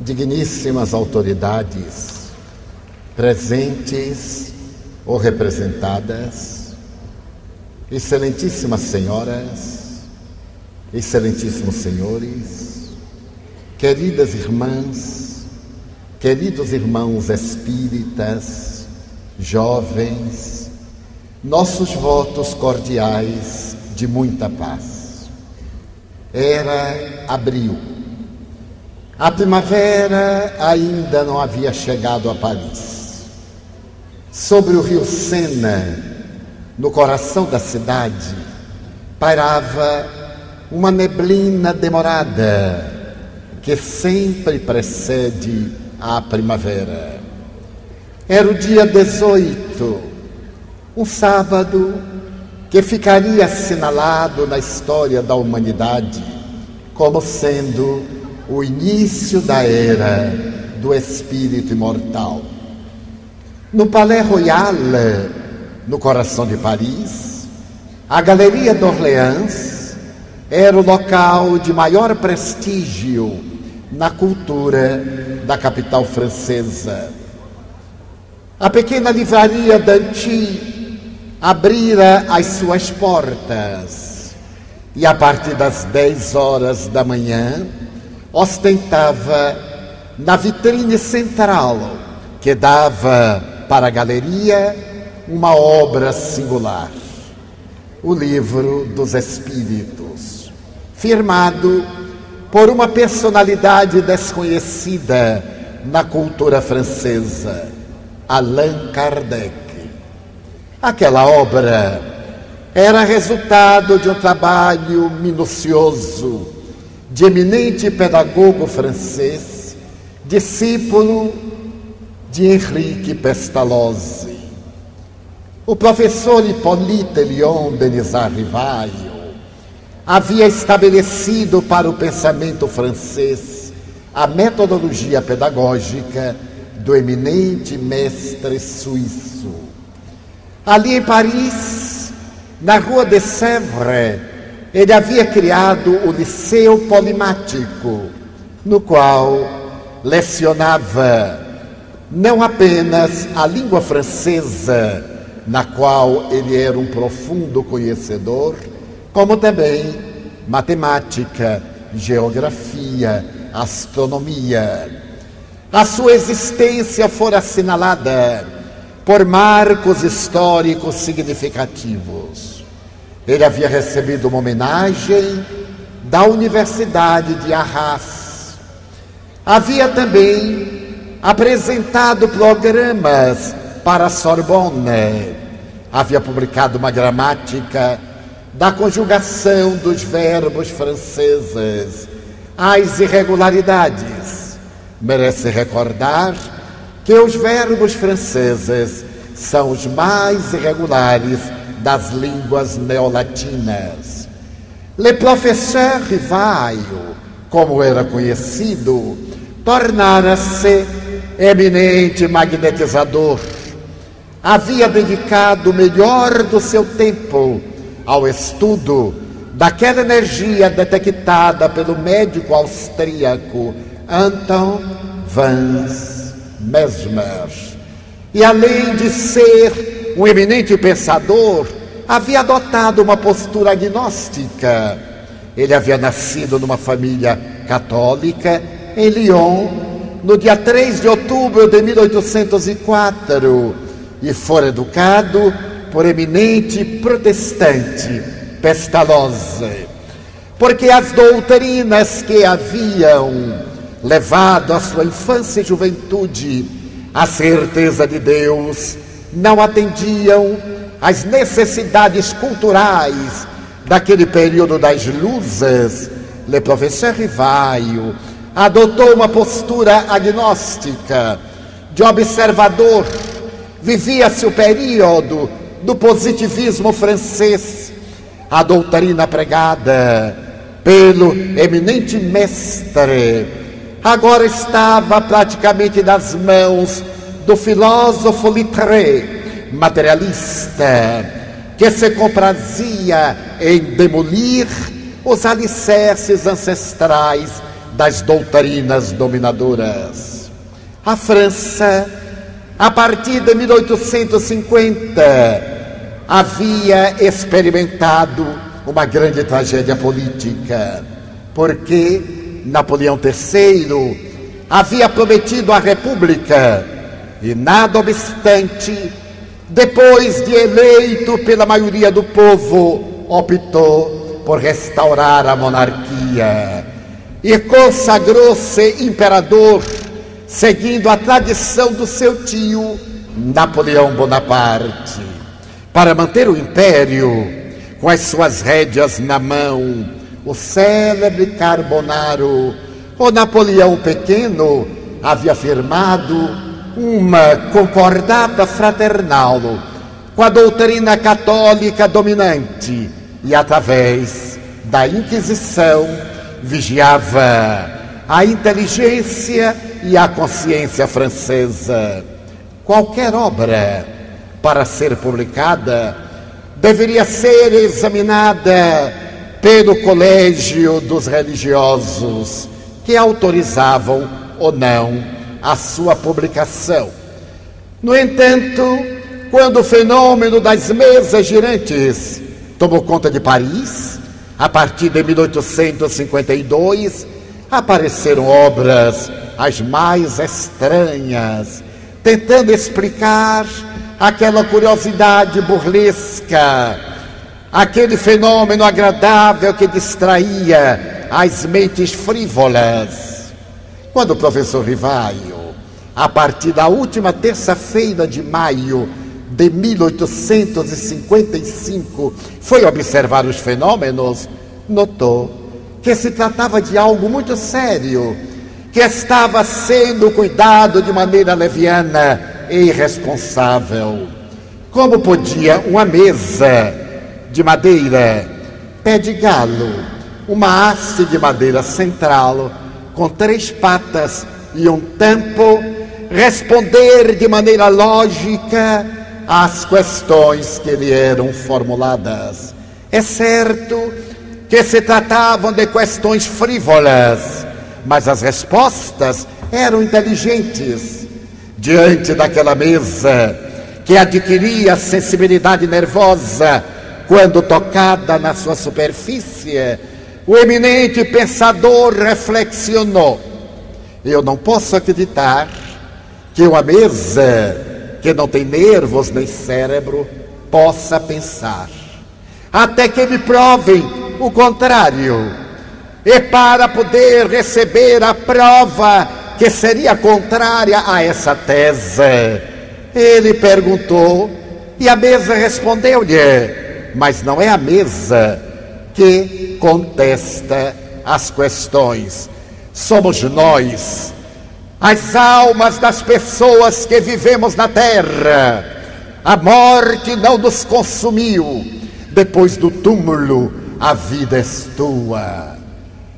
digníssimas autoridades presentes ou representadas, excelentíssimas senhoras, excelentíssimos senhores, queridas irmãs, queridos irmãos espíritas, jovens, nossos votos cordiais de muita paz. Era abril a primavera ainda não havia chegado a Paris. Sobre o rio Sena, no coração da cidade, pairava uma neblina demorada que sempre precede a primavera. Era o dia 18, um sábado que ficaria assinalado na história da humanidade como sendo o início da era do espírito imortal. No Palais Royal, no coração de Paris, a Galeria d'Orléans era o local de maior prestígio na cultura da capital francesa. A pequena livraria Danty abrira as suas portas e a partir das 10 horas da manhã, ostentava na vitrine central que dava para a galeria uma obra singular, o Livro dos Espíritos, firmado por uma personalidade desconhecida na cultura francesa, Allan Kardec. Aquela obra era resultado de um trabalho minucioso de eminente pedagogo francês, discípulo de Henrique Pestalozzi. O professor Hippolyte Léon Denisard Rivaio havia estabelecido para o pensamento francês a metodologia pedagógica do eminente mestre suíço. Ali em Paris, na rua de Sèvres, ele havia criado o Liceu Polimático, no qual lecionava não apenas a língua francesa, na qual ele era um profundo conhecedor, como também matemática, geografia, astronomia. A sua existência fora assinalada por marcos históricos significativos. Ele havia recebido uma homenagem da Universidade de Arras. Havia também apresentado programas para a Sorbonne. Havia publicado uma gramática da conjugação dos verbos franceses, as irregularidades. Merece recordar que os verbos franceses são os mais irregulares das línguas neolatinas. Le Professeur Rivaio, como era conhecido, tornara-se eminente magnetizador. Havia dedicado o melhor do seu tempo ao estudo daquela energia detectada pelo médico austríaco Anton Vance Mesmer. E além de ser um eminente pensador, havia adotado uma postura agnóstica. Ele havia nascido numa família católica em Lyon no dia 3 de outubro de 1804 e foi educado por eminente protestante Pestalozzi. Porque as doutrinas que haviam levado a sua infância e juventude à certeza de Deus não atendiam às necessidades culturais daquele período das luzes, Le Professeur Rivaio adotou uma postura agnóstica, de observador. Vivia-se o período do positivismo francês, a doutrina pregada pelo eminente mestre, agora estava praticamente nas mãos do filósofo Littré, materialista, que se comprazia em demolir os alicerces ancestrais das doutrinas dominadoras. A França, a partir de 1850, havia experimentado uma grande tragédia política, porque Napoleão III havia prometido a República e, nada obstante, depois de eleito pela maioria do povo, optou por restaurar a monarquia e consagrou-se imperador, seguindo a tradição do seu tio Napoleão Bonaparte. Para manter o império com as suas rédeas na mão, o célebre Carbonaro, o Napoleão Pequeno, havia firmado uma concordata fraternal com a doutrina católica dominante e, através da Inquisição, vigiava a inteligência e a consciência francesa. Qualquer obra, para ser publicada, deveria ser examinada pelo colégio dos religiosos que autorizavam ou não a sua publicação. No entanto, quando o fenômeno das mesas girantes tomou conta de Paris, a partir de 1852, apareceram obras as mais estranhas, tentando explicar aquela curiosidade burlesca, aquele fenômeno agradável que distraía as mentes frívolas. Quando o professor Rivaio, a partir da última terça-feira de maio de 1855, foi observar os fenômenos, notou que se tratava de algo muito sério, que estava sendo cuidado de maneira leviana e irresponsável. Como podia uma mesa de madeira, pé de galo, uma haste de madeira central, com três patas e um tampo, responder de maneira lógica às questões que lhe eram formuladas. É certo que se tratavam de questões frívolas, mas as respostas eram inteligentes. Diante daquela mesa que adquiria sensibilidade nervosa quando tocada na sua superfície, o eminente pensador reflexionou: eu não posso acreditar que uma mesa que não tem nervos nem cérebro possa pensar, até que me provem o contrário. E para poder receber a prova que seria contrária a essa tese, ele perguntou e a mesa respondeu-lhe: Mas não é a mesa que contesta as questões. Somos nós, as almas das pessoas que vivemos na terra. A morte não nos consumiu. Depois do túmulo, a vida é tua.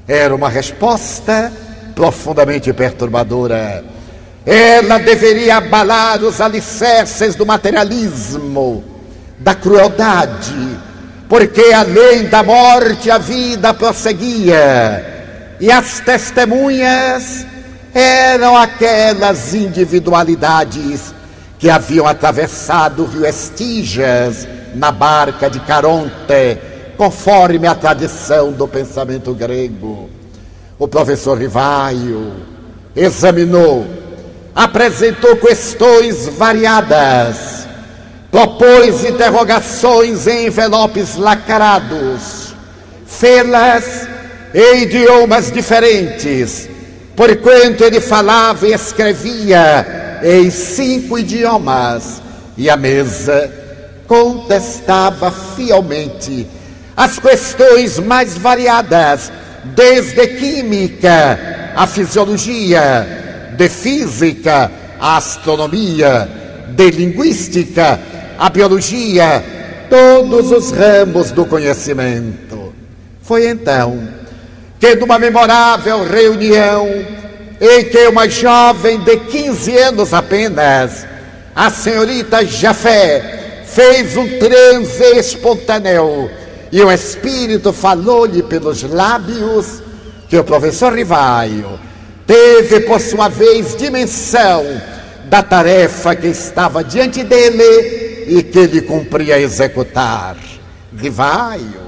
Era uma resposta profundamente perturbadora. Ela deveria abalar os alicerces do materialismo, da crueldade, porque além da morte a vida prosseguia, e as testemunhas eram aquelas individualidades que haviam atravessado o rio Estígias na barca de Caronte, conforme a tradição do pensamento grego. O professor Rivaio examinou, apresentou questões variadas, propôs interrogações em envelopes lacrados, fê-las em idiomas diferentes, porquanto ele falava e escrevia em cinco idiomas, e a mesa contestava fielmente as questões mais variadas, desde química a fisiologia, de física a astronomia, de linguística a biologia, todos os ramos do conhecimento. Foi então que, numa memorável reunião, em que uma jovem de 15 anos apenas, a senhorita Jafé, fez um transe espontâneo e o Espírito falou-lhe pelos lábios, que o professor Rivaio teve, por sua vez, dimensão da tarefa que estava diante dele e que ele cumpria executar. Rivaio,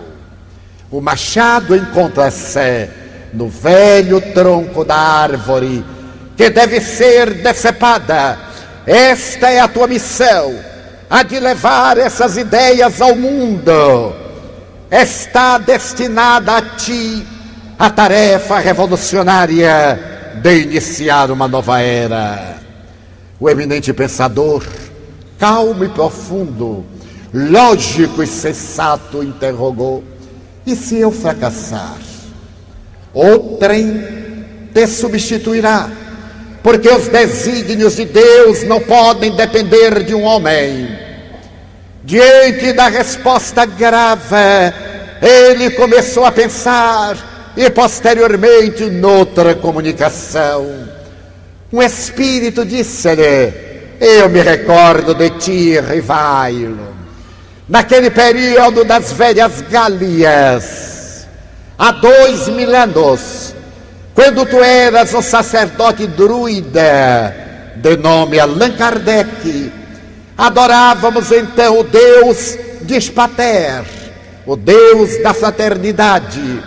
o machado encontra-se no velho tronco da árvore que deve ser decepada. Esta é a tua missão, a de levar essas ideias ao mundo. Está destinada a ti a tarefa revolucionária de iniciar uma nova era. O eminente pensador, calmo e profundo, lógico e sensato, interrogou: e se eu fracassar? Outrem te substituirá, porque os desígnios de Deus não podem depender de um homem. Diante da resposta grave, ele começou a pensar e posteriormente noutra comunicação. Um espírito disse-lhe: Eu me recordo de ti, Rivailo, naquele período das velhas Galias há dois mil anos, quando tu eras o sacerdote druida, de nome Allan Kardec, adorávamos então o Deus Dispater, o Deus da fraternidade.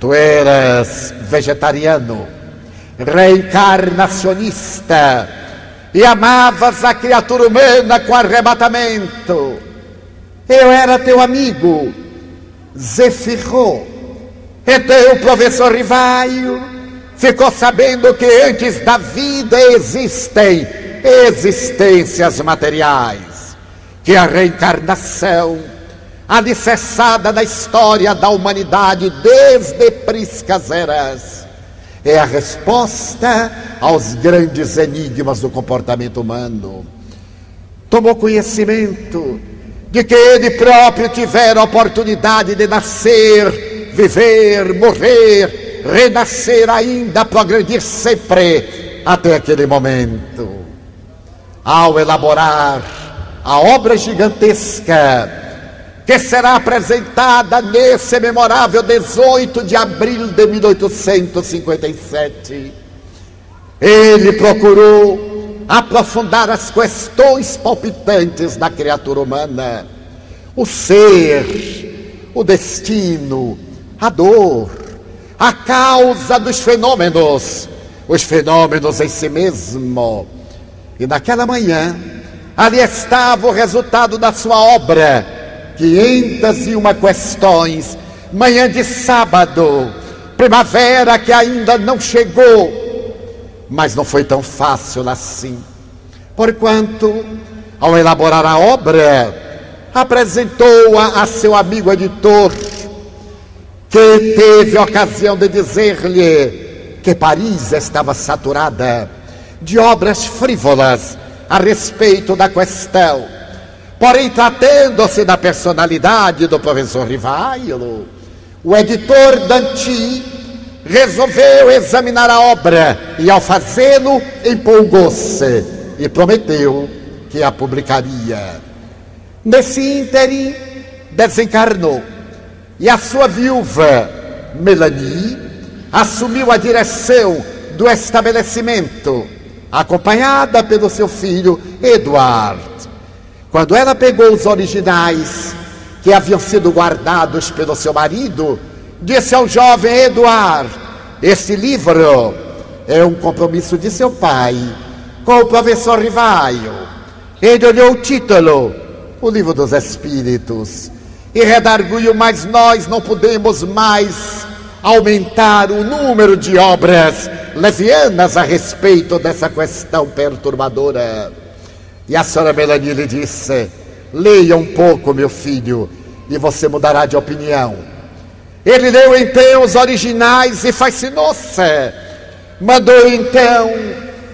Tu eras vegetariano, reencarnacionista e amavas a criatura humana com arrebatamento. Eu era teu amigo, Zefirro então o professor Rivaio ficou sabendo que antes da vida existem existências materiais, que a reencarnação, alicerçada na história da humanidade desde priscas eras, é a resposta aos grandes enigmas do comportamento humano. Tomou conhecimento de que ele próprio tivera a oportunidade de nascer viver, morrer, renascer ainda, progredir sempre até aquele momento. Ao elaborar a obra gigantesca que será apresentada nesse memorável 18 de abril de 1857, ele procurou aprofundar as questões palpitantes da criatura humana, o ser, o destino, a dor, a causa dos fenômenos, os fenômenos em si mesmo. E naquela manhã, ali estava o resultado da sua obra, 501 questões, manhã de sábado, primavera que ainda não chegou, mas não foi tão fácil assim, porquanto, ao elaborar a obra, apresentou-a a seu amigo editor, que teve ocasião de dizer-lhe que Paris estava saturada de obras frívolas a respeito da questão. Porém, tratando-se da personalidade do professor Rivailo, o editor Danti resolveu examinar a obra e, ao fazê-lo, empolgou-se e prometeu que a publicaria. Nesse ínterim, desencarnou e a sua viúva, Melanie, assumiu a direção do estabelecimento, acompanhada pelo seu filho Eduard. Quando ela pegou os originais que haviam sido guardados pelo seu marido, disse ao jovem Eduard: Este livro é um compromisso de seu pai com o professor Rivaio. Ele olhou o título, O Livro dos Espíritos e redarguiu, mas nós não podemos mais aumentar o número de obras levianas a respeito dessa questão perturbadora. E a senhora Melanie lhe disse: leia um pouco, meu filho, e você mudará de opinião. Ele leu então os originais e fascinou-se. Mandou então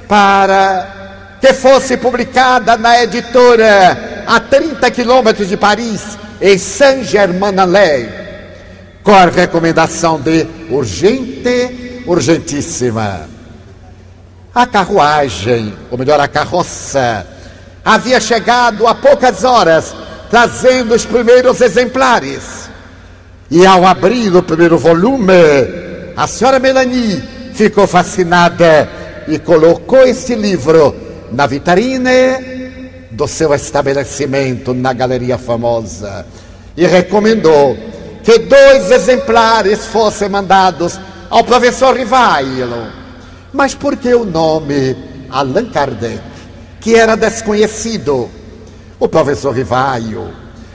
para que fosse publicada na editora a 30 quilômetros de Paris em Saint-Germain-en-Laye, com a recomendação de urgente, urgentíssima. A carruagem, ou melhor, a carroça, havia chegado há poucas horas, trazendo os primeiros exemplares. E ao abrir o primeiro volume, a senhora Melanie ficou fascinada e colocou este livro na vitrine do seu estabelecimento na Galeria Famosa e recomendou que dois exemplares fossem mandados ao professor Rivailo. Mas por que o nome Allan Kardec, que era desconhecido? O professor Rivaio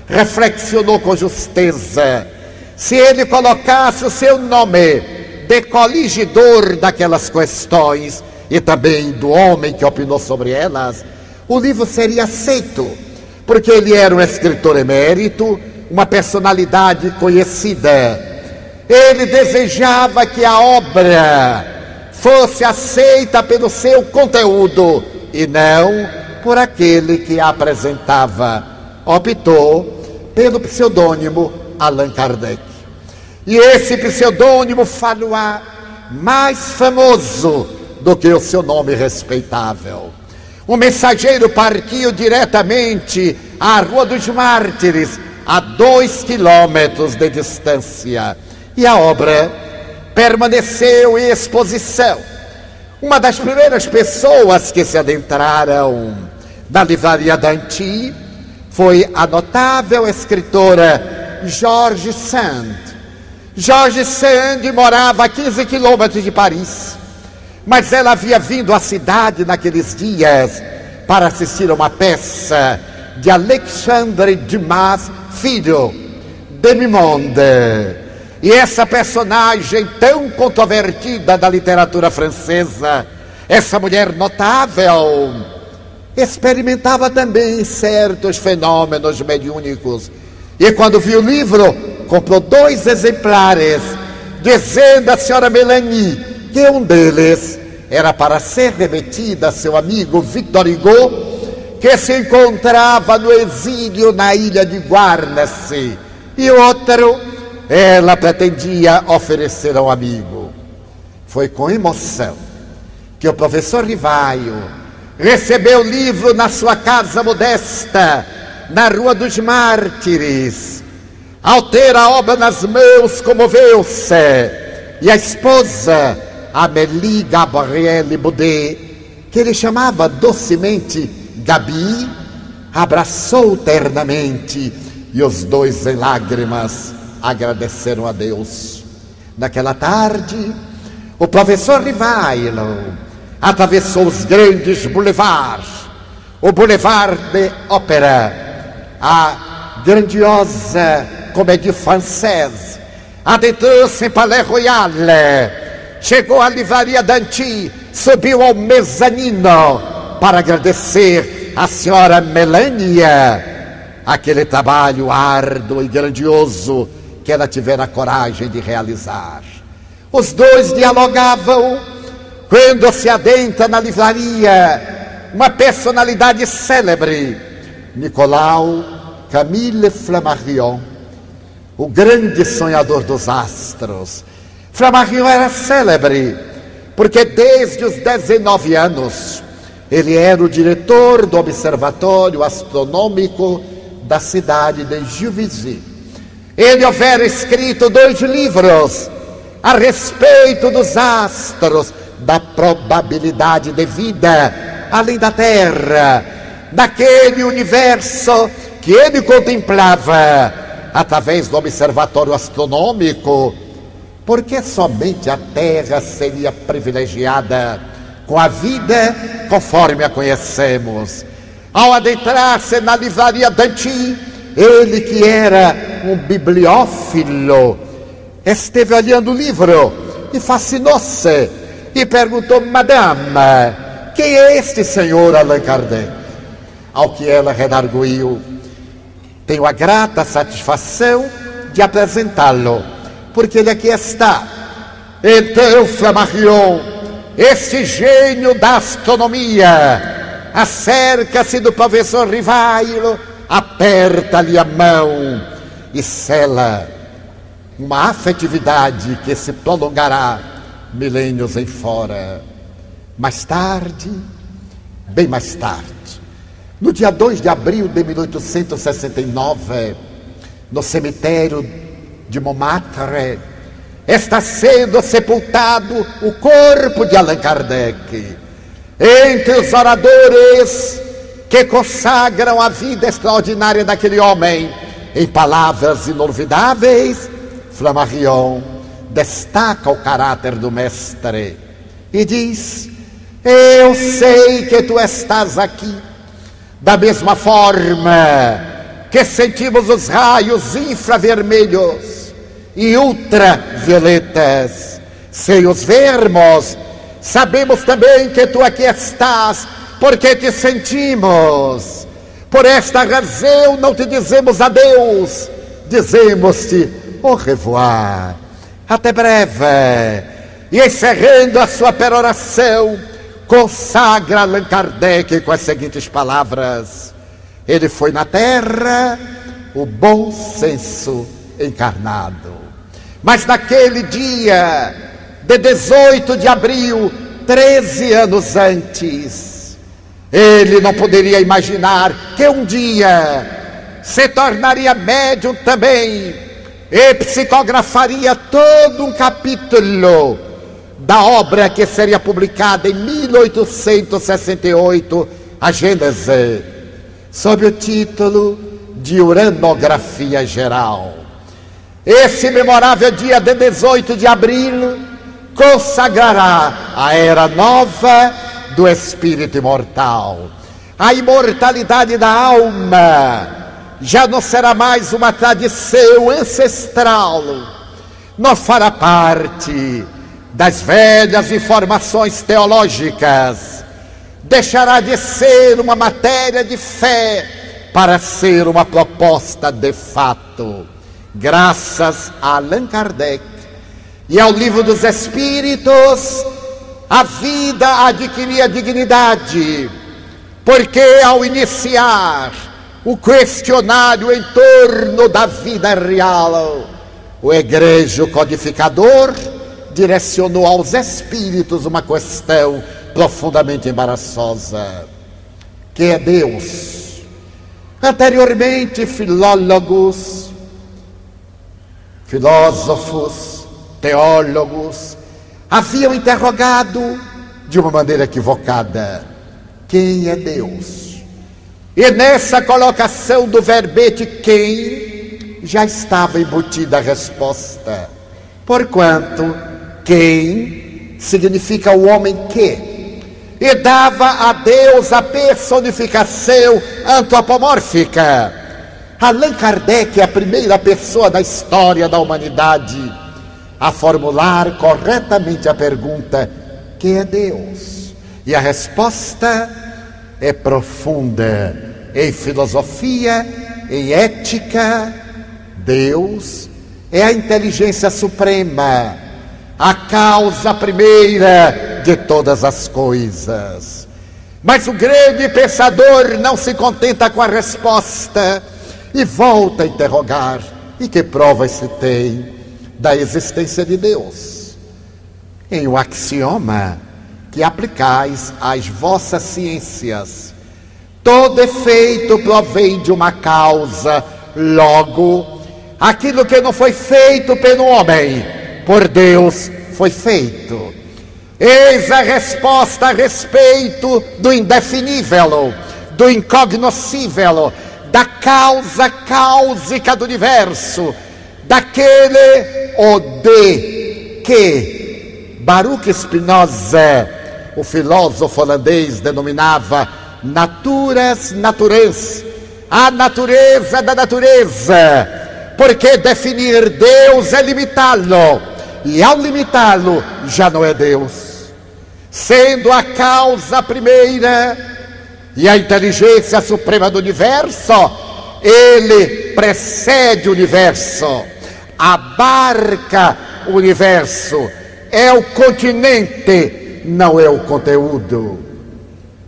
reflexionou com justeza se ele colocasse o seu nome de coligidor daquelas questões e também do homem que opinou sobre elas, o livro seria aceito, porque ele era um escritor emérito, uma personalidade conhecida. Ele desejava que a obra fosse aceita pelo seu conteúdo e não por aquele que a apresentava. Optou pelo pseudônimo Allan Kardec. E esse pseudônimo faloá mais famoso do que o seu nome respeitável. O mensageiro partiu diretamente à Rua dos Mártires, a dois quilômetros de distância, e a obra permaneceu em exposição. Uma das primeiras pessoas que se adentraram na livraria Danti foi a notável escritora George Sand. George Sand morava a 15 quilômetros de Paris, mas ela havia vindo à cidade naqueles dias para assistir a uma peça de Alexandre Dumas Filho, Demimonde. E essa personagem tão controvertida da literatura francesa, essa mulher notável, experimentava também certos fenômenos mediúnicos. E quando viu o livro, comprou dois exemplares, dizendo à senhora Melanie que um deles era para ser remetido a seu amigo Victor Hugo, que se encontrava no exílio na ilha de Guarnacy, e outro ela pretendia oferecer ao amigo. Foi com emoção que o professor Rivaio recebeu o livro na sua casa modesta, na Rua dos Mártires. Ao ter a obra nas mãos, comoveu-se. E a esposa, Amélie Gabrielle Baudet, que ele chamava docemente Gabi, abraçou ternamente e os dois em lágrimas agradeceram a Deus. Naquela tarde, o professor Rivailo atravessou os grandes boulevards, o Boulevard de Ópera, a grandiosa Comédie Française, adentrou-se em Palais Royal, chegou à livraria Danti, subiu ao mezanino para agradecer à senhora Melania aquele trabalho árduo e grandioso que ela tivera coragem de realizar. Os dois dialogavam quando se adentra na livraria uma personalidade célebre, Nicolau Camille Flammarion, o grande sonhador dos astros. Flammarion era célebre, porque desde os 19 anos ele era o diretor do Observatório Astronômico da cidade de Juvisy. Ele houvera escrito dois livros a respeito dos astros, da probabilidade de vida além da Terra, daquele universo que ele contemplava através do observatório astronômico, porque somente a Terra seria privilegiada com a vida conforme a conhecemos. Ao adentrar-se na livraria Danti, ele que era um bibliófilo, esteve olhando o livro e fascinou-se e perguntou: Madame, quem é este senhor Allan Kardec? Ao que ela redarguiu: Tenho a grata satisfação de apresentá-lo, porque ele aqui está. Então, Flammarion, este gênio da astronomia, acerca-se do professor Rivailo, aperta-lhe a mão e sela uma afetividade que se prolongará milênios em fora. Mais tarde, bem mais tarde, no dia 2 de abril de 1869, no cemitério de Montmartre, está sendo sepultado o corpo de Allan Kardec. Entre os oradores que consagram a vida extraordinária daquele homem em palavras inolvidáveis, Flammarion destaca o caráter do mestre e diz: Eu sei que tu estás aqui, da mesma forma que sentimos os raios infravermelhos e ultravioletas, sem os vermos, sabemos também que tu aqui estás, porque te sentimos. Por esta razão não te dizemos adeus, dizemos-te au revoir. Até breve. E encerrando a sua peroração, consagra Allan Kardec com as seguintes palavras: Ele foi na terra o bom senso encarnado. Mas naquele dia de 18 de abril, 13 anos antes, ele não poderia imaginar que um dia se tornaria médium também e psicografaria todo um capítulo da obra que seria publicada em 1868, a Gênese, sob o título de Uranografia Geral. Esse memorável dia de 18 de abril consagrará a era nova do espírito imortal, a imortalidade da alma já não será mais uma tradição ancestral, não fará parte das velhas informações teológicas, deixará de ser uma matéria de fé para ser uma proposta de fato. Graças a Allan Kardec e ao Livro dos Espíritos, a vida adquiria dignidade, porque ao iniciar o questionário em torno da vida real. O egrejo codificador direcionou aos espíritos uma questão profundamente embaraçosa: que é Deus? Anteriormente, filólogos, filósofos, teólogos haviam interrogado de uma maneira equivocada: quem é Deus? E nessa colocação do verbete quem já estava embutida a resposta. Porquanto quem significa o homem que e dava a Deus a personificação antropomórfica. Allan Kardec é a primeira pessoa da história da humanidade a formular corretamente a pergunta: que é Deus? E a resposta é profunda em filosofia, em ética, Deus é a inteligência suprema, a causa primeira de todas as coisas. Mas o grande pensador não se contenta com a resposta e volta a interrogar: e que provas se tem da existência de Deus? Em um axioma que aplicais às vossas ciências Todo efeito provém de uma causa, logo, aquilo que não foi feito pelo homem, por Deus foi feito. Eis a resposta a respeito do indefinível, do incognoscível, da causa cáusica do universo, daquele o de que Baruch Spinoza, o filósofo holandês, denominava naturas naturez, a natureza da natureza, porque definir Deus é limitá-lo, e ao limitá-lo já não é Deus, sendo a causa primeira e a inteligência suprema do universo, ele precede o universo, abarca o universo, é o continente, não é o conteúdo.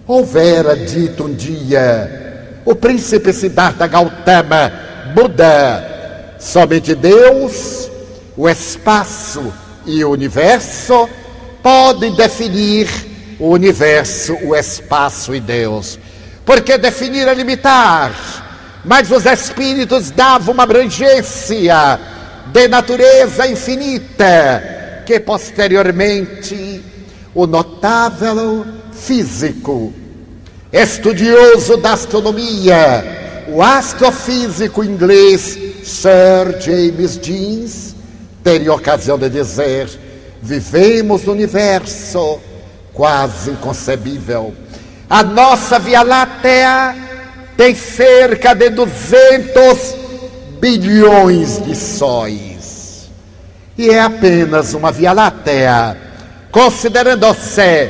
Houvera dito um dia o príncipe Siddhartha Gautama, Buda, somente Deus, o espaço e o universo podem definir o universo, o espaço e Deus. Porque definir é limitar, mas os espíritos davam uma abrangência de natureza infinita, que posteriormente o notável físico, estudioso da astronomia, o astrofísico inglês Sir James Jeans, teria ocasião de dizer: vivemos no universo quase inconcebível. A nossa Via Láctea tem cerca de 200 bilhões de sóis. E é apenas uma Via Láctea, considerando-se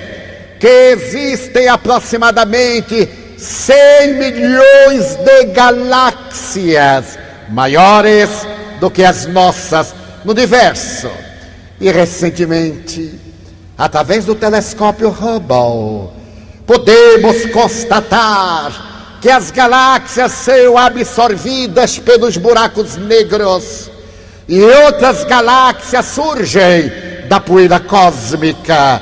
que existem aproximadamente 100 milhões de galáxias maiores do que as nossas no universo. E recentemente, através do telescópio Hubble, podemos constatar que as galáxias são absorvidas pelos buracos negros e outras galáxias surgem da poeira cósmica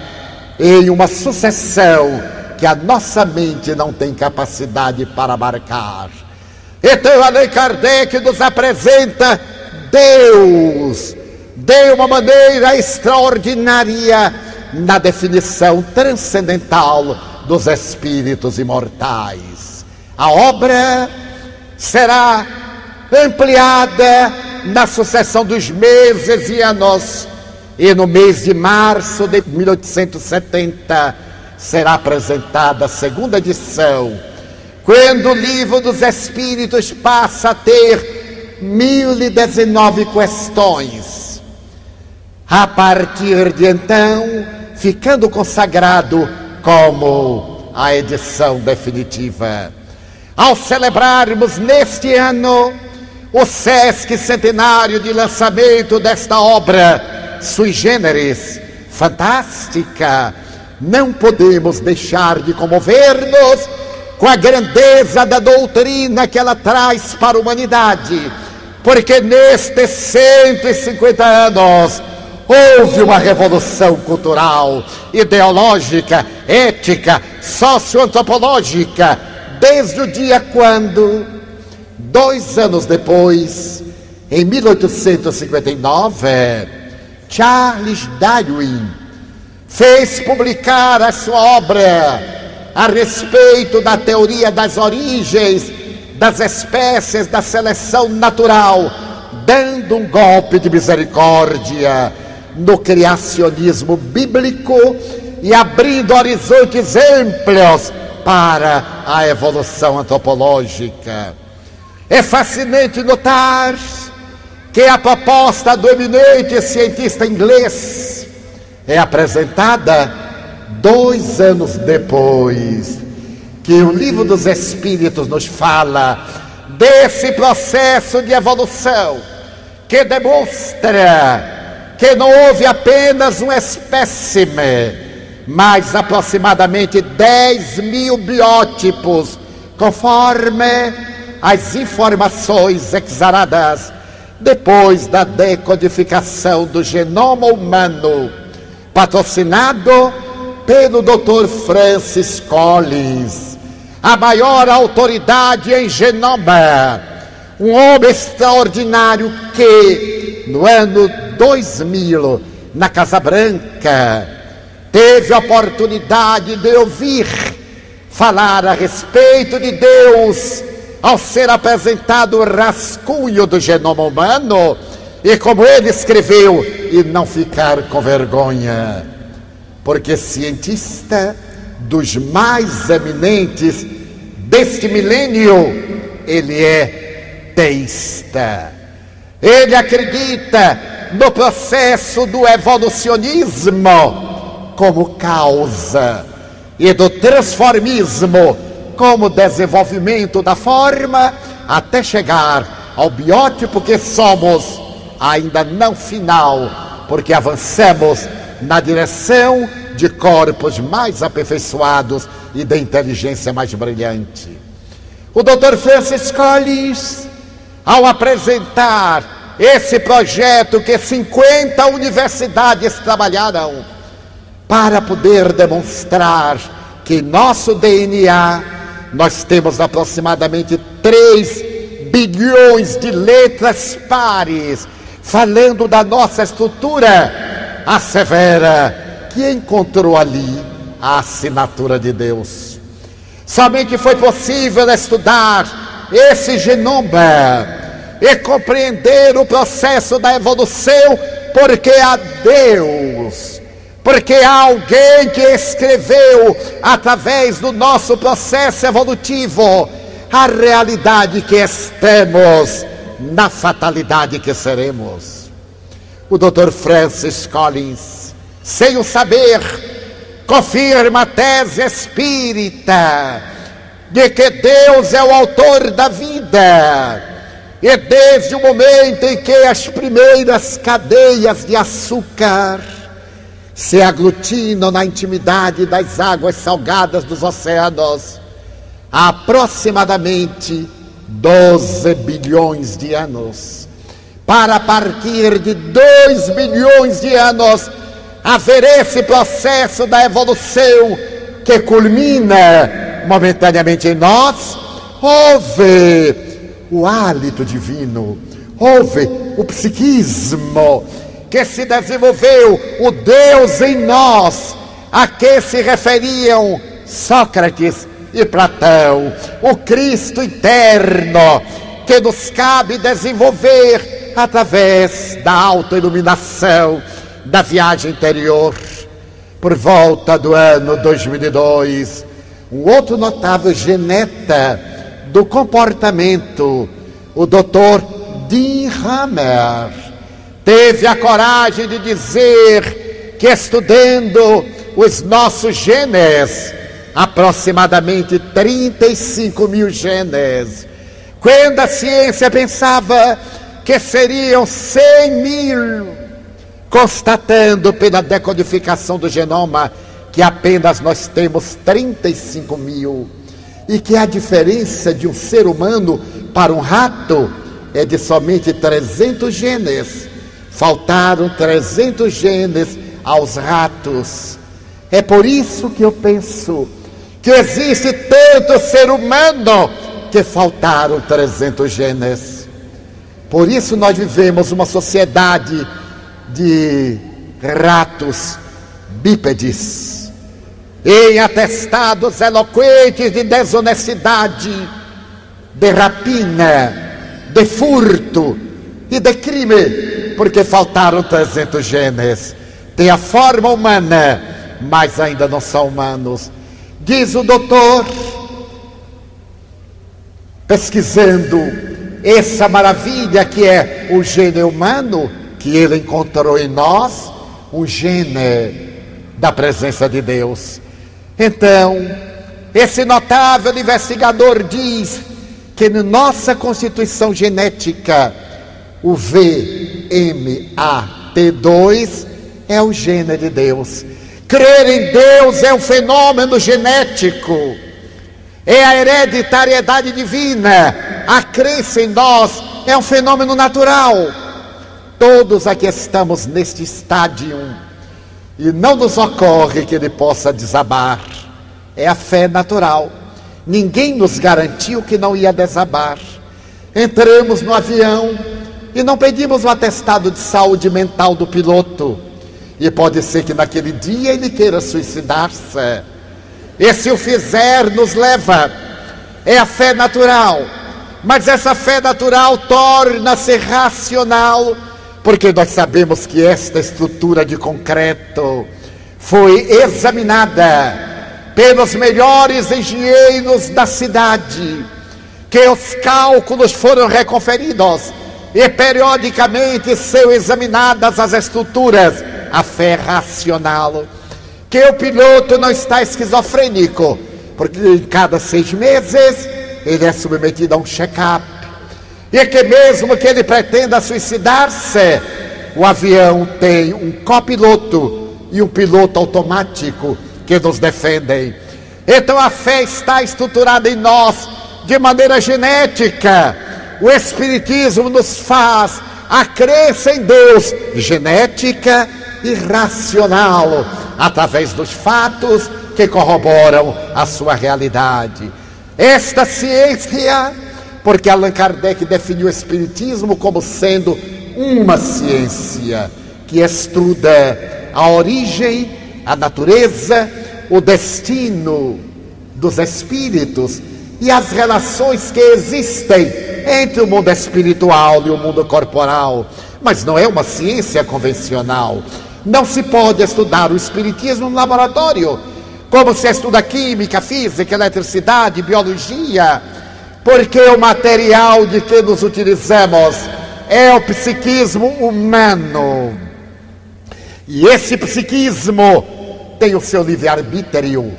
em uma sucessão que a nossa mente não tem capacidade para marcar. Então, Allan Kardec nos apresenta Deus de uma maneira extraordinária na definição transcendental dos espíritos imortais. A obra será ampliada na sucessão dos meses e anos, e no mês de março de 1870 será apresentada a segunda edição quando o livro dos Espíritos passa a ter mil e dezenove questões, a partir de então, ficando consagrado como a edição definitiva. Ao celebrarmos neste ano o SESC centenário de lançamento desta obra sui generis, fantástica, não podemos deixar de comover-nos com a grandeza da doutrina que ela traz para a humanidade, porque nestes 150 anos houve uma revolução cultural, ideológica, ética, socioantropológica, desde o dia quando, dois anos depois, em 1859, Charles Darwin fez publicar a sua obra a respeito da teoria das origens das espécies da seleção natural, dando um golpe de misericórdia no criacionismo bíblico e abrindo horizontes amplos para a evolução antropológica. É fascinante notar que a proposta do eminente cientista inglês é apresentada dois anos depois, que o livro dos Espíritos nos fala desse processo de evolução que demonstra que não houve apenas um espécime, mas aproximadamente 10 mil biótipos, conforme as informações exaradas depois da decodificação do genoma humano, patrocinado pelo Dr. Francis Collins, a maior autoridade em genoma, um homem extraordinário que, no ano 2000, na Casa Branca, teve a oportunidade de ouvir falar a respeito de Deus ao ser apresentado o rascunho do genoma humano e como ele escreveu, e não ficar com vergonha porque cientista dos mais eminentes deste milênio, ele é teísta. Ele acredita no processo do evolucionismo como causa e do transformismo como desenvolvimento da forma até chegar ao biótipo que somos, ainda não final, porque avançamos na direção de corpos mais aperfeiçoados e de inteligência mais brilhante. O Dr. Francis Collins, ao apresentar esse projeto que 50 universidades trabalharam para poder demonstrar que nosso DNA nós temos aproximadamente 3 bilhões de letras pares falando da nossa estrutura, assevera que encontrou ali a assinatura de Deus. Somente foi possível estudar esse genoma e compreender o processo da evolução, porque há Deus, porque há alguém que escreveu através do nosso processo evolutivo a realidade que estamos na fatalidade que seremos. O Dr. Francis Collins, sem o saber, confirma a tese espírita de que Deus é o autor da vida. E desde o momento em que as primeiras cadeias de açúcar se aglutinam na intimidade das águas salgadas dos oceanos, há aproximadamente 12 bilhões de anos. Para partir de 2 bilhões de anos, haver esse processo da evolução que culmina momentaneamente em nós, houve o hálito divino, houve o psiquismo que se desenvolveu, o Deus em nós, a que se referiam Sócrates e Platão, o Cristo eterno que nos cabe desenvolver através da autoiluminação da viagem interior. Por volta do ano 2002, um outro notável geneta do comportamento, o Dr. Dean Hammer, teve a coragem de dizer que estudando os nossos genes, aproximadamente 35 mil genes. Quando a ciência pensava que seriam 100 mil, constatando pela decodificação do genoma que apenas nós temos 35 mil e que a diferença de um ser humano para um rato é de somente 300 genes. Faltaram 300 genes aos ratos. É por isso que eu penso que existe tanto ser humano que faltaram 300 genes. Por isso nós vivemos uma sociedade de ratos bípedes, em atestados eloquentes de desonestidade, de rapina, de furto e de crime, porque faltaram 300 genes. Tem a forma humana, mas ainda não são humanos. Diz o doutor, pesquisando essa maravilha que é o gene humano, que ele encontrou em nós, um gene da presença de Deus. Então, esse notável investigador diz que na nossa constituição genética, o VMAT2 é o gene de Deus. Crer em Deus é um fenômeno genético, é a hereditariedade divina. A crença em nós é um fenômeno natural. Todos aqui estamos neste estádio e não nos ocorre que ele possa desabar. É a fé natural. Ninguém nos garantiu que não ia desabar. Entramos no avião e não pedimos o atestado de saúde mental do piloto e pode ser que naquele dia ele queira suicidar-se. E se o fizer, nos leva. É a fé natural. Mas essa fé natural torna-se racional, porque nós sabemos que esta estrutura de concreto foi examinada pelos melhores engenheiros da cidade, que os cálculos foram reconferidos e periodicamente são examinadas as estruturas a fé racional, que o piloto não está esquizofrênico, porque em cada seis meses ele é submetido a um check-up, e que mesmo que ele pretenda suicidar-se, o avião tem um copiloto e um piloto automático que nos defendem. Então a fé está estruturada em nós de maneira genética. O Espiritismo nos faz a crença em Deus genética irracional através dos fatos que corroboram a sua realidade. Esta ciência, porque Allan Kardec definiu o Espiritismo como sendo uma ciência que estuda a origem, a natureza, o destino dos espíritos e as relações que existem entre o mundo espiritual e o mundo corporal. Mas não é uma ciência convencional. Não se pode estudar o espiritismo no laboratório, como se estuda química, física, eletricidade, biologia, porque o material de que nos utilizamos é o psiquismo humano. E esse psiquismo tem o seu livre-arbítrio,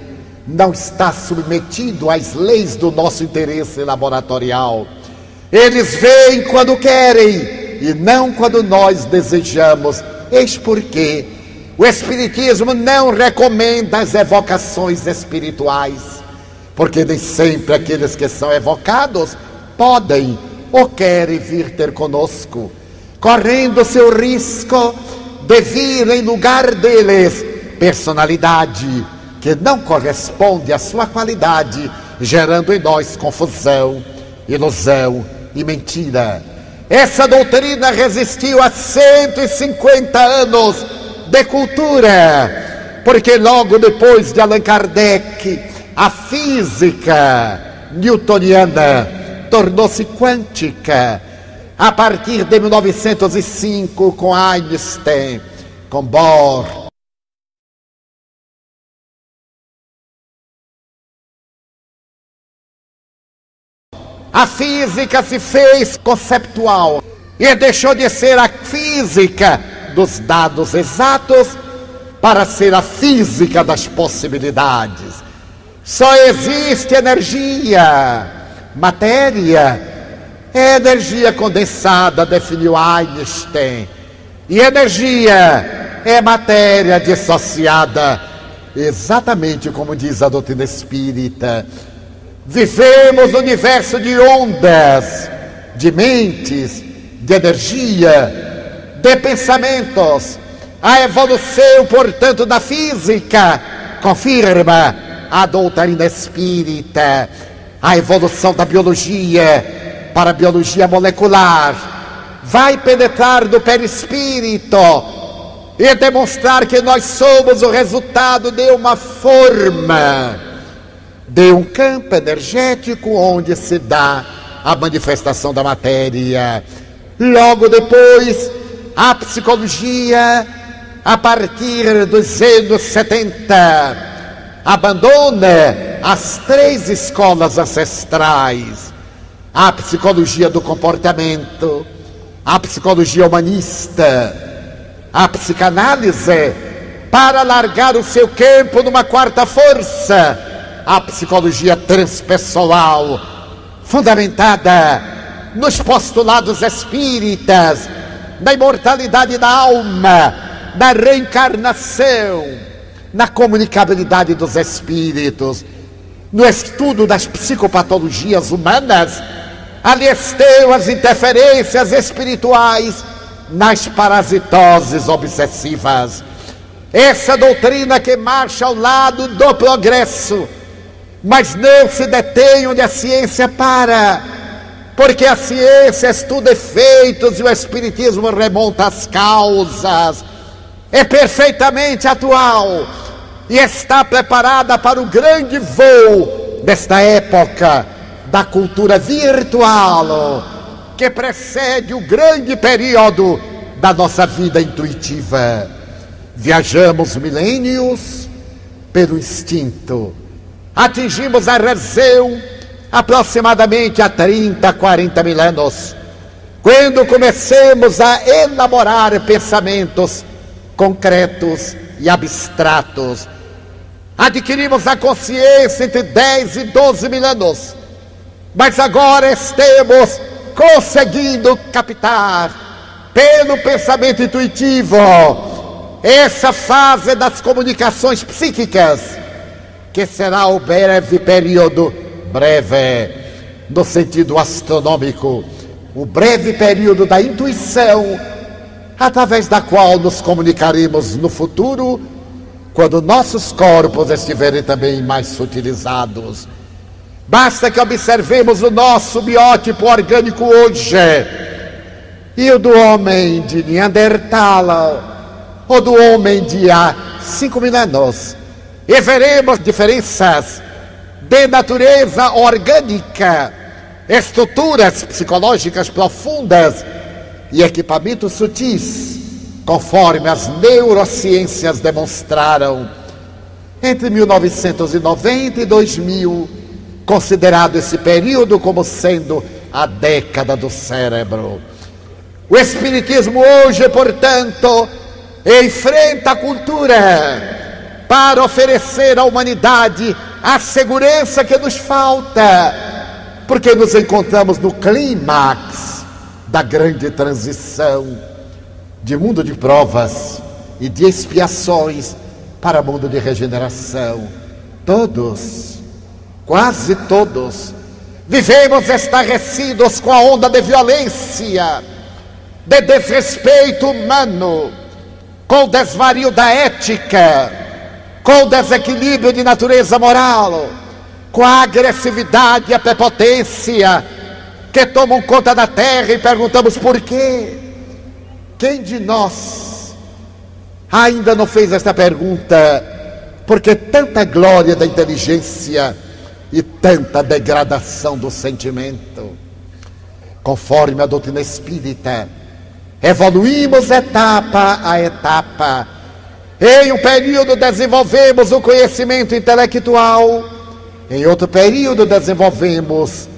não está submetido às leis do nosso interesse laboratorial. Eles veem quando querem e não quando nós desejamos. Eis porque o Espiritismo não recomenda as evocações espirituais, porque nem sempre aqueles que são evocados podem ou querem vir ter conosco, correndo seu risco de vir em lugar deles personalidade que não corresponde à sua qualidade, gerando em nós confusão, ilusão e mentira. Essa doutrina resistiu a 150 anos de cultura, porque logo depois de Allan Kardec, a física newtoniana tornou-se quântica a partir de 1905 com Einstein, com Bohr. A física se fez conceptual e deixou de ser a física dos dados exatos para ser a física das possibilidades. Só existe energia Matéria é energia condensada, definiu Einstein. E energia é matéria dissociada, exatamente como diz a doutrina espírita. Vivemos no universo de ondas, de mentes, de energia, de pensamentos. A evolução, portanto, da física confirma a doutrina espírita a evolução da biologia para a biologia molecular, vai penetrar no perispírito e demonstrar que nós somos o resultado de uma forma, de um campo energético onde se dá a manifestação da matéria. Logo depois, a psicologia, a partir dos anos 70, abandona as três escolas ancestrais: a psicologia do comportamento, a psicologia humanista, a psicanálise, para largar o seu campo numa quarta força, a psicologia transpessoal, fundamentada nos postulados espíritas, da imortalidade da alma, da reencarnação na comunicabilidade dos espíritos, no estudo das psicopatologias humanas, ali estão as interferências espirituais nas parasitoses obsessivas. Essa doutrina que marcha ao lado do progresso, mas não se detém onde a ciência para, porque a ciência estuda efeitos e o Espiritismo remonta às causas. É perfeitamente atual e está preparada para o grande voo desta época da cultura virtual que precede o grande período da nossa vida intuitiva. Viajamos milênios pelo instinto, atingimos a razão aproximadamente há 30, 40 mil anos, quando comecemos a elaborar pensamentos concretos e abstratos. Adquirimos a consciência entre 10 e 12 mil anos, mas agora estamos conseguindo captar, pelo pensamento intuitivo, essa fase das comunicações psíquicas, que será o breve período breve, no sentido astronômico, o breve período da intuição, através da qual nos comunicaremos no futuro quando nossos corpos estiverem também mais sutilizados. Basta que observemos o nosso biótipo orgânico hoje e o do homem de Neandertal, ou do homem de há 5 mil anos. E veremos diferenças de natureza orgânica, estruturas psicológicas profundas e equipamentos sutis, conforme as neurociências demonstraram. Entre 1990 e 2000, considerado esse período como sendo a década do cérebro. O Espiritismo hoje, portanto, enfrenta a cultura para oferecer à humanidade a segurança que nos falta, porque nos encontramos no clímax da grande transição de mundo de provas e de expiações para mundo de regeneração. Todos, quase todos, vivemos estarrecidos com a onda de violência, de desrespeito humano, com o desvario da ética, com o desequilíbrio de natureza moral, com a agressividade e a prepotência que tomam conta da terra e perguntamos por quê? Quem de nós ainda não fez esta pergunta? Porque tanta glória da inteligência e tanta degradação do sentimento. Conforme a doutrina espírita, evoluímos etapa a etapa. Em um período desenvolvemos o conhecimento intelectual, em outro período desenvolvemos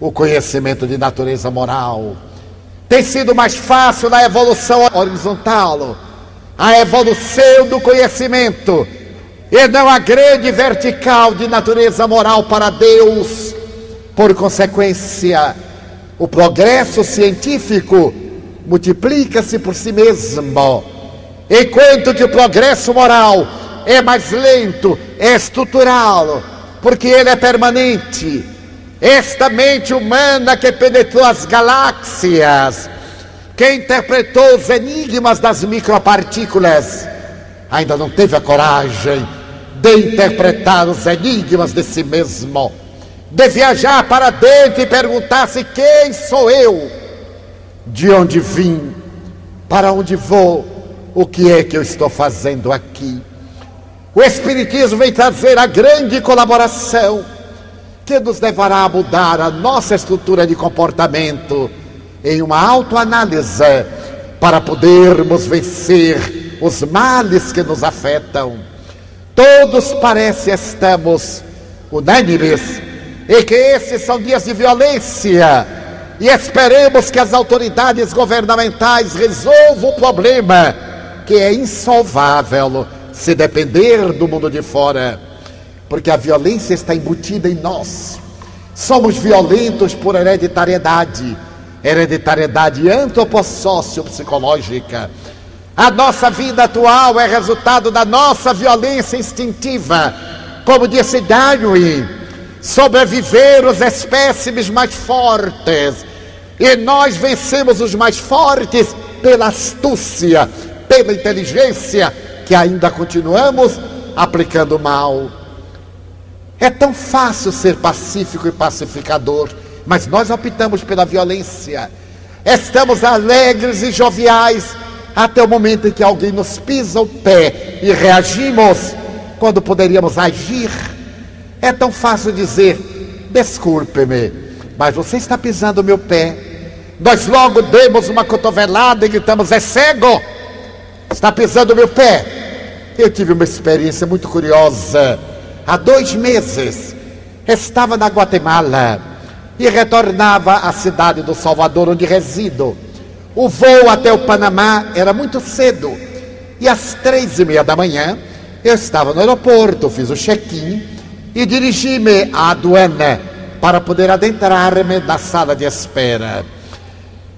o conhecimento de natureza moral. Tem sido mais fácil na evolução horizontal, a evolução do conhecimento, e não a grande vertical de natureza moral para Deus. Por consequência, o progresso científico multiplica-se por si mesmo, enquanto que o progresso moral é mais lento, é estrutural, porque ele é permanente esta mente humana que penetrou as galáxias, que interpretou os enigmas das micropartículas, ainda não teve a coragem de interpretar os enigmas de si mesmo, de viajar para dentro e perguntar-se: quem sou eu? De onde vim? Para onde vou? O que é que eu estou fazendo aqui? O Espiritismo vem trazer a grande colaboração que nos levará a mudar a nossa estrutura de comportamento em uma autoanálise para podermos vencer os males que nos afetam. Todos parece estamos unânimes e que esses são dias de violência e esperemos que as autoridades governamentais resolvam o problema que é insolvável se depender do mundo de fora porque a violência está embutida em nós. Somos violentos por hereditariedade, hereditariedade antropossócio-psicológica. A nossa vida atual é resultado da nossa violência instintiva. Como disse Darwin, sobreviver os espécimes mais fortes. E nós vencemos os mais fortes pela astúcia, pela inteligência, que ainda continuamos aplicando mal. É tão fácil ser pacífico e pacificador, mas nós optamos pela violência. Estamos alegres e joviais até o momento em que alguém nos pisa o pé e reagimos quando poderíamos agir. É tão fácil dizer: desculpe-me, mas você está pisando o meu pé. Nós logo demos uma cotovelada e gritamos: é cego, está pisando o meu pé. Eu tive uma experiência muito curiosa há dois meses, estava na Guatemala e retornava à cidade do Salvador, onde resido. O voo até o Panamá era muito cedo e às três e meia da manhã eu estava no aeroporto, fiz o check-in e dirigi-me à aduana para poder adentrar-me na sala de espera.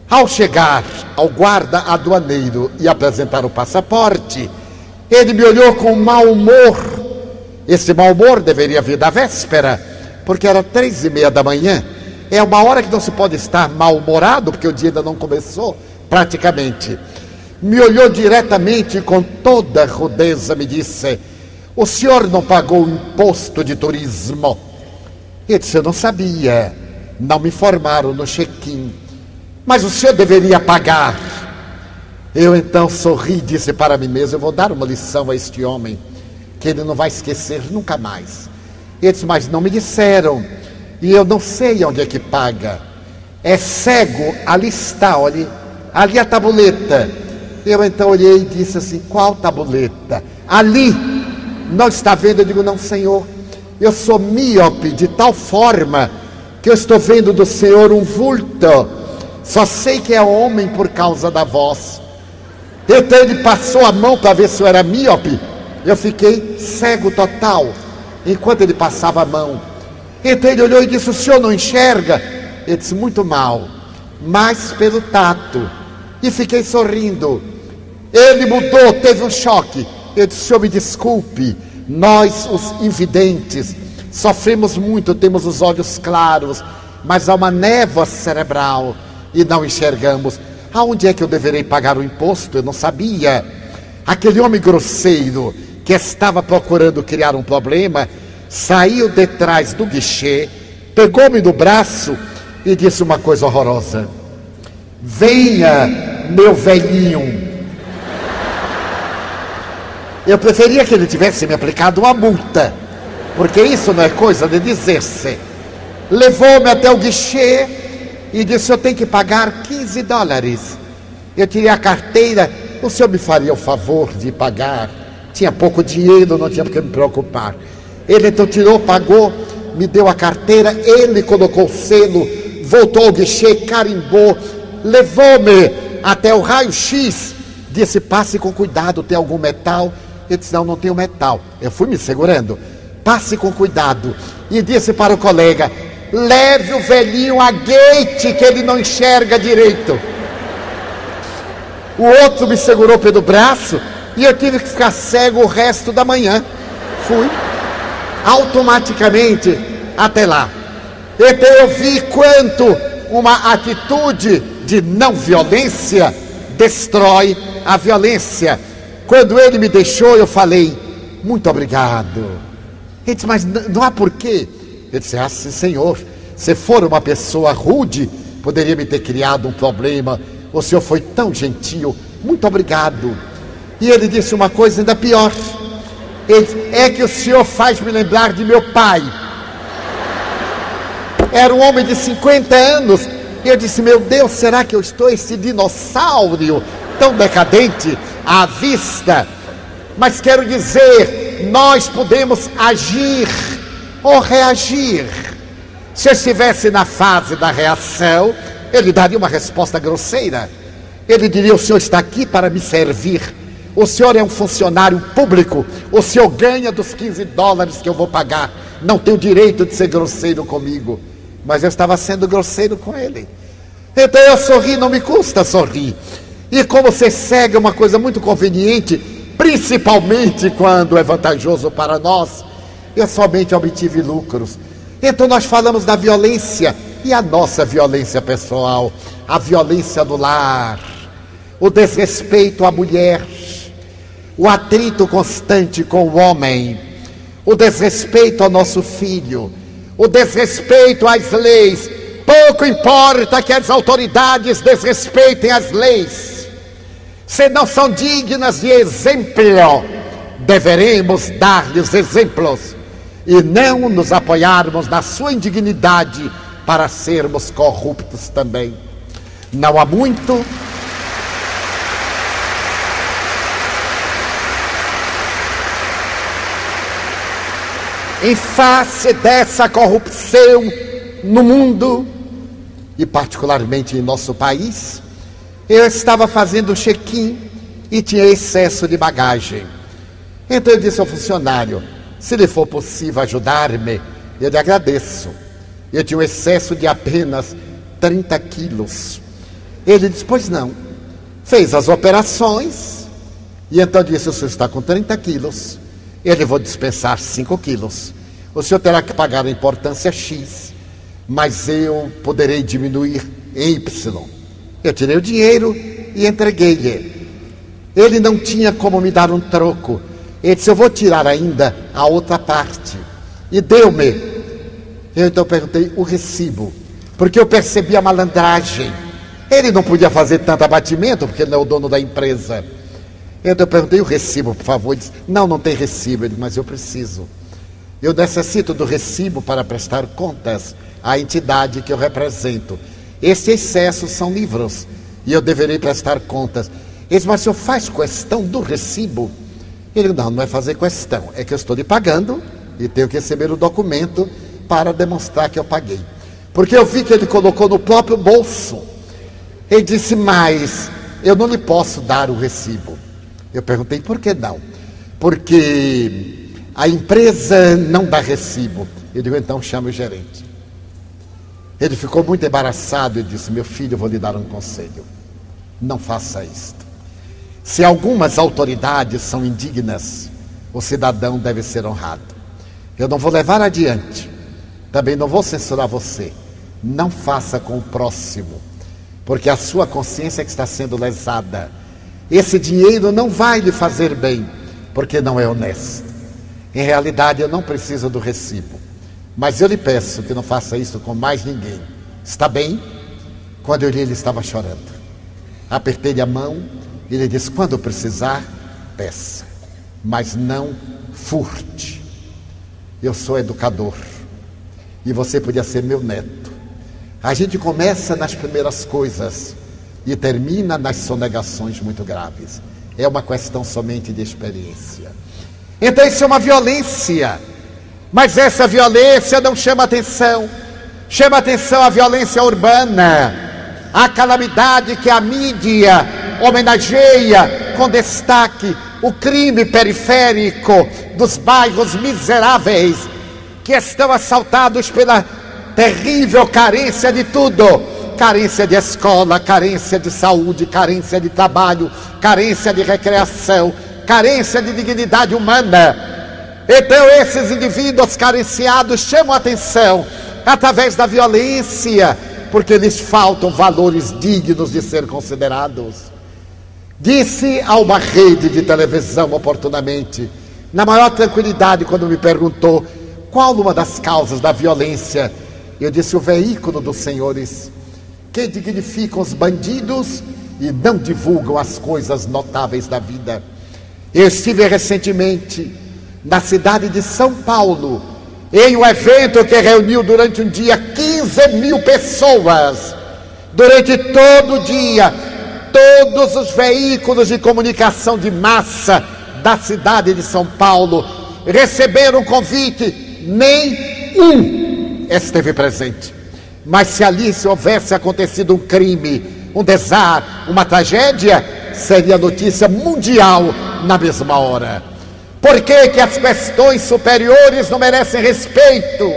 Ao chegar ao guarda aduaneiro e apresentar o passaporte, ele me olhou com mau humor esse mau humor deveria vir da véspera, porque era três e meia da manhã. É uma hora que não se pode estar mal-humorado, porque o dia ainda não começou, praticamente. Me olhou diretamente e com toda rudeza me disse: O senhor não pagou o imposto de turismo? Eu disse: Eu não sabia, não me informaram no check-in. Mas o senhor deveria pagar. Eu então sorri e disse para mim mesmo: Eu vou dar uma lição a este homem, que ele não vai esquecer nunca mais. Ele disse: Mas não me disseram, e eu não sei onde é que paga. É cego, ali está, olhe, ali a tabuleta. Eu então olhei e disse assim: Qual tabuleta? Ali, não está vendo? Eu digo: Não, senhor, eu sou míope de tal forma que eu estou vendo do senhor um vulto. Só sei que é homem por causa da voz. Então ele passou a mão para ver se eu era míope. Eu fiquei cego total, enquanto ele passava a mão. Então ele olhou e disse: O senhor não enxerga? Eu disse: Muito mal, mas pelo tato. E fiquei sorrindo. Ele mudou, teve um choque. Eu disse: Senhor, me desculpe. Nós, os invidentes, sofremos muito, temos os olhos claros, mas há uma névoa cerebral e não enxergamos. Aonde é que eu deverei pagar o imposto? Eu não sabia. Aquele homem grosseiro que estava procurando criar um problema saiu de trás do guichê, pegou-me no braço e disse uma coisa horrorosa: Venha, meu velhinho. Eu preferia que ele tivesse me aplicado uma multa, porque isso não é coisa de dizer-se. Levou-me até o guichê e disse: Eu tenho que pagar 15 dólares. Eu tirei a carteira, o senhor me faria o favor de pagar? Tinha pouco dinheiro, não tinha porque me preocupar. Ele então tirou, pagou, me deu a carteira, ele colocou o selo, voltou ao guichê, carimbou, levou-me até o raio-x, disse: passe com cuidado, tem algum metal? Eu disse: não, não tenho metal. Eu fui me segurando. Passe com cuidado. E disse para o colega: leve o velhinho a gate, que ele não enxerga direito. O outro me segurou pelo braço e eu tive que ficar cego o resto da manhã. Fui automaticamente até lá. Então eu vi quanto uma atitude de não violência destrói a violência. Quando ele me deixou, eu falei, muito obrigado. Ele disse, mas não há porquê. Eu disse, ah, senhor, se for uma pessoa rude, poderia me ter criado um problema. O senhor foi tão gentil, muito obrigado. E ele disse uma coisa ainda pior. Ele, é que o senhor faz me lembrar de meu pai. Era um homem de 50 anos. E eu disse: Meu Deus, será que eu estou esse dinossauro tão decadente à vista? Mas quero dizer, nós podemos agir ou reagir. Se estivesse na fase da reação, ele daria uma resposta grosseira. Ele diria: O senhor está aqui para me servir o senhor é um funcionário público. O senhor ganha dos 15 dólares que eu vou pagar. Não tem o direito de ser grosseiro comigo. Mas eu estava sendo grosseiro com ele. Então eu sorri, não me custa sorrir. E como ser cego é uma coisa muito conveniente, principalmente quando é vantajoso para nós, eu somente obtive lucros. Então nós falamos da violência. E a nossa violência pessoal, a violência do lar, o desrespeito à mulher, o atrito constante com o homem, o desrespeito ao nosso filho, o desrespeito às leis. Pouco importa que as autoridades desrespeitem as leis, se não são dignas de exemplo, deveremos dar-lhes exemplos e não nos apoiarmos na sua indignidade para sermos corruptos também. Não há muito em face dessa corrupção no mundo e particularmente em nosso país, eu estava fazendo check-in e tinha excesso de bagagem. Então eu disse ao funcionário: se lhe for possível ajudar-me, eu lhe agradeço. Eu tinha um excesso de apenas 30 quilos. Ele disse: Pois não. Fez as operações e então disse: O senhor está com 30 quilos ele vou dispensar 5 quilos. O senhor terá que pagar a importância X, mas eu poderei diminuir em Y. Eu tirei o dinheiro e entreguei-lhe. Ele não tinha como me dar um troco. Ele disse: Eu vou tirar ainda a outra parte. E deu-me. Eu então perguntei o recibo, porque eu percebi a malandragem. Ele não podia fazer tanto abatimento, porque ele não é o dono da empresa. Então eu perguntei o recibo, por favor. Ele disse, não, não tem recibo. Ele disse, mas eu preciso. Eu necessito do recibo para prestar contas à entidade que eu represento. Esses excessos são livros e eu deverei prestar contas. Ele disse, mas o senhor faz questão do recibo? Ele disse, não, não é fazer questão, é que eu estou lhe pagando e tenho que receber o documento para demonstrar que eu paguei. Porque eu vi que ele colocou no próprio bolso. Ele disse, mas eu não lhe posso dar o recibo. Eu perguntei, por que não? Porque a empresa não dá recibo. Eu digo, então chame o gerente. Ele ficou muito embaraçado e disse: Meu filho, eu vou lhe dar um conselho. Não faça isto. Se algumas autoridades são indignas, o cidadão deve ser honrado. Eu não vou levar adiante. Também não vou censurar você. Não faça com o próximo, porque a sua consciência que está sendo lesada. Esse dinheiro não vai lhe fazer bem, porque não é honesto. Em realidade, eu não preciso do recibo. Mas eu lhe peço que não faça isso com mais ninguém. Está bem? Quando eu li, ele estava chorando. Apertei-lhe a mão ele disse: Quando precisar, peça, mas não furte. Eu sou educador e você podia ser meu neto. A gente começa nas primeiras coisas e termina nas sonegações muito graves. É uma questão somente de experiência. Então isso é uma violência. Mas essa violência não chama atenção. Chama atenção a violência urbana, a calamidade que a mídia homenageia com destaque o crime periférico dos bairros miseráveis que estão assaltados pela terrível carência de tudo carência de escola, carência de saúde, carência de trabalho, carência de recreação, carência de dignidade humana. Então, esses indivíduos carenciados chamam a atenção através da violência, porque lhes faltam valores dignos de ser considerados. Disse a uma rede de televisão oportunamente, na maior tranquilidade, quando me perguntou qual uma das causas da violência, eu disse: o veículo dos senhores que dignificam os bandidos e não divulgam as coisas notáveis da vida. Eu estive recentemente na cidade de São Paulo, em um evento que reuniu durante um dia 15 mil pessoas. Durante todo o dia, todos os veículos de comunicação de massa da cidade de São Paulo receberam convite, nem um esteve presente. Mas se ali se houvesse acontecido um crime, um desar, uma tragédia, seria notícia mundial na mesma hora. Por que, que as questões superiores não merecem respeito?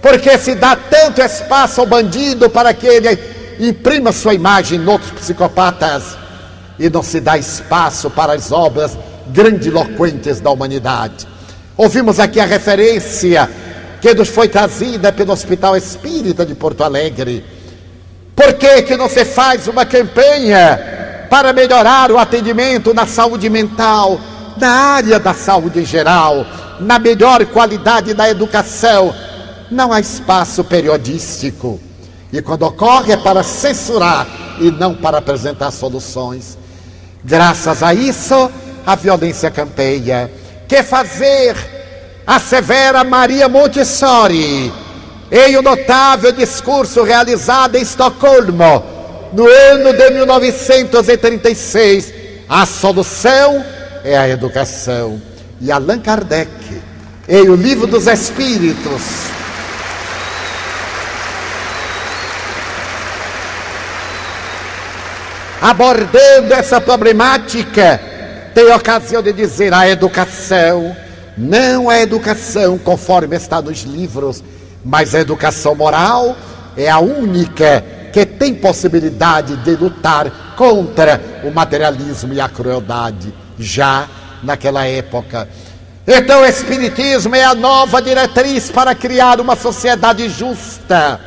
Porque se dá tanto espaço ao bandido para que ele imprima sua imagem em outros psicopatas e não se dá espaço para as obras grandiloquentes da humanidade. Ouvimos aqui a referência que nos foi trazida pelo Hospital Espírita de Porto Alegre. Por que, que não se faz uma campanha para melhorar o atendimento na saúde mental, na área da saúde em geral, na melhor qualidade da educação? Não há espaço periodístico. E quando ocorre é para censurar e não para apresentar soluções. Graças a isso, a violência campeia. Quer fazer assevera Maria Montessori em um notável discurso realizado em Estocolmo no ano de 1936. A solução é a educação. E Allan Kardec, em O Livro dos Espíritos, abordando essa problemática, tem ocasião de dizer a educação não a educação conforme está nos livros, mas a educação moral é a única que tem possibilidade de lutar contra o materialismo e a crueldade, já naquela época. Então, o Espiritismo é a nova diretriz para criar uma sociedade justa,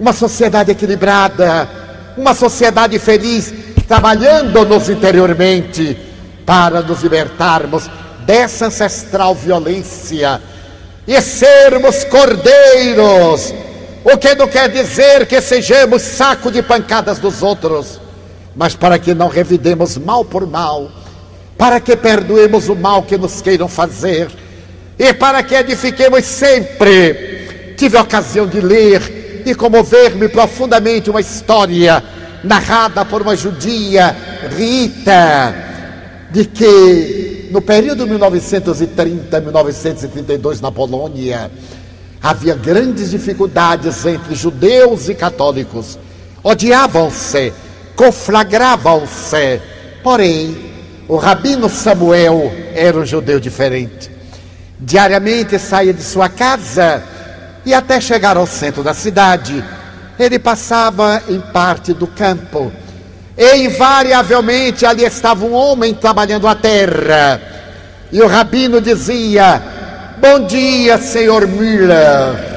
uma sociedade equilibrada, uma sociedade feliz, trabalhando-nos interiormente para nos libertarmos dessa ancestral violência e sermos cordeiros, o que não quer dizer que sejamos saco de pancadas dos outros, mas para que não revidemos mal por mal, para que perdoemos o mal que nos queiram fazer e para que edifiquemos sempre. Tive a ocasião de ler e comover-me profundamente uma história narrada por uma judia, Rita, de que no período 1930-1932 na Polônia, Havia grandes dificuldades entre judeus e católicos. Odiavam-se, conflagravam-se. Porém, o rabino Samuel era um judeu diferente. Diariamente saía de sua casa e até chegar ao centro da cidade, ele passava em parte do campo. E invariavelmente ali estava um homem trabalhando a terra. E o rabino dizia: Bom dia, senhor Müller.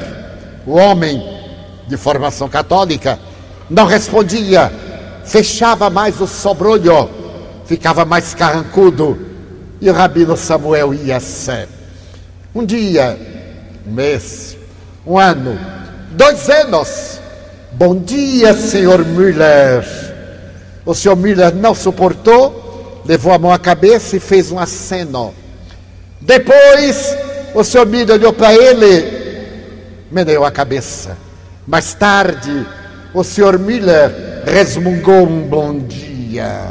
O homem de formação católica não respondia, fechava mais o sobrolho, ficava mais carrancudo. E o rabino Samuel ia-se. Um dia, um mês, um ano, dois anos. Bom dia, senhor Müller. O senhor Müller não suportou, levou a mão à cabeça e fez um aceno. Depois o senhor Mídia olhou para ele, meneou a cabeça. Mais tarde, o senhor Miller resmungou um bom dia.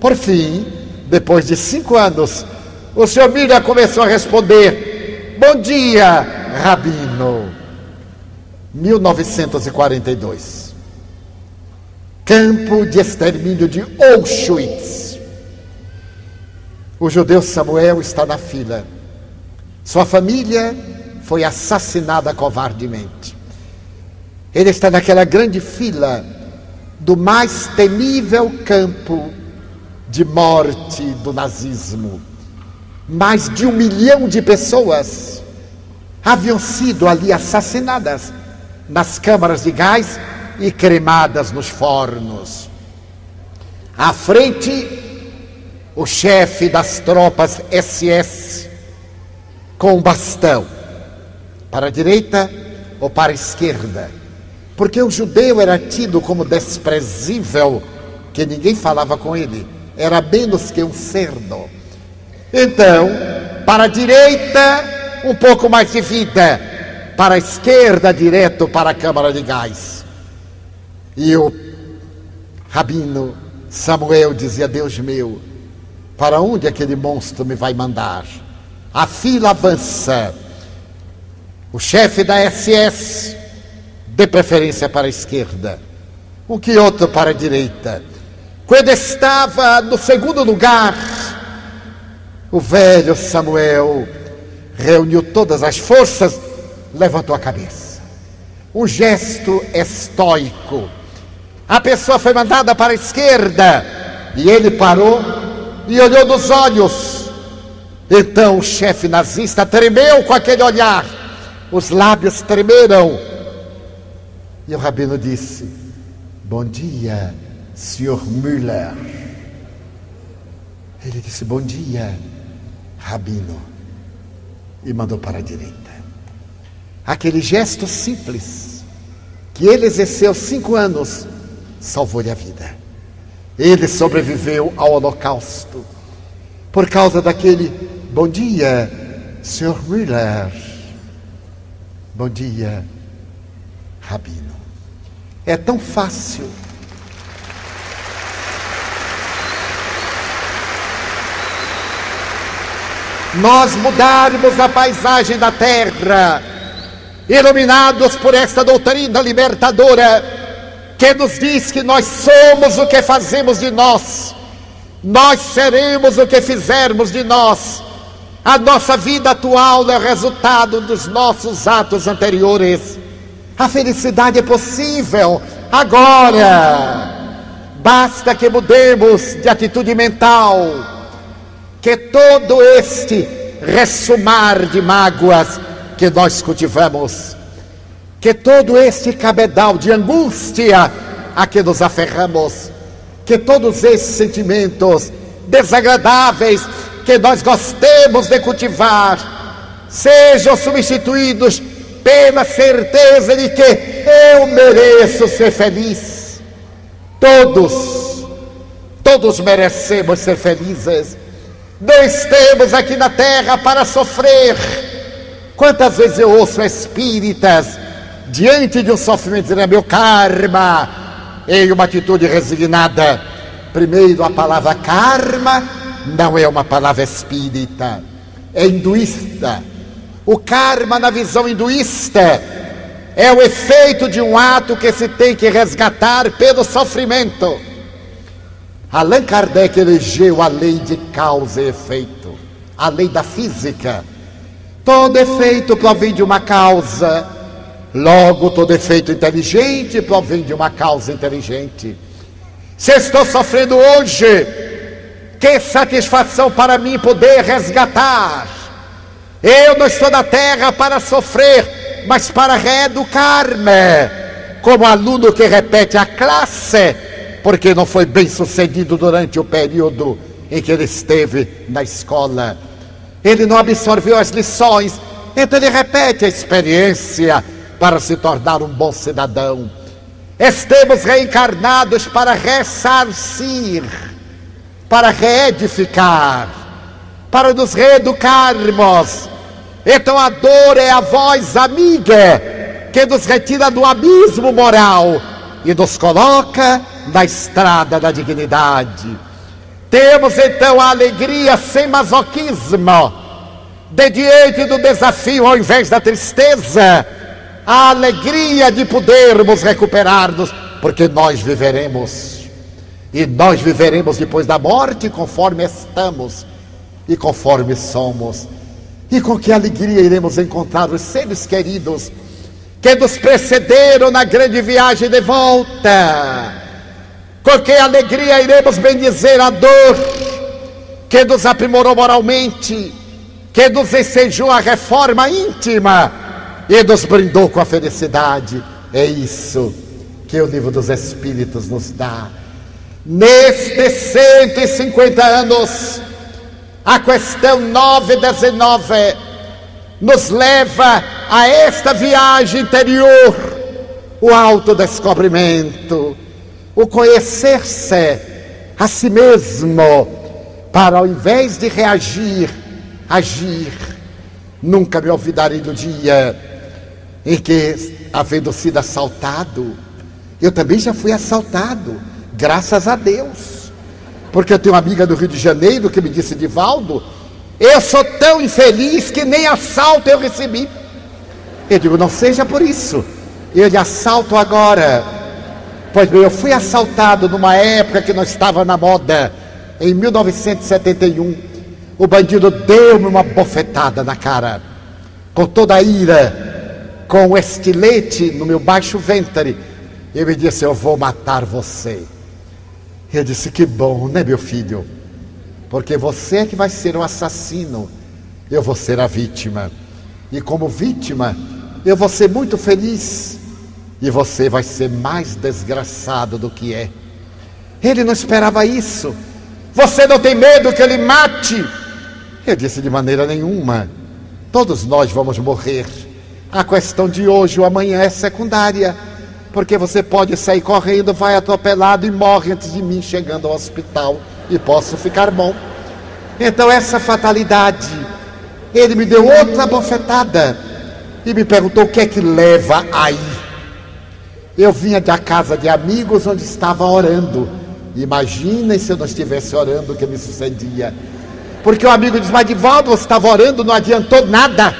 Por fim, depois de cinco anos, o senhor Miller começou a responder: Bom dia, Rabino. 1942. Campo de extermínio de Auschwitz. O judeu Samuel está na fila. Sua família foi assassinada covardemente. Ele está naquela grande fila do mais temível campo de morte do nazismo. Mais de um milhão de pessoas haviam sido ali assassinadas nas câmaras de gás e cremadas nos fornos. À frente, o chefe das tropas SS, com um bastão, para a direita ou para a esquerda, porque o judeu era tido como desprezível, que ninguém falava com ele, era menos que um cerdo. Então, para a direita, um pouco mais de vida, para a esquerda, direto para a câmara de gás. E o rabino Samuel dizia: Deus meu, para onde aquele monstro me vai mandar? A fila avança. O chefe da SS, de preferência para a esquerda, um que outro para a direita. Quando estava no segundo lugar, o velho Samuel reuniu todas as forças, levantou a cabeça. Um gesto estoico. A pessoa foi mandada para a esquerda e ele parou e olhou nos olhos então o chefe nazista tremeu com aquele olhar, os lábios tremeram. E o rabino disse: Bom dia, senhor Müller. Ele disse: Bom dia, rabino. E mandou para a direita. Aquele gesto simples, que ele exerceu cinco anos, salvou-lhe a vida. Ele sobreviveu ao Holocausto por causa daquele bom dia, Sr. Miller. Bom dia, Rabino. É tão fácil. Nós mudarmos a paisagem da terra, iluminados por esta doutrina libertadora, que nos diz que nós somos o que fazemos de nós nós seremos o que fizermos de nós. A nossa vida atual é resultado dos nossos atos anteriores. A felicidade é possível agora. Basta que mudemos de atitude mental. Que todo este ressumar de mágoas que nós cultivamos, que todo este cabedal de angústia a que nos aferramos, que todos esses sentimentos desagradáveis que nós gostemos de cultivar sejam substituídos pela certeza de que eu mereço ser feliz. Todos, todos merecemos ser felizes. Não estamos aqui na terra para sofrer. Quantas vezes eu ouço espíritas diante de um sofrimento dizendo: é meu karma, em uma atitude resignada. Primeiro, a palavra karma não é uma palavra espírita, é hinduísta. O karma, na visão hinduísta, é o efeito de um ato que se tem que resgatar pelo sofrimento. Allan Kardec elegeu a lei de causa e efeito, a lei da física. Todo efeito provém de uma causa, logo todo efeito inteligente provém de uma causa inteligente. Se estou sofrendo hoje, que satisfação para mim poder resgatar. Eu não estou na terra para sofrer, mas para reeducar-me, como aluno que repete a classe, porque não foi bem sucedido durante o período em que ele esteve na escola. Ele não absorveu as lições, então ele repete a experiência para se tornar um bom cidadão. Estamos reencarnados para ressarcir, para reedificar, para nos reeducarmos. Então a dor é a voz amiga que nos retira do abismo moral e nos coloca na estrada da dignidade. Temos então a alegria sem masoquismo, de diante do desafio ao invés da tristeza a alegria de podermos recuperar-nos, porque nós viveremos. E nós viveremos depois da morte conforme estamos e conforme somos. E com que alegria iremos encontrar os seres queridos que nos precederam na grande viagem de volta. Com que alegria iremos bendizer a dor que nos aprimorou moralmente, que nos ensejou a reforma íntima e nos brindou com a felicidade. É isso que o livro dos Espíritos nos dá. Nestes 150 anos, a questão 919 nos leva a esta viagem interior, o autodescobrimento, o conhecer-se a si mesmo, para ao invés de reagir, agir. Nunca me olvidarei do dia em que, havendo sido assaltado, eu também já fui assaltado, graças a Deus. Porque eu tenho uma amiga do Rio de Janeiro que me disse, Divaldo, eu sou tão infeliz que nem assalto eu recebi. Eu digo, não seja por isso, eu lhe assalto agora. Pois bem, eu fui assaltado numa época que não estava na moda, em 1971. O bandido deu-me uma bofetada na cara, com toda a ira com o estilete no meu baixo ventre. Ele me disse: Eu vou matar você. Eu disse: Que bom, né, meu filho? Porque você é que vai ser o assassino, eu vou ser a vítima. E como vítima, eu vou ser muito feliz. E você vai ser mais desgraçado do que é. Ele não esperava isso. Você não tem medo que ele mate? Eu disse: De maneira nenhuma. Todos nós vamos morrer. A questão de hoje ou amanhã é secundária, porque você pode sair correndo, vai atropelado e morre antes de mim chegando ao hospital e posso ficar bom. Então, essa fatalidade, ele me deu outra bofetada e me perguntou o que é que leva aí. Eu vinha da casa de amigos onde estava orando. Imaginem se eu não estivesse orando o que me sucedia. Porque o amigo diz, mas Divaldo, você estava orando, não adiantou nada.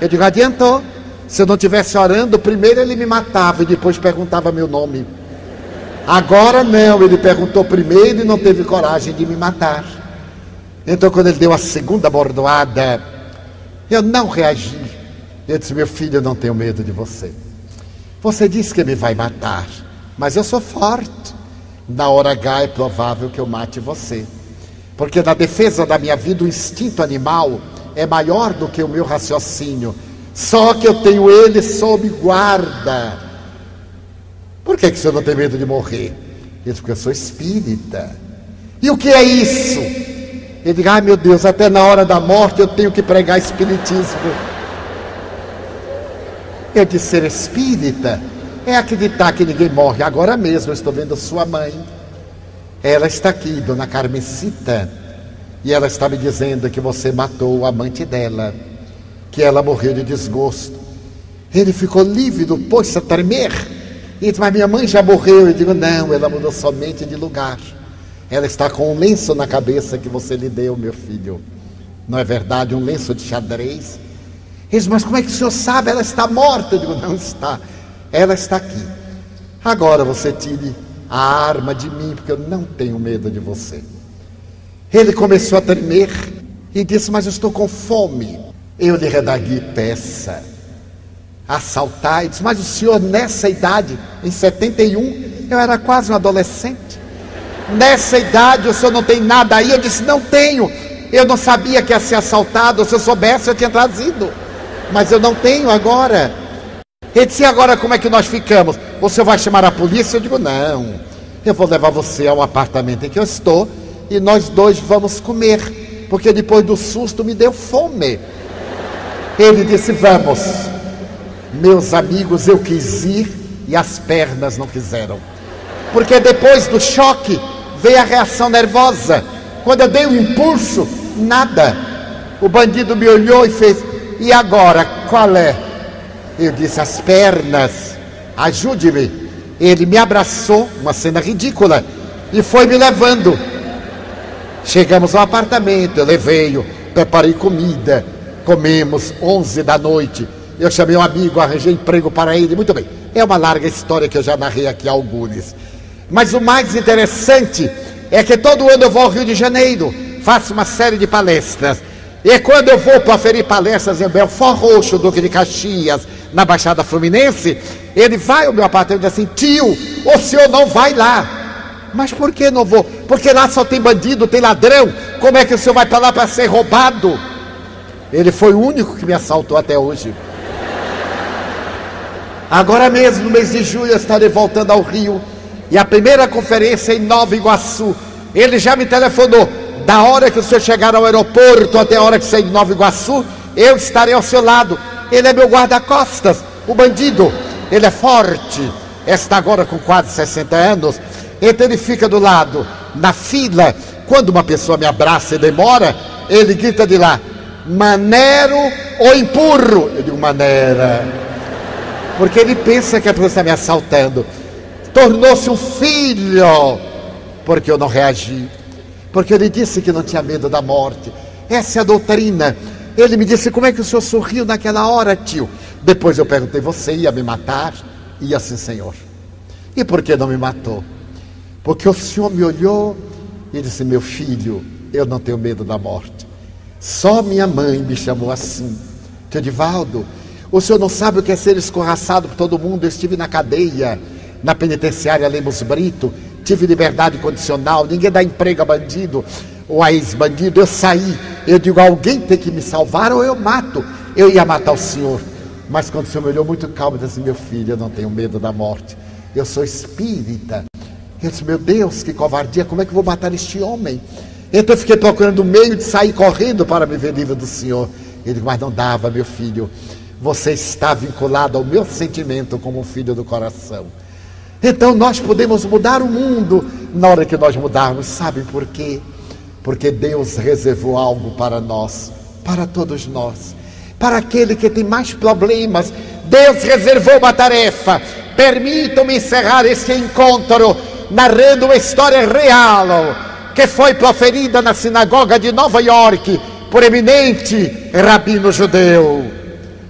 Eu digo, adiantou. Se eu não estivesse orando, primeiro ele me matava e depois perguntava meu nome. Agora não, ele perguntou primeiro e não teve coragem de me matar. Então, quando ele deu a segunda bordoada, eu não reagi. Eu disse: Meu filho, eu não tenho medo de você. Você disse que me vai matar, mas eu sou forte. Na hora H é provável que eu mate você. Porque na defesa da minha vida, o instinto animal é maior do que o meu raciocínio. Só que eu tenho ele sob guarda. Por que, que o senhor não tem medo de morrer? Ele porque eu sou espírita. E o que é isso? Ele diz, ai meu Deus, até na hora da morte eu tenho que pregar espiritismo. Eu disse: ser espírita é acreditar que ninguém morre. Agora mesmo eu estou vendo sua mãe. Ela está aqui, dona Carmesita, e ela está me dizendo que você matou o amante dela, que ela morreu de desgosto. Ele ficou lívido, pôs-se a tremer. E disse, mas minha mãe já morreu. Eu digo, não, ela mudou somente de lugar. Ela está com um lenço na cabeça que você lhe deu, meu filho. Não é verdade? Um lenço de xadrez. Ele diz, mas como é que o senhor sabe? Ela está morta. Eu digo, não está. Ela está aqui. Agora você tire a arma de mim, porque eu não tenho medo de você. Ele começou a tremer e disse, mas eu estou com fome. Eu lhe redagui peça. Assaltar. E disse, mas o senhor nessa idade, em 71, eu era quase um adolescente. Nessa idade o senhor não tem nada aí? Eu disse, não tenho. Eu não sabia que ia ser assaltado. Se eu soubesse, eu tinha trazido. Mas eu não tenho agora. Ele disse, agora como é que nós ficamos? Você vai chamar a polícia? Eu digo, não. Eu vou levar você ao apartamento em que eu estou e nós dois vamos comer. Porque depois do susto me deu fome. Ele disse, vamos. Meus amigos, eu quis ir e as pernas não quiseram. Porque depois do choque veio a reação nervosa. Quando eu dei um impulso, nada. O bandido me olhou e fez: E agora, qual é? Eu disse: As pernas, ajude-me. Ele me abraçou, uma cena ridícula, e foi me levando. Chegamos ao apartamento, eu levei-o, preparei comida, comemos, 11 da noite. Eu chamei um amigo, arranjei emprego para ele. Muito bem, é uma larga história que eu já narrei aqui a alguns. Mas o mais interessante é que todo ano eu vou ao Rio de Janeiro, faço uma série de palestras. E quando eu vou para ferir palestras em Belfort Roxo, Duque de Caxias, na Baixada Fluminense, ele vai ao meu apartamento e diz assim: tio, o senhor não vai lá. Mas por que não vou? Porque lá só tem bandido, tem ladrão. Como é que o senhor vai para lá para ser roubado? Ele foi o único que me assaltou até hoje. Agora mesmo, no mês de julho, estarei voltando ao Rio e a primeira conferência em Nova Iguaçu. Ele já me telefonou. Da hora que o senhor chegar ao aeroporto até a hora que sair de Nova Iguaçu, eu estarei ao seu lado. Ele é meu guarda-costas, o bandido. Ele é forte. Está agora com quase 60 anos. Então ele fica do lado, na fila. Quando uma pessoa me abraça e demora, ele grita de lá: Manero ou empurro? Eu digo: Manera. Porque ele pensa que a pessoa está me assaltando tornou-se um filho, porque eu não reagi, porque ele disse que não tinha medo da morte. Essa é a doutrina. Ele me disse: Como é que o senhor sorriu naquela hora, tio? Depois eu perguntei: Você ia me matar? E assim, senhor. E por que não me matou? Porque o senhor me olhou e disse: Meu filho, eu não tenho medo da morte. Só minha mãe me chamou assim. Tio Divaldo, o senhor não sabe o que é ser escorraçado por todo mundo. Eu estive na cadeia na penitenciária Lemos Brito, tive liberdade condicional, ninguém dá emprego a bandido ou a ex-bandido. Eu saí, eu digo: alguém tem que me salvar ou eu mato. Eu ia matar o senhor. Mas quando o senhor me olhou muito calmo, disse: Meu filho, eu não tenho medo da morte. Eu sou espírita. Eu disse: Meu Deus, que covardia, como é que eu vou matar este homem? Então eu fiquei procurando o meio de sair correndo para me ver livre do senhor. Ele disse: Mas não dava, meu filho. Você está vinculado ao meu sentimento como um filho do coração. Então nós podemos mudar o mundo na hora que nós mudarmos. Sabe por quê? Porque Deus reservou algo para nós, para todos nós. Para aquele que tem mais problemas, Deus reservou uma tarefa. Permitam-me encerrar este encontro narrando uma história real que foi proferida na sinagoga de Nova York por eminente rabino judeu,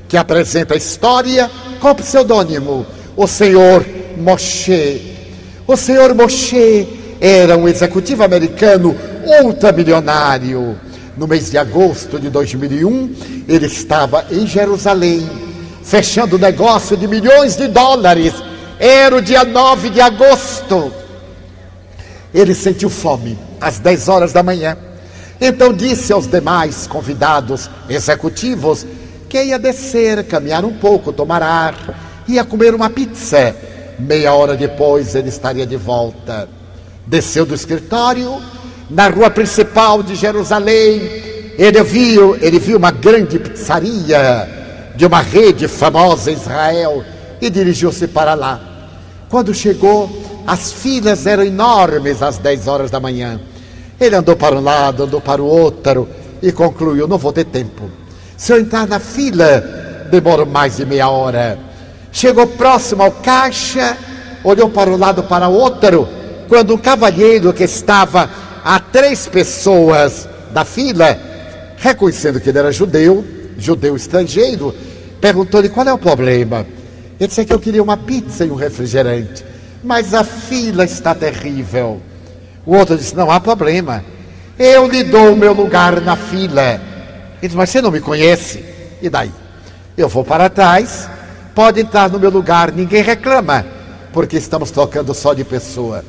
que apresenta a história com o pseudônimo O Senhor Moshe. O senhor Moshe era um executivo americano ultramilionário. No mês de agosto de 2001, ele estava em Jerusalém, fechando negócio de milhões de dólares. Era o dia 9 de agosto. Ele sentiu fome às 10 horas da manhã. Então disse aos demais convidados executivos que ia descer, caminhar um pouco, tomar ar, ia comer uma pizza Meia hora depois ele estaria de volta. Desceu do escritório, na rua principal de Jerusalém, ele viu, ele viu uma grande pizzaria de uma rede famosa em Israel e dirigiu-se para lá. Quando chegou, as filas eram enormes às 10 horas da manhã. Ele andou para um lado, andou para o outro e concluiu: não vou ter tempo. Se eu entrar na fila, demoro mais de meia hora. Chegou próximo ao caixa, olhou para um lado para o outro, quando um cavalheiro que estava a três pessoas da fila, reconhecendo que ele era judeu, judeu estrangeiro, perguntou-lhe qual é o problema. Ele disse que eu queria uma pizza e um refrigerante, mas a fila está terrível. O outro disse: Não há problema, eu lhe dou o meu lugar na fila. Ele disse: Mas você não me conhece? E daí? Eu vou para trás, pode entrar no meu lugar, ninguém reclama, porque estamos trocando só de pessoa.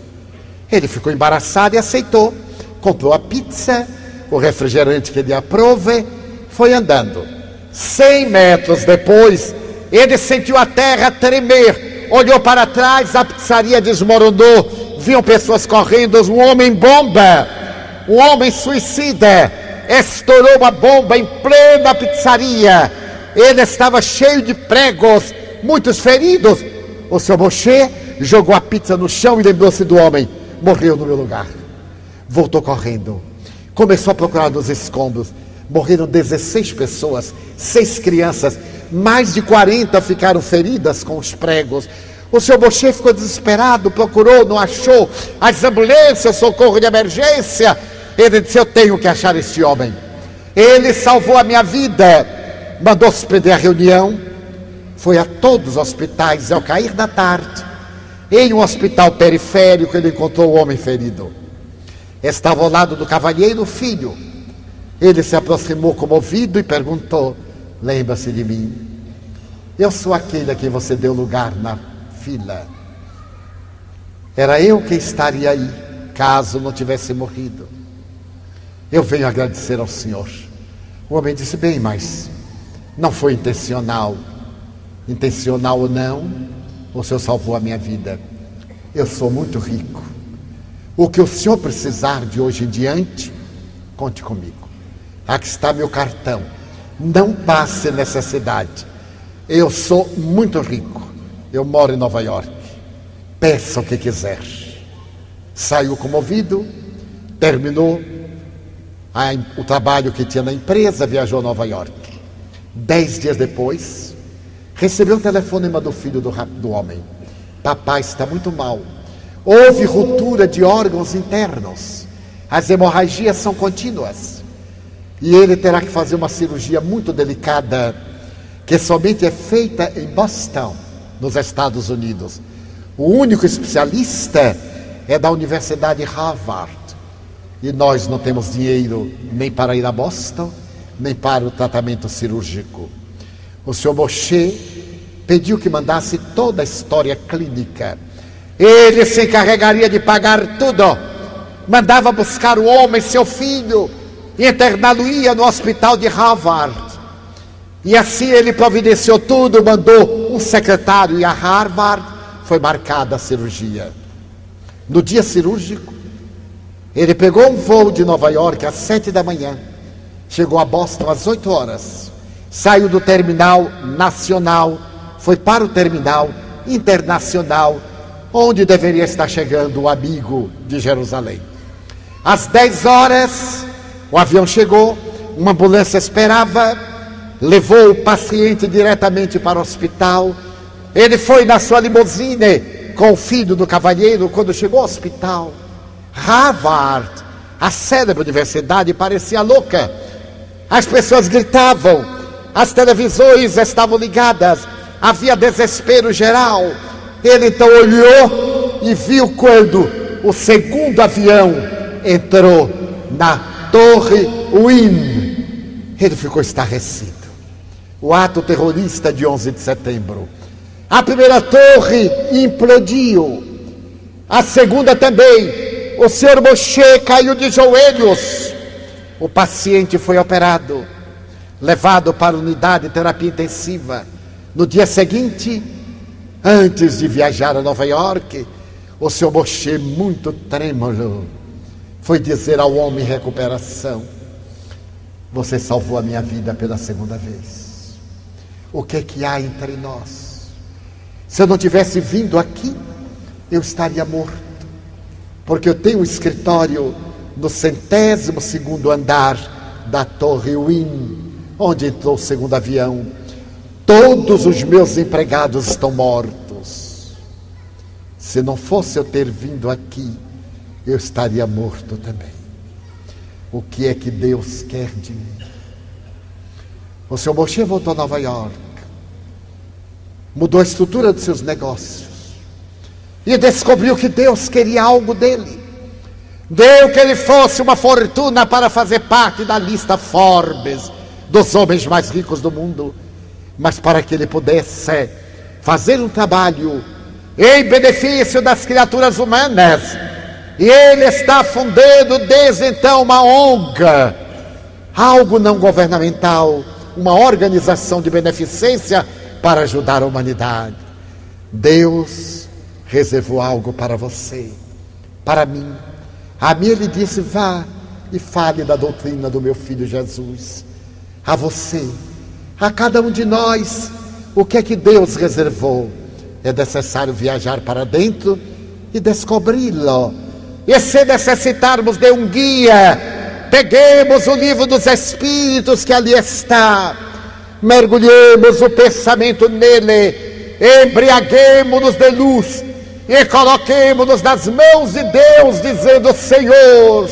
Ele ficou embaraçado e aceitou. Comprou a pizza, o refrigerante que ele aprove, foi andando. Cem metros depois, ele sentiu a terra tremer, olhou para trás, a pizzaria desmoronou, viam pessoas correndo, um homem bomba, um homem suicida, estourou uma bomba em plena pizzaria. Ele estava cheio de pregos, muitos feridos. O seu Moshe jogou a pizza no chão e lembrou-se do homem. Morreu no meu lugar. Voltou correndo. Começou a procurar nos escombros. Morreram 16 pessoas, seis crianças, mais de 40 ficaram feridas com os pregos. O seu Moshe ficou desesperado, procurou, não achou. As ambulâncias, socorro de emergência. Ele disse: Eu tenho que achar este homem. Ele salvou a minha vida. Mandou suspender a reunião. Foi a todos os hospitais ao cair da tarde. Em um hospital periférico, ele encontrou o homem ferido. Estava ao lado do cavalheiro filho. Ele se aproximou comovido e perguntou: Lembra-se de mim? Eu sou aquele a quem você deu lugar na fila. Era eu que estaria aí, caso não tivesse morrido. Eu venho agradecer ao Senhor. O homem disse: Bem, mas não foi intencional. Intencional ou não, o Senhor salvou a minha vida. Eu sou muito rico. O que o Senhor precisar de hoje em diante, conte comigo. Aqui está meu cartão. Não passe necessidade. Eu sou muito rico. Eu moro em Nova York. Peça o que quiser. Saiu comovido, terminou a, o trabalho que tinha na empresa, viajou a Nova York. Dez dias depois, recebeu um telefonema do filho do, do homem. Papai está muito mal. Houve ruptura de órgãos internos. As hemorragias são contínuas. E ele terá que fazer uma cirurgia muito delicada, que somente é feita em Boston, nos Estados Unidos. O único especialista é da Universidade Harvard. E nós não temos dinheiro nem para ir a Boston, nem para o tratamento cirúrgico. O senhor Moshe pediu que mandasse toda a história clínica. Ele se encarregaria de pagar tudo. Mandava buscar o homem, seu filho, e interná-lo-ia no hospital de Harvard. E assim ele providenciou tudo, mandou um secretário e a Harvard foi marcada a cirurgia. No dia cirúrgico, ele pegou um voo de Nova York às sete da manhã, chegou a Boston às oito horas, saiu do terminal nacional, foi para o terminal internacional, onde deveria estar chegando o amigo de Jerusalém. Às dez horas, o avião chegou, uma ambulância esperava, levou o paciente diretamente para o hospital. Ele foi na sua limusine com o filho do cavalheiro quando chegou ao hospital. Harvard, a célebre universidade, parecia louca. As pessoas gritavam, as televisões estavam ligadas, havia desespero geral. Ele então olhou e viu quando o segundo avião entrou na Torre Wynn. Ele ficou estarrecido. O ato terrorista de 11 de setembro. A primeira torre implodiu. A segunda também o senhor Moshe caiu de joelhos. O paciente foi operado, levado para a unidade de terapia intensiva. No dia seguinte, antes de viajar a Nova York, o senhor Moshe, muito trêmulo, foi dizer ao homem em recuperação: Você salvou a minha vida pela segunda vez. o que é que há entre nós. Se eu não tivesse vindo aqui, eu estaria morto, porque eu tenho um escritório no centésimo segundo andar da Torre Wynn, onde entrou o segundo avião. Todos os meus empregados estão mortos. Se não fosse eu ter vindo aqui, eu estaria morto também. O que é que Deus quer de mim? O seu Moshe voltou a Nova York mudou a estrutura dos seus negócios e descobriu que Deus queria algo dele. Deu que ele fosse uma fortuna para fazer parte da lista Forbes dos homens mais ricos do mundo, mas para que ele pudesse fazer um trabalho em benefício das criaturas humanas. E ele está fundando desde então uma ONG, algo não governamental, uma organização de beneficência para ajudar a humanidade. Deus reservou algo para você, para mim. A mim ele disse: vá e fale da doutrina do meu filho Jesus. A você, a cada um de nós, o que é que Deus reservou? É necessário viajar para dentro e descobri-lo. E se necessitarmos de um guia, peguemos o livro dos Espíritos que ali está mergulhemos o pensamento nele, embriaguemos-nos de luz e coloquemos-nos nas mãos de Deus, dizendo: Senhor,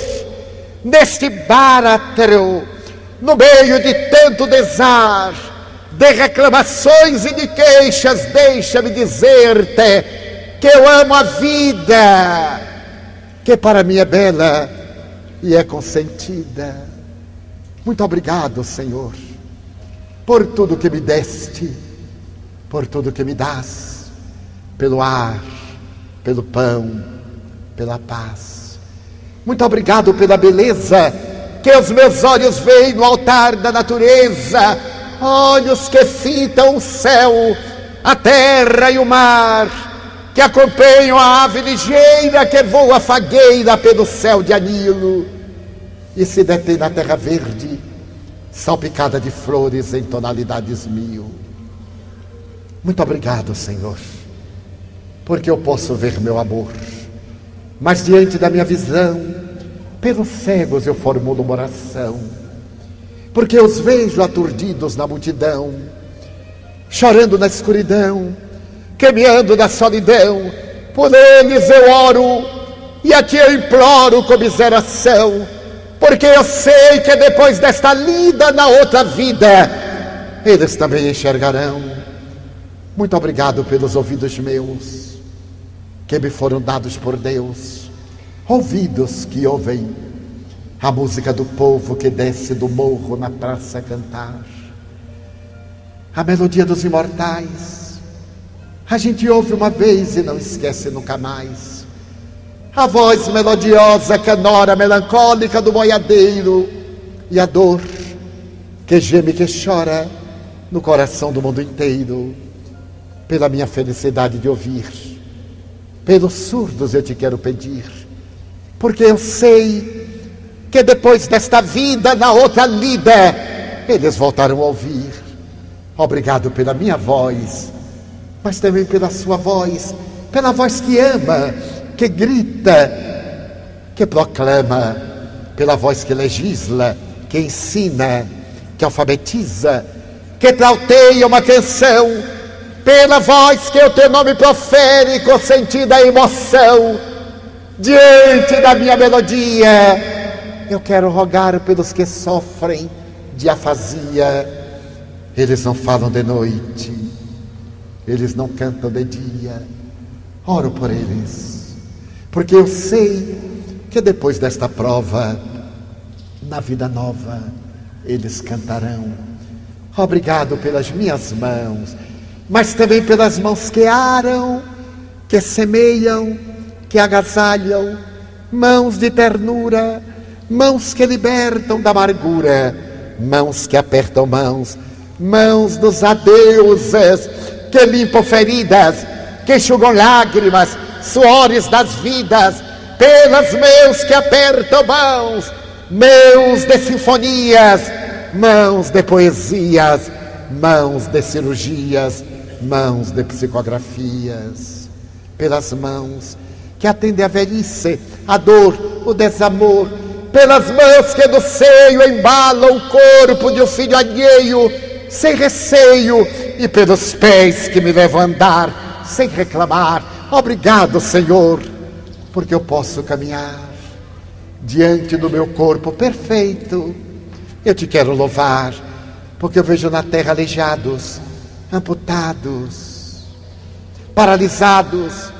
neste báratro, no meio de tanto desar, de reclamações e de queixas, deixa-me dizer-te que eu amo a vida, que para mim é bela e é consentida. Muito obrigado, Senhor por tudo que me deste, por tudo que me das, pelo ar, pelo pão, pela paz. Muito obrigado pela beleza que os meus olhos veem no altar da natureza, olhos que fitam o céu, a terra e o mar, que acompanham a ave ligeira que voa fagueira pelo céu de anilo e se detém na terra verde salpicada de flores em tonalidades mil. Muito obrigado, Senhor, porque eu posso ver meu amor, mas diante da minha visão, pelos cegos eu formulo uma oração, porque os vejo aturdidos na multidão, chorando na escuridão, quemeando na solidão, por eles eu oro e a ti eu imploro com miseração porque eu sei que depois desta lida na outra vida, eles também enxergarão. Muito obrigado pelos ouvidos meus, que me foram dados por Deus, ouvidos que ouvem a música do povo que desce do morro na praça a cantar, a melodia dos imortais. A gente ouve uma vez e não esquece nunca mais. A voz melodiosa, canora, melancólica do boiadeiro e a dor que geme, que chora no coração do mundo inteiro, pela minha felicidade de ouvir, pelos surdos eu te quero pedir, porque eu sei que depois desta vida, na outra lida, eles voltarão a ouvir. Obrigado pela minha voz, mas também pela sua voz, pela voz que ama que grita, que proclama, pela voz que legisla, que ensina, que alfabetiza, que trauteia uma canção, pela voz que o teu nome profere com sentido a emoção, diante da minha melodia, eu quero rogar pelos que sofrem de afasia, eles não falam de noite, eles não cantam de dia, oro por eles porque eu sei que depois desta prova, na vida nova, eles cantarão. Obrigado pelas minhas mãos, mas também pelas mãos que aram, que semeiam, que agasalham, mãos de ternura, mãos que libertam da amargura, mãos que apertam mãos, mãos dos adeuses, que limpam feridas, que enxugam lágrimas, suores das vidas, pelas meus que apertam mãos, mãos de sinfonias, mãos de poesias, mãos de cirurgias, mãos de psicografias, pelas mãos que atendem a velhice, a dor, o desamor, pelas mãos que do seio embalam o corpo de um filho alheio, sem receio, e pelos pés que me levam a andar, sem reclamar. Obrigado, Senhor, porque eu posso caminhar diante do meu corpo perfeito. Eu te quero louvar, porque eu vejo na terra aleijados, amputados, paralisados,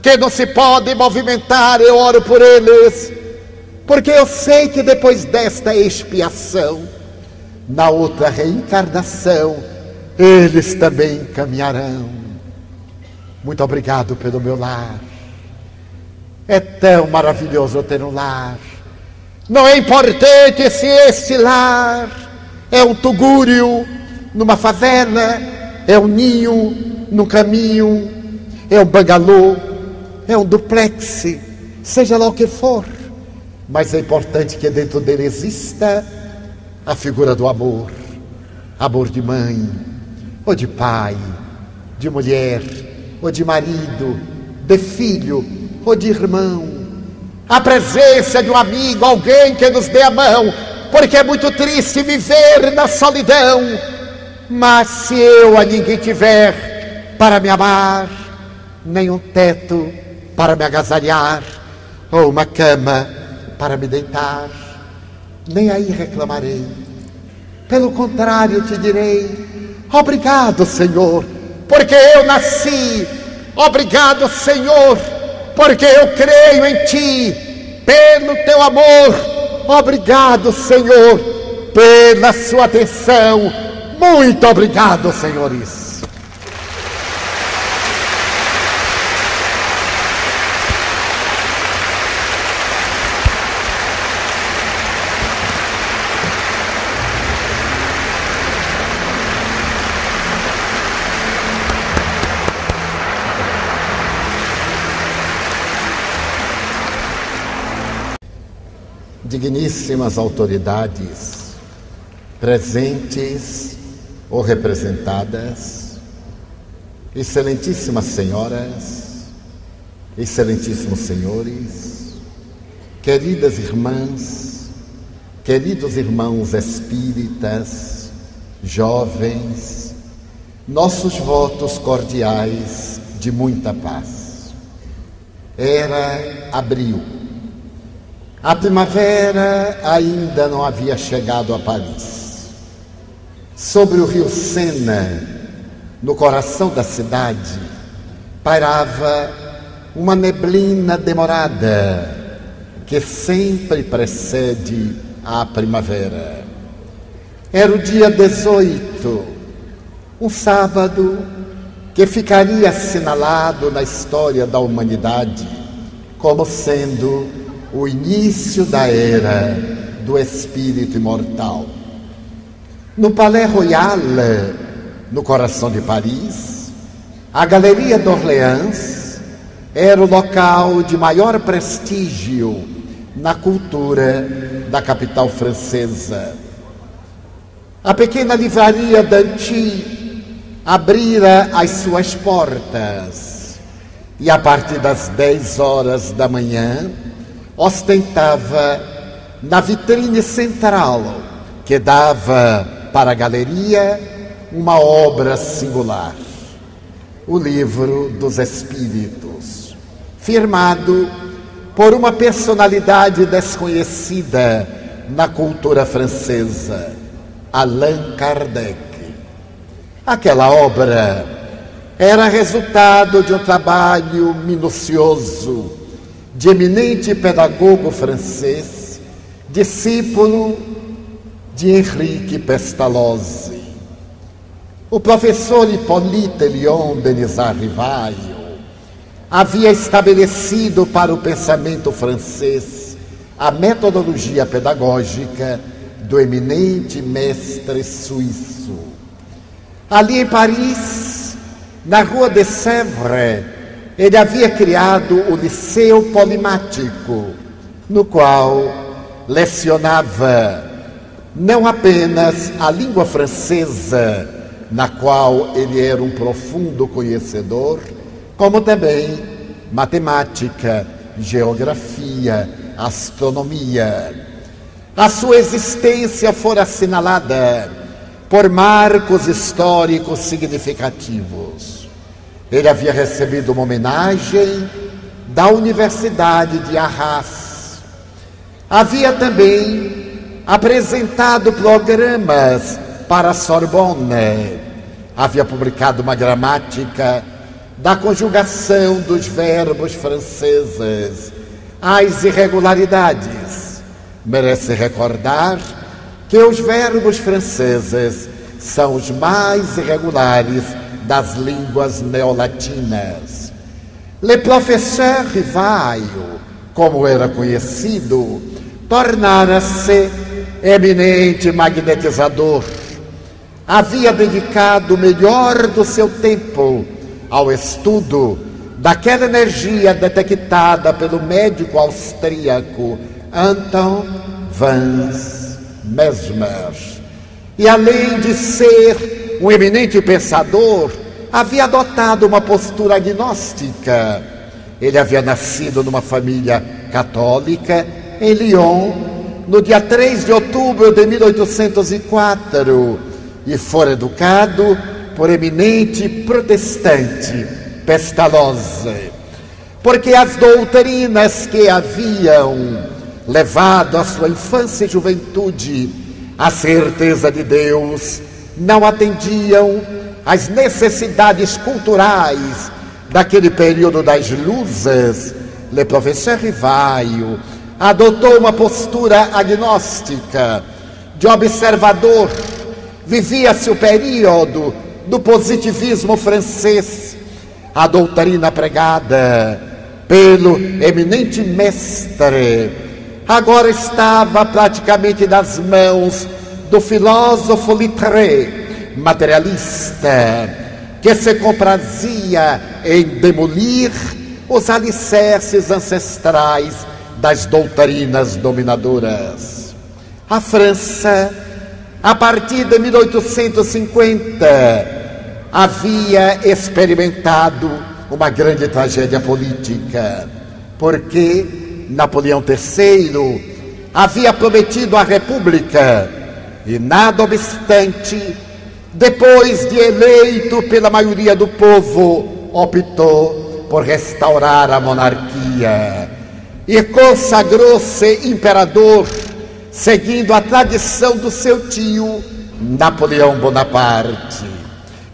que não se podem movimentar. Eu oro por eles, porque eu sei que depois desta expiação, na outra reencarnação, eles também caminharão. Muito obrigado pelo meu lar. É tão maravilhoso ter um lar. Não é importante se este lar é um tugúrio numa favela, é um ninho no caminho, é um bangalô, é um duplex, seja lá o que for. Mas é importante que dentro dele exista a figura do amor, amor de mãe, ou de pai, de mulher, ou de marido, de filho, ou de irmão. A presença de um amigo, alguém que nos dê a mão, porque é muito triste viver na solidão. Mas se eu a ninguém tiver para me amar, nem um teto para me agasalhar, ou uma cama para me deitar, nem aí reclamarei. Pelo contrário, te direi: obrigado, Senhor, porque eu nasci. Obrigado, Senhor, porque eu creio em Ti, pelo Teu amor. Obrigado, Senhor, pela Sua atenção. Muito obrigado, senhores. digníssimas autoridades presentes ou representadas, excelentíssimas senhoras, excelentíssimos senhores, queridas irmãs, queridos irmãos espíritas, jovens, nossos votos cordiais de muita paz. Era abril a primavera ainda não havia chegado a Paris. Sobre o rio Sena, no coração da cidade, pairava uma neblina demorada que sempre precede a primavera. Era o dia 18, um sábado que ficaria assinalado na história da humanidade como sendo o início da era do espírito imortal. No Palais Royal, no coração de Paris, a Galeria d'Orléans era o local de maior prestígio na cultura da capital francesa. A pequena livraria Danty abrira as suas portas e a partir das 10 horas da manhã ostentava na vitrine central que dava para a galeria uma obra singular, o Livro dos Espíritos, firmado por uma personalidade desconhecida na cultura francesa, Allan Kardec. Aquela obra era resultado de um trabalho minucioso de eminente pedagogo francês, discípulo de Henrique Pestalozzi. O professor Hippolyte Léon Denisard Rivaio havia estabelecido para o pensamento francês a metodologia pedagógica do eminente mestre suíço. Ali em Paris, na rua de Sèvres, ele havia criado o Liceu Polimático, no qual lecionava não apenas a língua francesa na qual ele era um profundo conhecedor, como também matemática, geografia, astronomia. A sua existência fora assinalada por marcos históricos significativos. Ele havia recebido uma homenagem da Universidade de Arras. Havia também apresentado programas para a Sorbonne. Havia publicado uma gramática da conjugação dos verbos franceses, as irregularidades. Merece recordar que os verbos franceses são os mais irregulares das línguas neolatinas. Le professeur Rivaio, como era conhecido, tornara-se eminente magnetizador. Havia dedicado o melhor do seu tempo ao estudo daquela energia detectada pelo médico austríaco Anton Vance Mesmer. E além de ser um eminente pensador, havia adotado uma postura agnóstica. Ele havia nascido numa família católica em Lyon no dia 3 de outubro de 1804 e foi educado por eminente protestante Pestalozzi, porque as doutrinas que haviam levado a sua infância e juventude à certeza de Deus não atendiam as necessidades culturais daquele período das luzes, Le Professeur Rivaio adotou uma postura agnóstica, de observador. Vivia-se o período do positivismo francês, a doutrina pregada pelo eminente mestre, agora estava praticamente nas mãos do filósofo Littré, materialista, que se comprazia em demolir os alicerces ancestrais das doutrinas dominadoras. A França, a partir de 1850, havia experimentado uma grande tragédia política, porque Napoleão III havia prometido a República e, nada obstante, depois de eleito pela maioria do povo, optou por restaurar a monarquia e consagrou-se imperador, seguindo a tradição do seu tio Napoleão Bonaparte.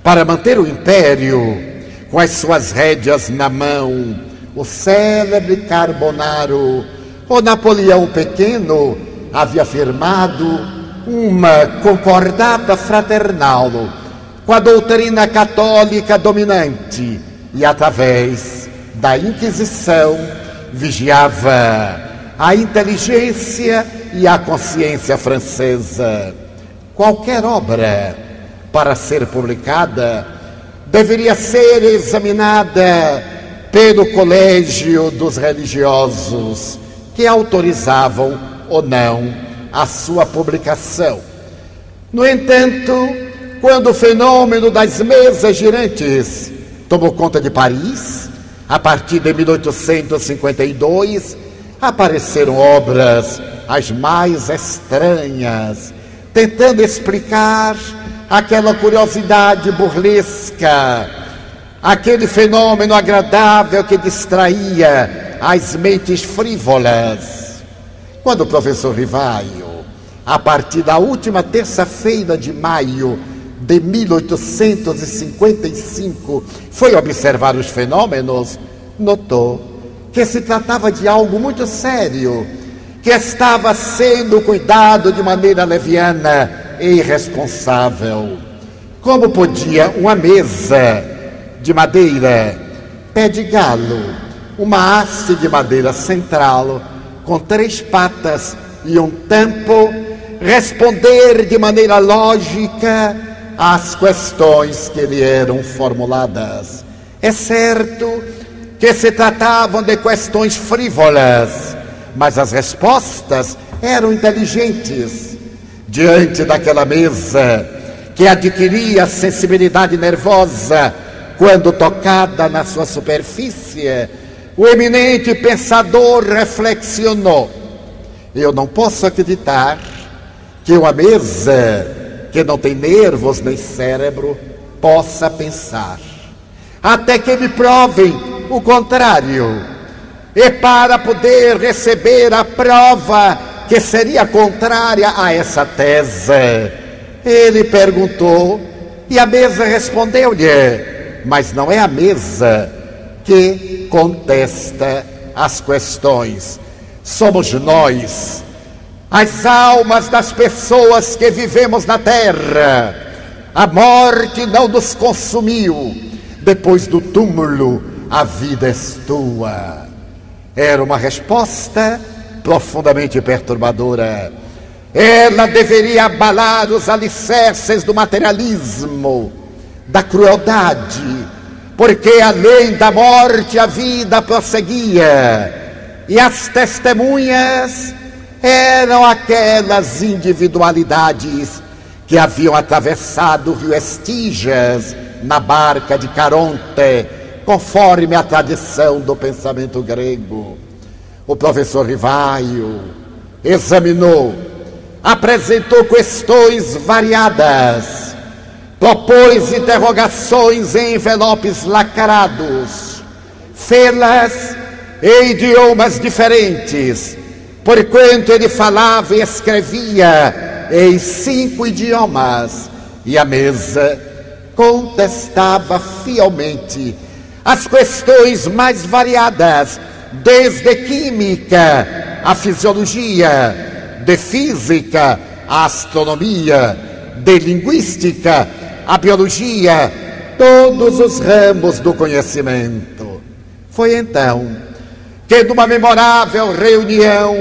Para manter o império com as suas rédeas na mão, o célebre Carbonaro, o Napoleão Pequeno, havia afirmado uma concordata fraternal com a doutrina católica dominante e, através da Inquisição, vigiava a inteligência e a consciência francesa. Qualquer obra, para ser publicada, deveria ser examinada pelo colégio dos religiosos que autorizavam ou não a sua publicação. No entanto, quando o fenômeno das mesas girantes tomou conta de Paris, a partir de 1852, apareceram obras as mais estranhas, tentando explicar aquela curiosidade burlesca, aquele fenômeno agradável que distraía as mentes frívolas. Quando o professor Rivaio a partir da última terça-feira de maio de 1855, foi observar os fenômenos, notou que se tratava de algo muito sério, que estava sendo cuidado de maneira leviana e irresponsável. Como podia uma mesa de madeira, pé de galo, uma haste de madeira central, com três patas e um tampo, responder de maneira lógica às questões que lhe eram formuladas. É certo que se tratavam de questões frívolas, mas as respostas eram inteligentes. Diante daquela mesa que adquiria sensibilidade nervosa quando tocada na sua superfície, o eminente pensador reflexionou: eu não posso acreditar que uma mesa que não tem nervos nem cérebro possa pensar, até que me provem o contrário. E para poder receber a prova que seria contrária a essa tese, ele perguntou e a mesa respondeu-lhe: Mas não é a mesa que contesta as questões, somos nós, as almas das pessoas que vivemos na terra. A morte não nos consumiu, depois do túmulo, a vida é tua. Era uma resposta profundamente perturbadora. Ela deveria abalar os alicerces do materialismo, da crueldade, porque além da morte a vida prosseguia, e as testemunhas eram aquelas individualidades que haviam atravessado o rio Estigas na barca de Caronte, conforme a tradição do pensamento grego. O professor Rivaio examinou, apresentou questões variadas, propôs interrogações em envelopes lacrados, fê-las em idiomas diferentes, porquanto ele falava e escrevia em cinco idiomas, e a mesa contestava fielmente as questões mais variadas, desde química a fisiologia, de física a astronomia, de linguística a biologia, todos os ramos do conhecimento. Foi então que, numa memorável reunião,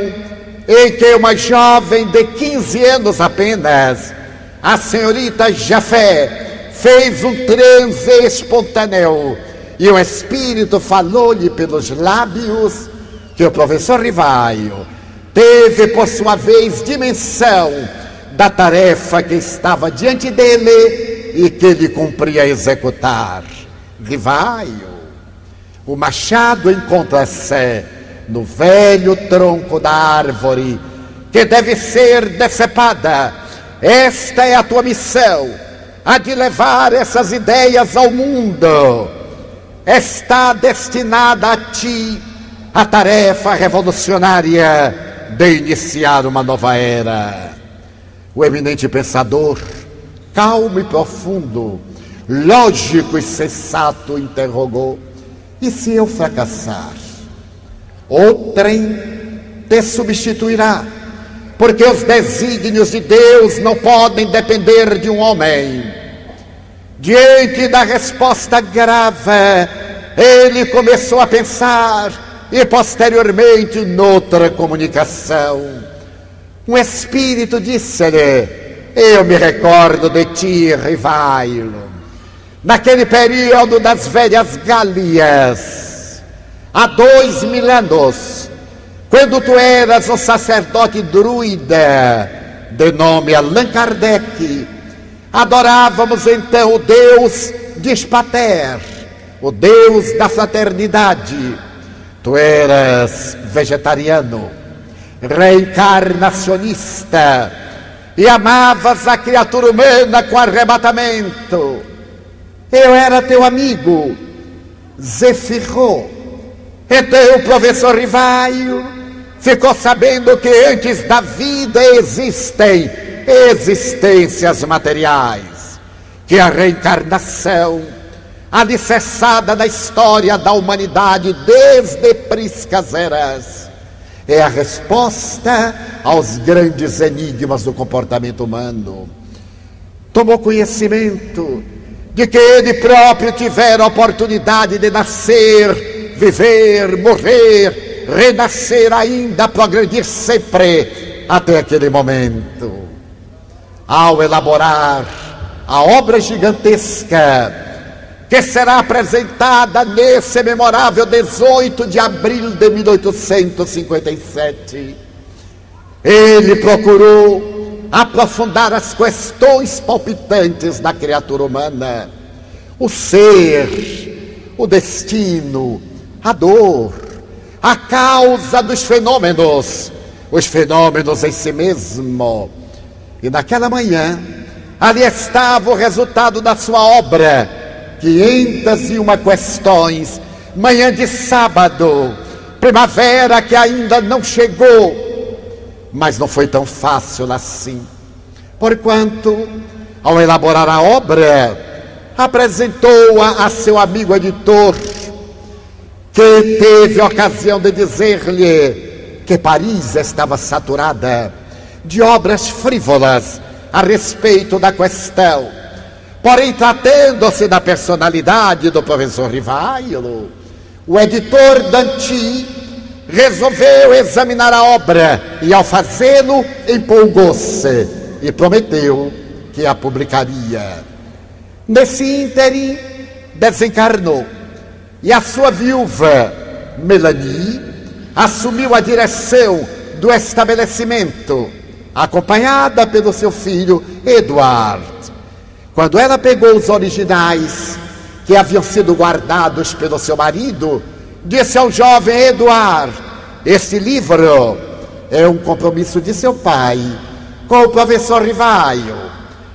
em que uma jovem de 15 anos apenas, a senhorita Jafé, fez um transe espontâneo e o Espírito falou-lhe pelos lábios que o professor Rivaio teve, por sua vez, dimensão da tarefa que estava diante dele e que ele cumpria executar. Rivaio, o machado encontra-se no velho tronco da árvore que deve ser decepada. Esta é a tua missão, a de levar essas ideias ao mundo está destinada a ti a tarefa revolucionária de iniciar uma nova era. O eminente pensador, calmo e profundo, lógico e sensato, interrogou: e se eu fracassar? Outrem te substituirá, porque os desígnios de Deus não podem depender de um homem Diante da resposta grave, ele começou a pensar e posteriormente noutra comunicação. Um espírito disse-lhe: Eu me recordo de ti, Rivailo, naquele período das velhas Galias, há dois mil anos, quando tu eras um sacerdote druida, de nome Allan Kardec Adorávamos então o Deus Dispater, o Deus da fraternidade. Tu eras vegetariano, reencarnacionista e amavas a criatura humana com arrebatamento. Eu era teu amigo, Zefirro. Então o professor Rivaio ficou sabendo que antes da vida existem existências materiais, que a reencarnação, alicerçada na história da humanidade desde priscas eras, é a resposta aos grandes enigmas do comportamento humano. Tomou conhecimento de que ele próprio tivera a oportunidade de nascer, viver, morrer, renascer ainda, progredir sempre até aquele momento ao elaborar a obra gigantesca que será apresentada nesse memorável 18 de abril de 1857. Ele procurou aprofundar as questões palpitantes da criatura humana, o ser, o destino, a dor, a causa dos fenômenos, os fenômenos em si mesmo. E naquela manhã, ali estava o resultado da sua obra, 501 questões, manhã de sábado, primavera que ainda não chegou, mas não foi tão fácil assim. Porquanto, ao elaborar a obra, apresentou-a a seu amigo editor, que teve ocasião de dizer-lhe que Paris estava saturada de obras frívolas a respeito da questão. Porém, tratando-se da personalidade do professor Rivailo, o editor Danti resolveu examinar a obra e, ao fazê-lo, empolgou-se e prometeu que a publicaria. Nesse ínterim, desencarnou e a sua viúva, Melanie, assumiu a direção do estabelecimento, acompanhada pelo seu filho Eduard. Quando ela pegou os originais que haviam sido guardados pelo seu marido, disse ao jovem Eduard: Este livro é um compromisso de seu pai com o professor Rivaio.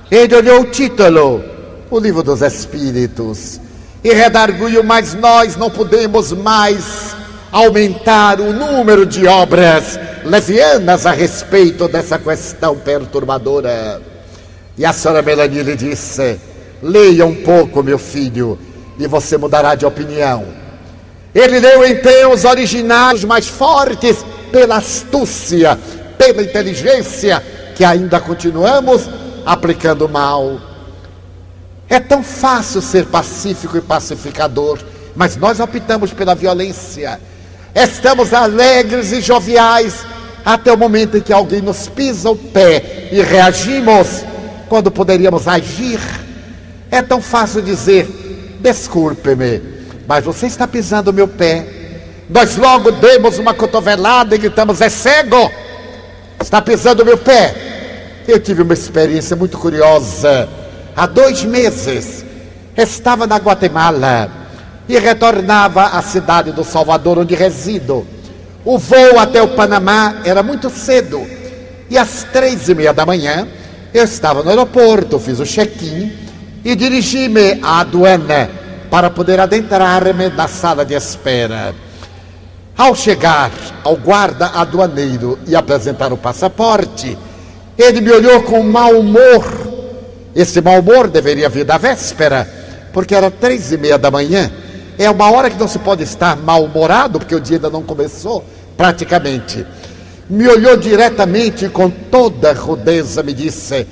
Ele olhou o título, o livro dos Espíritos, e redarguiu, mas nós não podemos mais aumentar o número de obras levianas a respeito dessa questão perturbadora. E a senhora Melanie lhe disse: Leia um pouco, meu filho, e você mudará de opinião. Ele leu então os originais mais fortes pela astúcia, pela inteligência, que ainda continuamos aplicando mal. É tão fácil ser pacífico e pacificador, mas nós optamos pela violência. Estamos alegres e joviais até o momento em que alguém nos pisa o pé e reagimos quando poderíamos agir. É tão fácil dizer: desculpe-me, mas você está pisando o meu pé. Nós logo demos uma cotovelada e gritamos: é cego, está pisando o meu pé. Eu tive uma experiência muito curiosa. Há dois meses, estava na Guatemala e retornava à cidade do Salvador, onde resido. O voo até o Panamá era muito cedo e às três e meia da manhã eu estava no aeroporto, fiz o check-in e dirigi-me à aduana para poder adentrar-me na sala de espera. Ao chegar ao guarda aduaneiro e apresentar o passaporte, ele me olhou com mau humor. Esse mau humor deveria vir da véspera, porque era três e meia da manhã é uma hora que não se pode estar mal-humorado, porque o dia ainda não começou, praticamente. Me olhou diretamente e com toda rudeza me disse: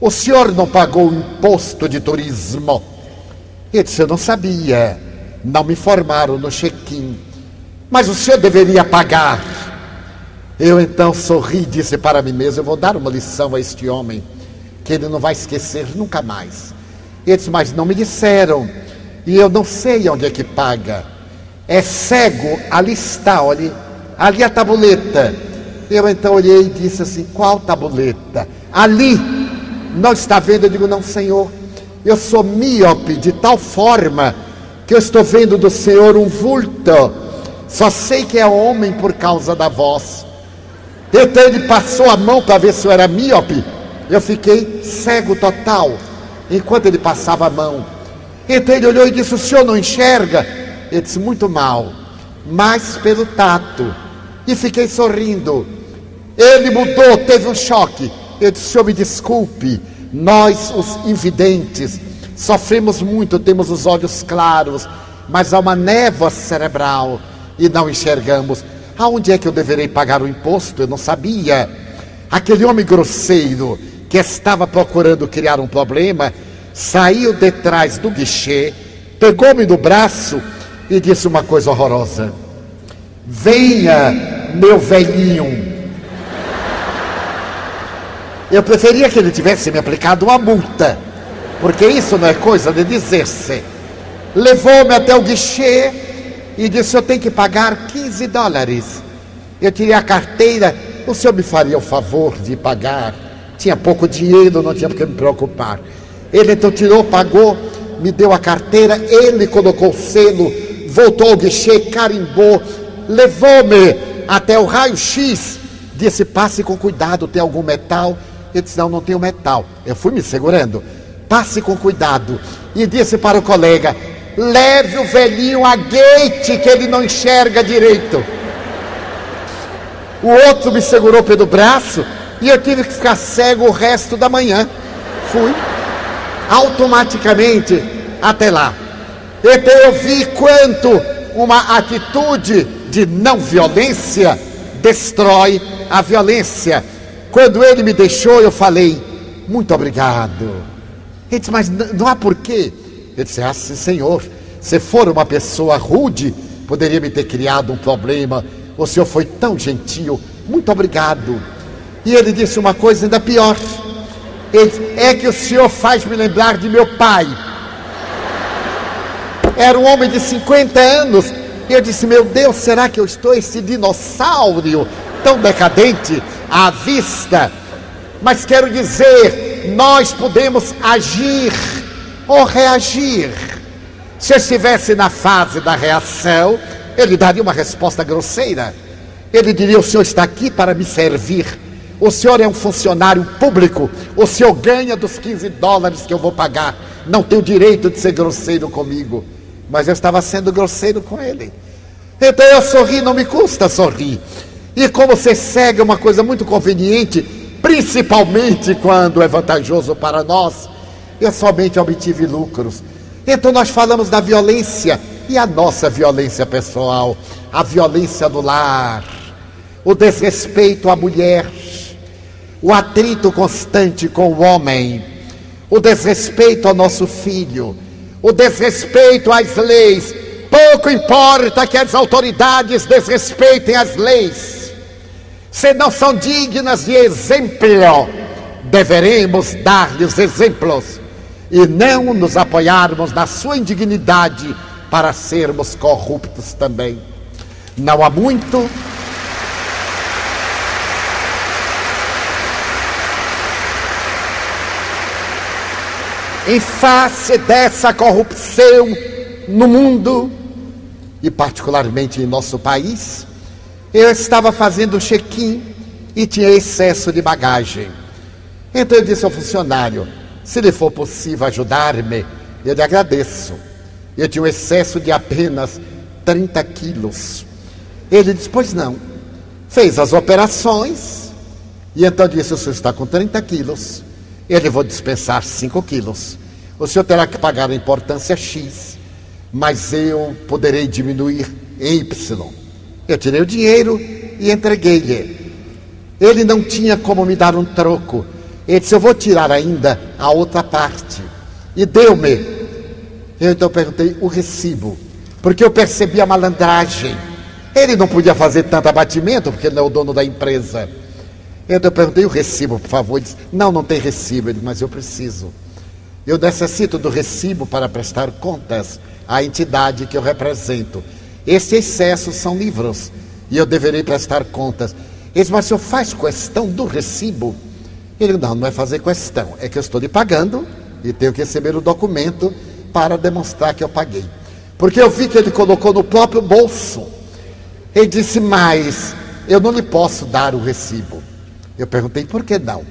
O senhor não pagou o imposto de turismo? Eu disse: Eu não sabia, não me informaram no check-in. Mas o senhor deveria pagar. Eu então sorri e disse para mim mesmo: Eu vou dar uma lição a este homem, que ele não vai esquecer nunca mais. Ele disse: Mas não me disseram e eu não sei onde é que paga. É cego, ali está, olhe, ali a tabuleta. Eu então olhei e disse assim: qual tabuleta? Ali, não está vendo? Eu digo: não, senhor, eu sou míope de tal forma que eu estou vendo do senhor um vulto. Só sei que é homem por causa da voz. Então ele passou a mão para ver se eu era míope. Eu fiquei cego total enquanto ele passava a mão. Então ele olhou e disse: O senhor não enxerga? Eu disse: Muito mal, mas pelo tato. E fiquei sorrindo. Ele mudou, teve um choque. Eu disse: Senhor, me desculpe. Nós, os invidentes, sofremos muito, temos os olhos claros, mas há uma névoa cerebral e não enxergamos. Aonde é que eu deverei pagar o imposto? Eu não sabia. Aquele homem grosseiro que estava procurando criar um problema saiu de trás do guichê, pegou-me no braço e disse uma coisa horrorosa: Venha, meu velhinho. Eu preferia que ele tivesse me aplicado uma multa, porque isso não é coisa de dizer-se. Levou-me até o guichê e disse: Eu tenho que pagar 15 dólares. Eu tirei a carteira, o senhor me faria o favor de pagar Tinha pouco dinheiro, não tinha por que me preocupar. Ele então tirou, pagou, me deu a carteira, ele colocou o selo, voltou ao guichê, carimbou, levou-me até o raio-x, disse: passe com cuidado, tem algum metal? Eu disse: não, não tenho metal. Eu fui me segurando. Passe com cuidado. E disse para o colega: leve o velhinho a gate, que ele não enxerga direito. O outro me segurou pelo braço e eu tive que ficar cego o resto da manhã. Fui automaticamente até lá. Então eu vi quanto uma atitude de não violência destrói a violência. Quando ele me deixou, eu falei, muito obrigado. Ele disse, mas não há porquê. Eu disse, ah, senhor, se for uma pessoa rude, poderia me ter criado um problema. O senhor foi tão gentil, muito obrigado. E ele disse uma coisa ainda pior. Ele disse, é que o senhor faz me lembrar de meu pai. Era um homem de 50 anos. E eu disse, meu Deus, será que eu estou esse dinossauro tão decadente à vista? Mas quero dizer, nós podemos agir ou reagir. Se eu estivesse na fase da reação, ele daria uma resposta grosseira. Ele diria: O senhor está aqui para me servir. O senhor é um funcionário público. O senhor ganha dos 15 dólares que eu vou pagar. Não tem o direito de ser grosseiro comigo. Mas eu estava sendo grosseiro com ele. Então eu sorri, não me custa sorrir. E como cego é uma coisa muito conveniente, principalmente quando é vantajoso para nós, eu somente obtive lucros. Então nós falamos da violência e a nossa violência pessoal, a violência do lar, o desrespeito à mulher, o atrito constante com o homem, o desrespeito ao nosso filho, o desrespeito às leis. Pouco importa que as autoridades desrespeitem as leis, se não são dignas de exemplo, deveremos dar-lhes exemplos e não nos apoiarmos na sua indignidade para sermos corruptos também. Não há muito. Em face dessa corrupção no mundo, e particularmente em nosso país, eu estava fazendo check-in e tinha excesso de bagagem. Então eu disse ao funcionário: se lhe for possível ajudar-me, eu lhe agradeço. Eu tinha um excesso de apenas 30 quilos. Ele disse: Pois não. Fez as operações e então disse: O senhor está com 30 quilos. Ele vou dispensar 5 quilos. O senhor terá que pagar a importância X, mas eu poderei diminuir em Y. Eu tirei o dinheiro e entreguei-lhe. Ele não tinha como me dar um troco. Ele disse: Eu vou tirar ainda a outra parte. E deu-me. Eu então perguntei o recibo, porque eu percebi a malandragem. Ele não podia fazer tanto abatimento, porque ele não é o dono da empresa. Então eu perguntei o recibo, por favor. Ele disse: Não, não tem recibo. Ele disse: Mas eu preciso. Eu necessito do recibo para prestar contas à entidade que eu represento. Esse excesso são livros e eu deverei prestar contas. Ele mas o senhor faz questão do recibo? Ele não, não é fazer questão, é que eu estou lhe pagando e tenho que receber o documento para demonstrar que eu paguei. Porque eu vi que ele colocou no próprio bolso. Ele disse, mas eu não lhe posso dar o recibo. Eu perguntei, por que não?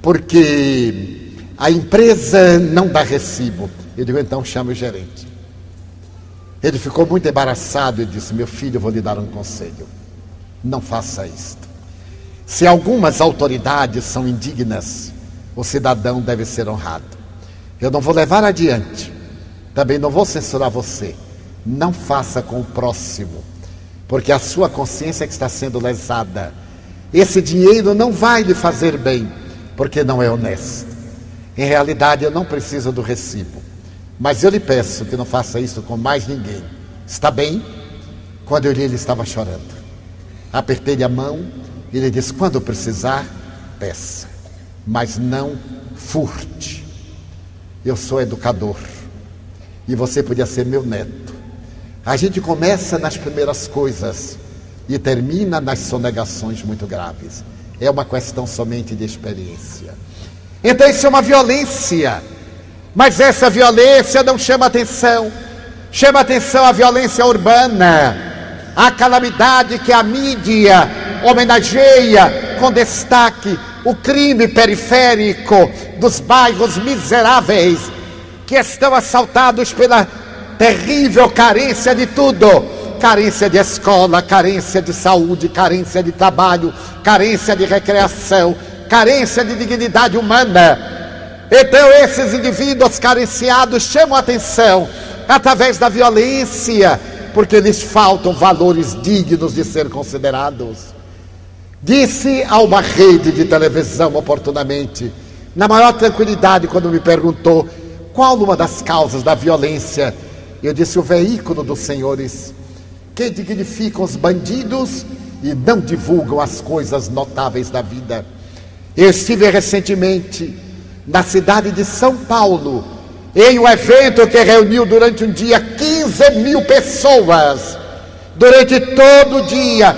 Porque a empresa não dá recibo. Eu digo, então chame o gerente. Ele ficou muito embaraçado e disse: Meu filho, eu vou lhe dar um conselho. Não faça isto. Se algumas autoridades são indignas, o cidadão deve ser honrado. Eu não vou levar adiante, também não vou censurar você. Não faça com o próximo, porque a sua consciência é que está sendo lesada. Esse dinheiro não vai lhe fazer bem, porque não é honesto. Em realidade, eu não preciso do recibo, mas eu lhe peço que não faça isso com mais ninguém. Está bem? Quando eu li, ele estava chorando. Apertei-lhe a mão ele diz: quando precisar, peça, mas não furte. Eu sou educador e você podia ser meu neto. A gente começa nas primeiras coisas e termina nas sonegações muito graves. é uma questão somente de experiência. Então isso é uma violência, mas essa violência não chama atenção, chama atenção a violência urbana, a calamidade que a mídia homenageia com destaque o crime periférico dos bairros miseráveis que estão assaltados pela terrível carência de tudo carência de escola, carência de saúde, carência de trabalho, carência de recreação, carência de dignidade humana. Então, esses indivíduos carenciados chamam a atenção através da violência, porque lhes faltam valores dignos de ser considerados. Disse a uma rede de televisão oportunamente, na maior tranquilidade, quando me perguntou qual uma das causas da violência, eu disse: o veículo dos senhores que dignificam os bandidos e não divulgam as coisas notáveis da vida. Eu estive recentemente na cidade de São Paulo, em um evento que reuniu durante um dia 15 mil pessoas. Durante todo o dia,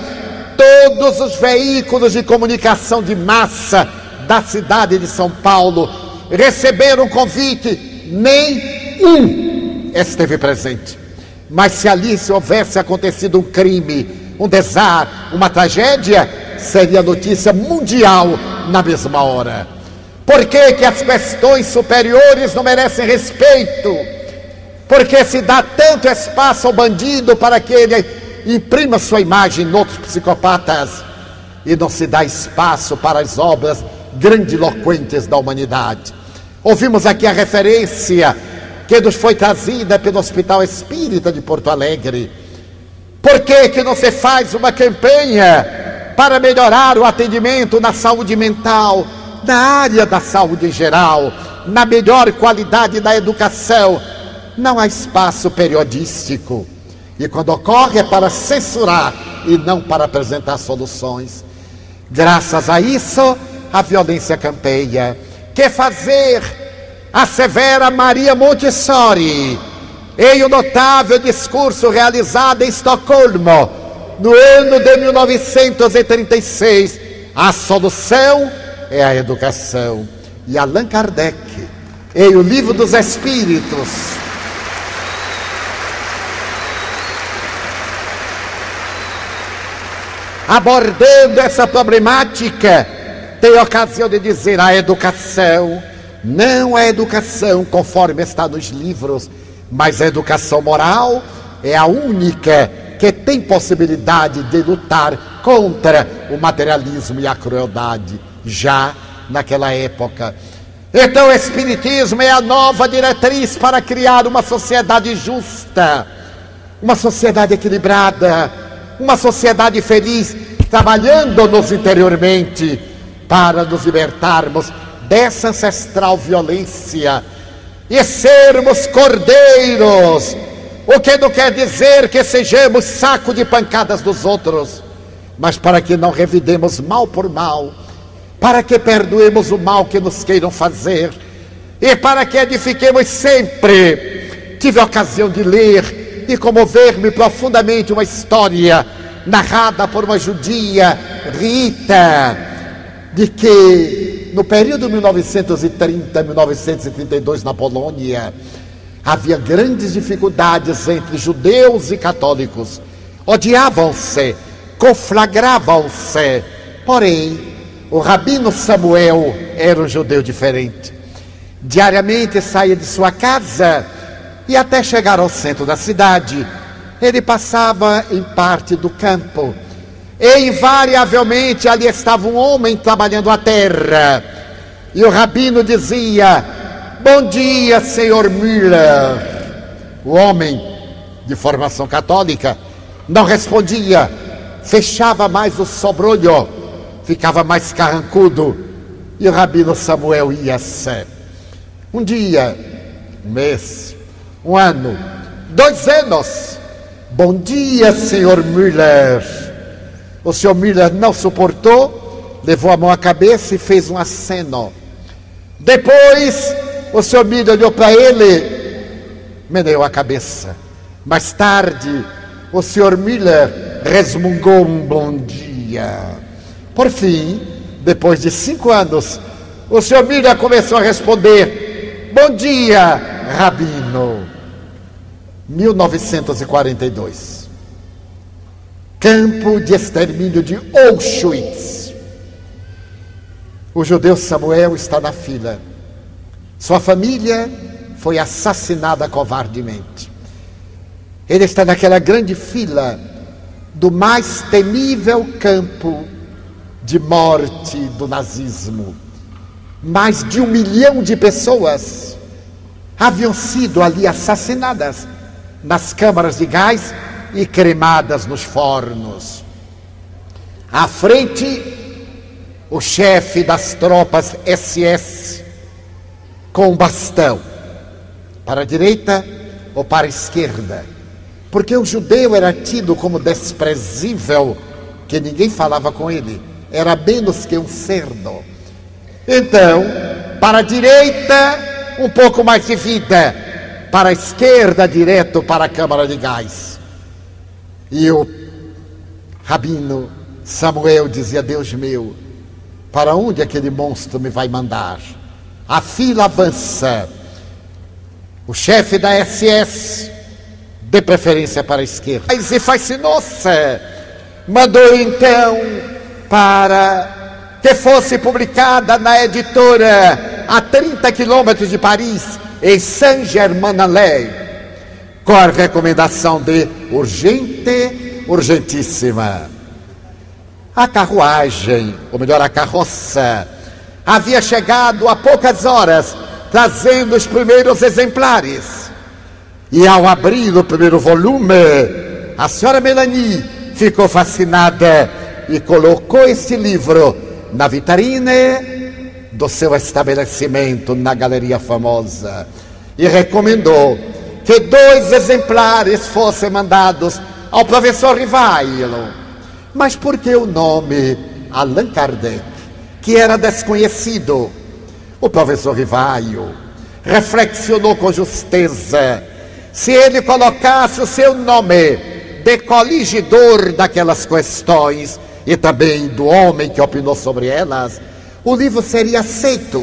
todos os veículos de comunicação de massa da cidade de São Paulo receberam convite, nem um esteve presente. Mas se ali se houvesse acontecido um crime, um desar, uma tragédia, seria notícia mundial na mesma hora. Por que, que as questões superiores não merecem respeito? Porque se dá tanto espaço ao bandido para que ele imprima sua imagem em outros psicopatas e não se dá espaço para as obras grandiloquentes da humanidade. Ouvimos aqui a referência que nos foi trazida pelo Hospital Espírita de Porto Alegre. Por que, que não se faz uma campanha para melhorar o atendimento na saúde mental, na área da saúde em geral, na melhor qualidade da educação? Não há espaço periodístico. E quando ocorre é para censurar e não para apresentar soluções. Graças a isso, a violência campeia. Que fazer assevera Maria Montessori em um notável discurso realizado em Estocolmo no ano de 1936. A solução é a educação. E Allan Kardec, em O Livro dos Espíritos, abordando essa problemática, tem ocasião de dizer a educação não a educação conforme está nos livros, mas a educação moral é a única que tem possibilidade de lutar contra o materialismo e a crueldade, já naquela época. Então, o Espiritismo é a nova diretriz para criar uma sociedade justa, uma sociedade equilibrada, uma sociedade feliz, trabalhando-nos interiormente para nos libertarmos dessa ancestral violência e sermos cordeiros, o que não quer dizer que sejamos saco de pancadas dos outros, mas para que não revidemos mal por mal, para que perdoemos o mal que nos queiram fazer e para que edifiquemos sempre. Tive a ocasião de ler e comover-me profundamente uma história narrada por uma judia, Rita, de que no período 1930-1932 na Polônia, havia grandes dificuldades entre judeus e católicos. Odiavam-se, conflagravam-se. Porém, o rabino Samuel era um judeu diferente. Diariamente saía de sua casa e até chegar ao centro da cidade, ele passava em parte do campo e invariavelmente ali estava um homem trabalhando a terra. E o rabino dizia: Bom dia, senhor Müller. O homem, de formação católica, não respondia, fechava mais o sobrolho, ficava mais carrancudo. E o rabino Samuel ia-se. Um dia, um mês, um ano, dois anos. Bom dia, senhor Müller. O senhor Miller não suportou, levou a mão à cabeça e fez um aceno. Depois, o senhor Miller olhou para ele, meneou a cabeça. Mais tarde, o senhor Miller resmungou um bom dia. Por fim, Depois de cinco anos, o senhor Miller começou a responder: Bom dia, Rabino. 1942. Campo de extermínio de Auschwitz. O judeu Samuel está na fila. Sua família foi assassinada covardemente. Ele está naquela grande fila do mais temível campo de morte do nazismo. Mais de um milhão de pessoas haviam sido ali assassinadas nas câmaras de gás e cremadas nos fornos. À frente, o chefe das tropas SS com um bastão, para a direita ou para a esquerda, porque o judeu era tido como desprezível, que ninguém falava com ele, era menos que um cerdo. Então, para a direita, um pouco mais de vida, para a esquerda, direto para a câmara de gás. E o rabino Samuel dizia: Deus meu, para onde aquele monstro me vai mandar? A fila avança. O chefe da SS, de preferência para a esquerda, e faz-se nossa, mandou então para que fosse publicada na editora a 30 quilômetros de Paris, em Saint-Germain-en-Laye, com a recomendação de urgente, urgentíssima. A carruagem, ou melhor, a carroça, havia chegado há poucas horas, trazendo os primeiros exemplares. E ao abrir o primeiro volume, a senhora Melanie ficou fascinada e colocou este livro na vitrine do seu estabelecimento na Galeria Famosa e recomendou que dois exemplares fossem mandados ao professor Rivailo. Mas por que o nome Allan Kardec? que era desconhecido. O professor Rivaio reflexionou com justeza. Se ele colocasse o seu nome de coligidor daquelas questões e também do homem que opinou sobre elas, o livro seria aceito,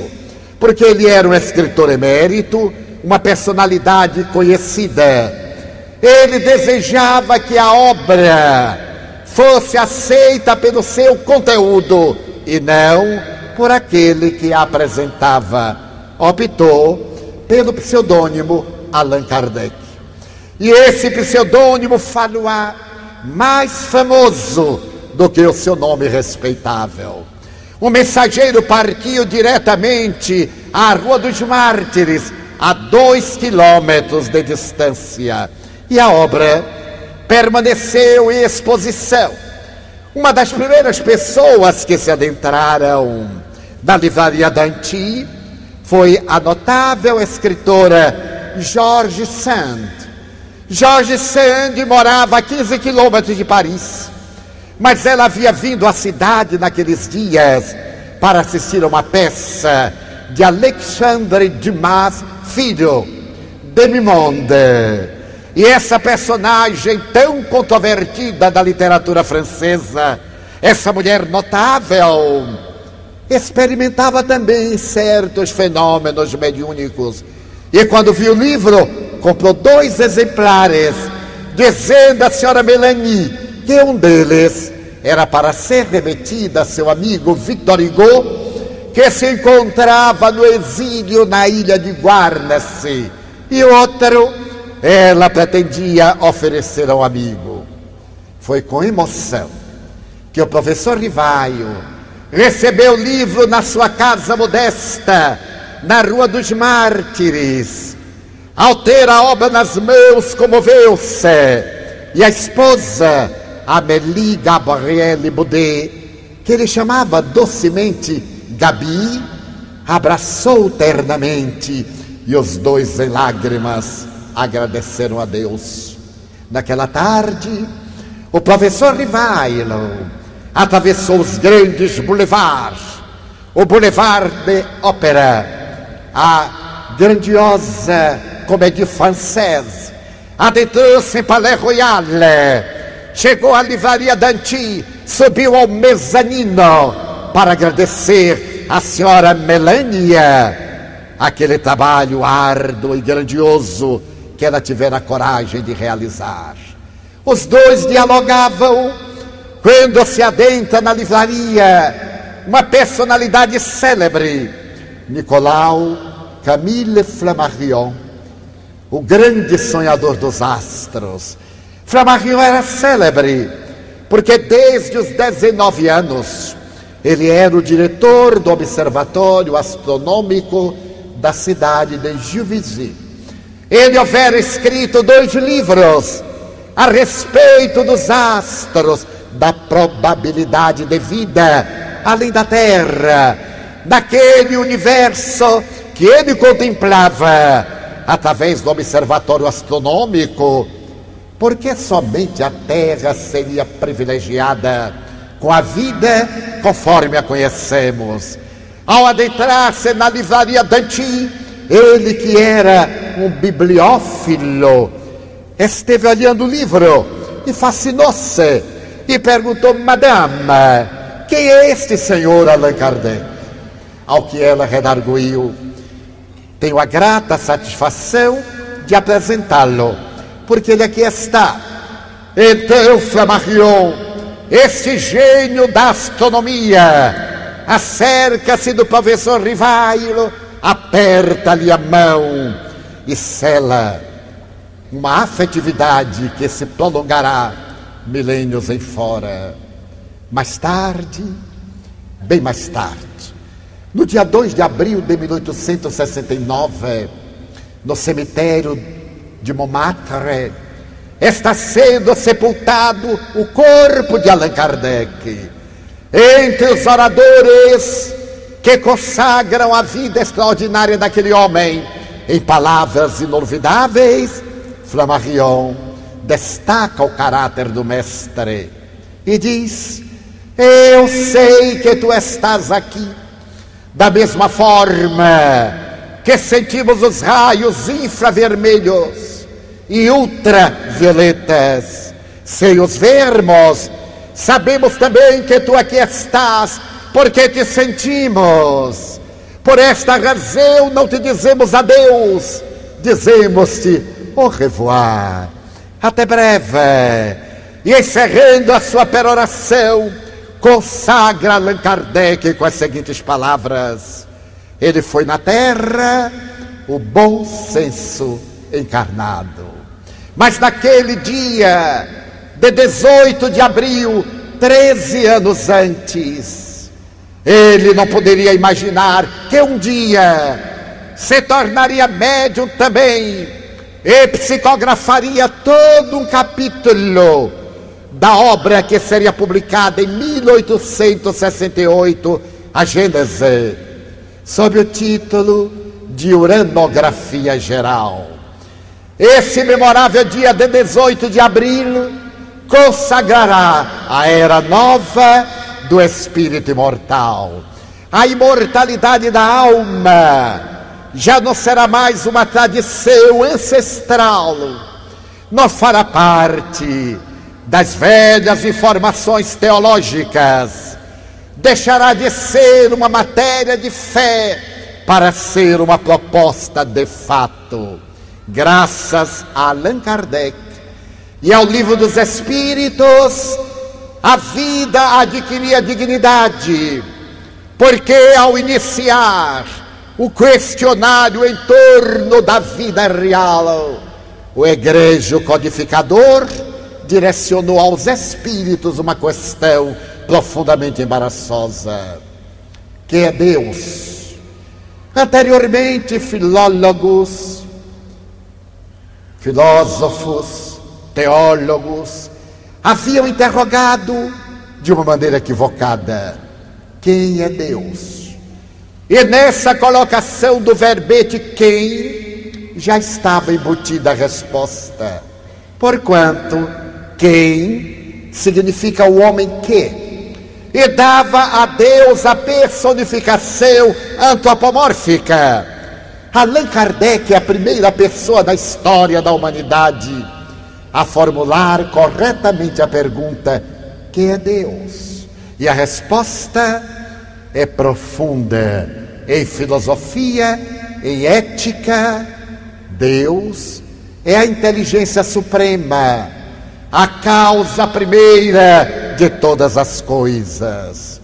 porque ele era um escritor emérito, uma personalidade conhecida. Ele desejava que a obra fosse aceita pelo seu conteúdo e não por aquele que a apresentava. Optou pelo pseudônimo Allan Kardec. E esse pseudônimo Falois, mais famoso do que o seu nome respeitável. O mensageiro partiu diretamente à Rua dos Mártires, a dois quilômetros de distância. E a obra permaneceu em exposição uma das primeiras pessoas que se adentraram na livraria Danti foi a notável escritora George Sand. George Sand morava a 15 quilômetros de Paris, mas ela havia vindo à cidade naqueles dias para assistir a uma peça de Alexandre Dumas Filho, Demimonde. E essa personagem tão controvertida da literatura francesa, essa mulher notável, experimentava também certos fenômenos mediúnicos. E quando viu o livro, comprou dois exemplares, dizendo à senhora Melanie que um deles era para ser remetido a seu amigo Victor Hugo, que se encontrava no exílio na ilha de Guarnacy, e outro ela pretendia oferecer ao amigo. Foi com emoção que o professor Rivaio recebeu o livro na sua casa modesta, na Rua dos Mártires. Ao ter a obra nas mãos, comoveu-se. E a esposa, Amélie Gabrielle Baudet, que ele chamava docemente Gabi, abraçou ternamente e os dois em lágrimas agradeceram a Deus. Naquela tarde, o professor Rivailo atravessou os grandes boulevards, o Boulevard de Ópera, a grandiosa Comédie Française, adentrou-se em Palais Royal, chegou à livraria Danti, subiu ao mezanino para agradecer à senhora Melania aquele trabalho árduo e grandioso que ela tivera coragem de realizar. Os dois dialogavam quando se adentra na livraria uma personalidade célebre, Nicolau Camille Flammarion, o grande sonhador dos astros. Flammarion era célebre, porque desde os 19 anos ele era o diretor do Observatório Astronômico da cidade de Juvisy. Ele houvera escrito dois livros a respeito dos astros, da probabilidade de vida além da Terra, daquele universo que ele contemplava através do observatório astronômico, porque somente a Terra seria privilegiada com a vida conforme a conhecemos. Ao adentrar-se na livraria Danti, ele que era um bibliófilo, esteve olhando o livro e fascinou-se e perguntou: Madame, quem é este senhor Allan Kardec? Ao que ela redarguiu: tenho a grata satisfação de apresentá-lo, porque ele aqui está. Então, Flammarion, este gênio da astronomia, acerca-se do professor Rivailo, aperta-lhe a mão e sela uma afetividade que se prolongará milênios em fora. Mais tarde, bem mais tarde, no dia 2 de abril de 1869, no cemitério de Montmartre, está sendo sepultado o corpo de Allan Kardec. Entre os oradores que consagram a vida extraordinária daquele homem, em palavras inolvidáveis, Flammarion destaca o caráter do mestre e diz: Eu sei que tu estás aqui da mesma forma que sentimos os raios infravermelhos e ultravioletas, sem os vermos, sabemos também que tu aqui estás, porque te sentimos. Por esta razão não te dizemos adeus, dizemos-te au revoir, até breve. E encerrando a sua peroração, consagra Allan Kardec com as seguintes palavras: Ele foi na terra o bom senso encarnado. Mas naquele dia de 18 de abril, 13 anos antes, ele não poderia imaginar que um dia se tornaria médium também e psicografaria todo um capítulo da obra que seria publicada em 1868, a Gênese, sob o título de Uranografia Geral. Esse memorável dia de 18 de abril consagrará a era nova do espírito imortal. A imortalidade da alma já não será mais uma tradição ancestral, não fará parte das velhas informações teológicas, deixará de ser uma matéria de fé para ser uma proposta de fato. Graças a Allan Kardec e ao Livro dos Espíritos, a vida adquiria dignidade, porque ao iniciar o questionário em torno da vida real, o egrejo codificador direcionou aos espíritos uma questão profundamente embaraçosa: que é Deus? Anteriormente, filólogos, filósofos, teólogos haviam interrogado de uma maneira equivocada: quem é Deus? E nessa colocação do verbete quem já estava embutida a resposta. Porquanto quem significa o homem que, e dava a Deus a personificação antropomórfica. Allan Kardec é a primeira pessoa da história da humanidade a formular corretamente a pergunta: que é Deus? E a resposta é profunda em filosofia, em ética. Deus é a inteligência suprema, a causa primeira de todas as coisas.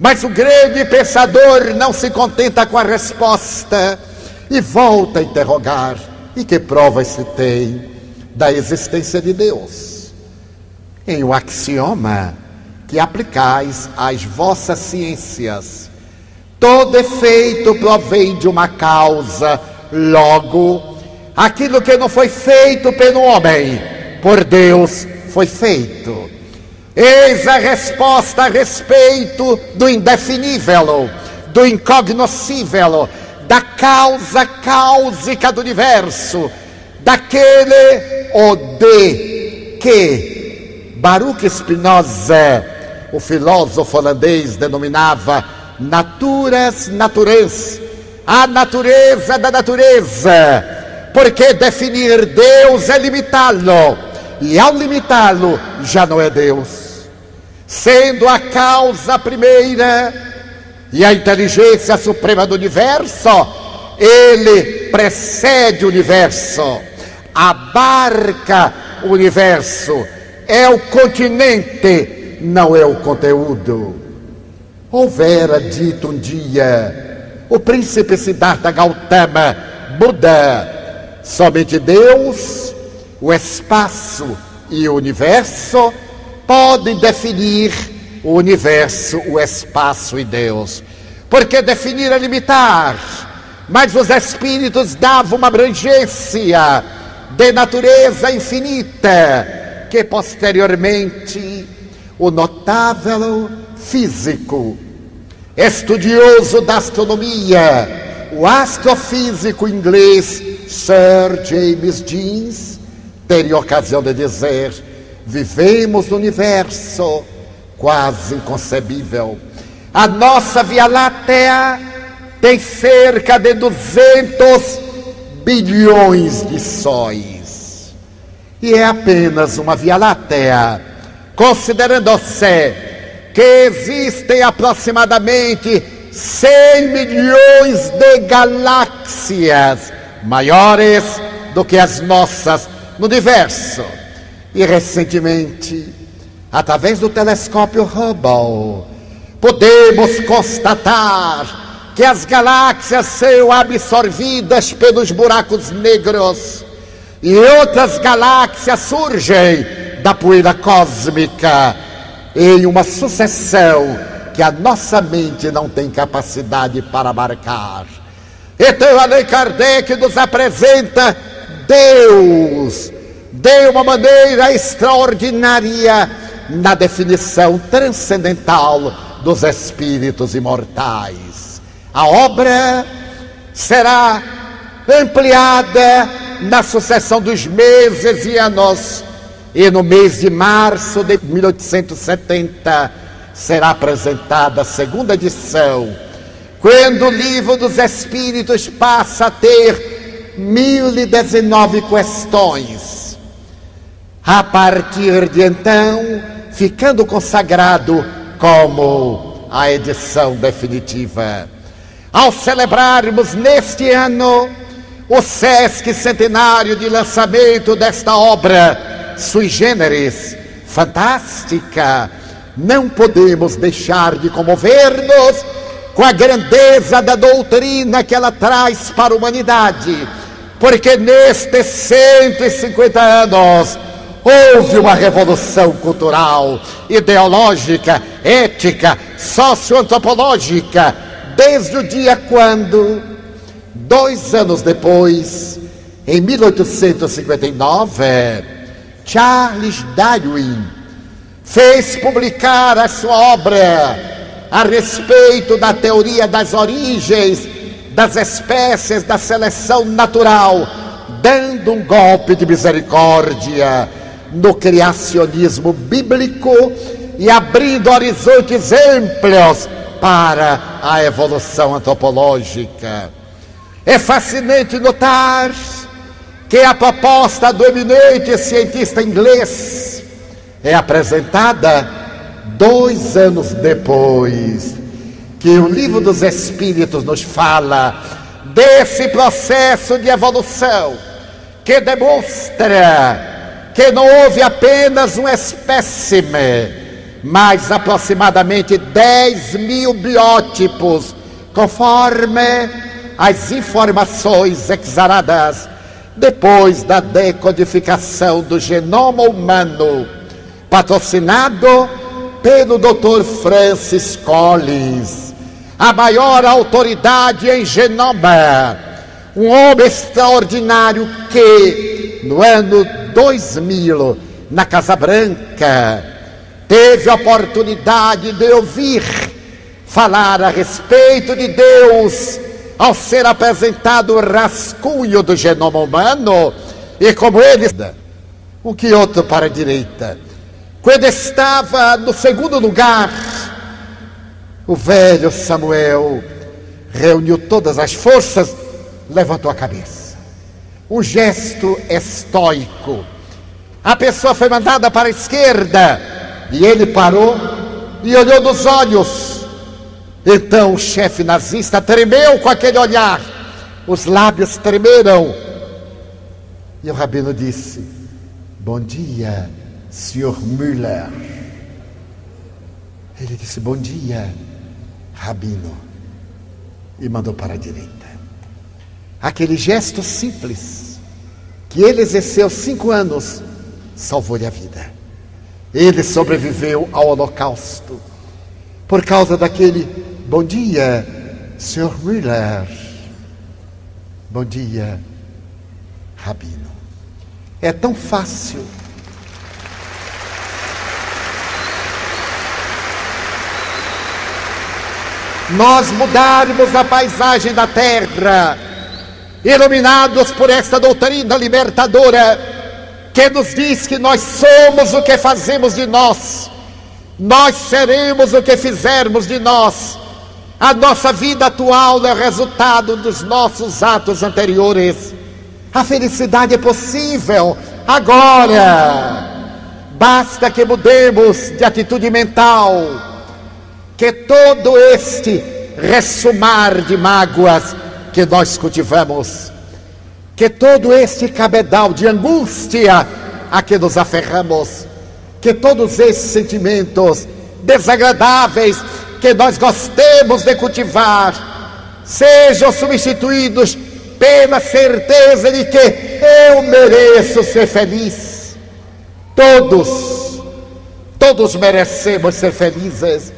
Mas o grande pensador não se contenta com a resposta e volta a interrogar: e que provas se tem da existência de Deus? Em o axioma que aplicais às vossas ciências, todo efeito provém de uma causa, logo, aquilo que não foi feito pelo homem, por Deus foi feito. Eis a resposta a respeito do indefinível, do incognoscível, da causa cáusica do universo, daquele o de que Baruch Spinoza, o filósofo holandês, denominava naturas naturez, a natureza da natureza, porque definir Deus é limitá-lo, e ao limitá-lo já não é Deus. Sendo a causa primeira e a inteligência suprema do universo, ele precede o universo, abarca o universo, é o continente, não é o conteúdo. Houvera dito um dia o príncipe Siddhartha Gautama, Buda, somente Deus, o espaço e o universo podem definir o universo, o espaço e Deus. Porque definir é limitar, mas os espíritos davam uma abrangência de natureza infinita, que posteriormente o notável físico, estudioso da astronomia, o astrofísico inglês Sir James Jeans, teria ocasião de dizer Vivemos no universo quase inconcebível. A nossa Via Láctea tem cerca de 200 bilhões de sóis. E é apenas uma Via Láctea, considerando-se que existem aproximadamente 100 milhões de galáxias maiores do que as nossas no universo. E recentemente, através do telescópio Hubble, podemos constatar que as galáxias são absorvidas pelos buracos negros e outras galáxias surgem da poeira cósmica em uma sucessão que a nossa mente não tem capacidade para marcar. Então, Allan Kardec nos apresenta Deus de uma maneira extraordinária na definição transcendental dos espíritos imortais. A obra será ampliada na sucessão dos meses e anos, e no mês de março de 1870 será apresentada a segunda edição, quando o livro dos Espíritos passa a ter mil e dezenove questões a partir de então, ficando consagrado como a edição definitiva. Ao celebrarmos neste ano o SESC centenário de lançamento desta obra sui generis, fantástica, não podemos deixar de comover-nos com a grandeza da doutrina que ela traz para a humanidade, porque nestes 150 anos Houve uma revolução cultural, ideológica, ética, socioantropológica, desde o dia quando, dois anos depois, em 1859, Charles Darwin fez publicar a sua obra a respeito da teoria das origens das espécies da seleção natural, dando um golpe de misericórdia no criacionismo bíblico e abrindo horizontes amplos para a evolução antropológica. É fascinante notar que a proposta do eminente cientista inglês é apresentada dois anos depois que o livro dos Espíritos nos fala desse processo de evolução que demonstra que não houve apenas um espécime, mas aproximadamente 10 mil biótipos, conforme as informações exaradas depois da decodificação do genoma humano, patrocinado pelo Dr. Francis Collins, a maior autoridade em genoma, um homem extraordinário que, no ano 2000, na Casa Branca, teve a oportunidade de ouvir falar a respeito de Deus ao ser apresentado o rascunho do genoma humano, e como ele, um que outro para a direita. Quando estava no segundo lugar, o velho Samuel reuniu todas as forças, levantou a cabeça. Um gesto estoico. A pessoa foi mandada para a esquerda e ele parou e olhou nos olhos então o chefe nazista tremeu com aquele olhar, os lábios tremeram. E o rabino disse: Bom dia, senhor Müller. Ele disse: Bom dia, rabino. E mandou para a direita. Aquele gesto simples, que ele exerceu cinco anos, salvou-lhe a vida. Ele sobreviveu ao Holocausto por causa daquele Bom dia, Sr. Miller. Bom dia, Rabino. É tão fácil. Nós mudarmos a paisagem da terra, iluminados por esta doutrina libertadora, que nos diz que nós somos o que fazemos de nós, nós seremos o que fizermos de nós. A nossa vida atual é resultado dos nossos atos anteriores. A felicidade é possível agora. Basta que mudemos de atitude mental. Que todo este ressumar de mágoas que nós cultivamos, que todo este cabedal de angústia a que nos aferramos, que todos esses sentimentos desagradáveis que nós gostemos de cultivar sejam substituídos pela certeza de que eu mereço ser feliz. Todos, todos merecemos ser felizes.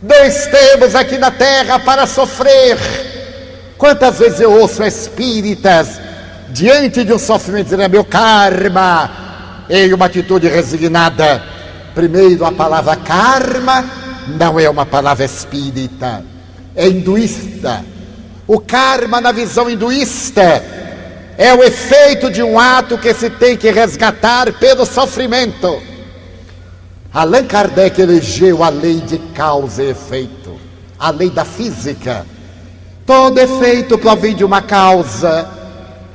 Não estamos aqui na terra para sofrer. Quantas vezes eu ouço espíritas diante de um sofrimento dizendo: é meu karma, em uma atitude resignada. Primeiro a palavra karma não é uma palavra espírita, é hinduísta. O karma, na visão hinduísta, é o efeito de um ato que se tem que resgatar pelo sofrimento. Allan Kardec elegeu a lei de causa e efeito, a lei da física. Todo efeito provém de uma causa,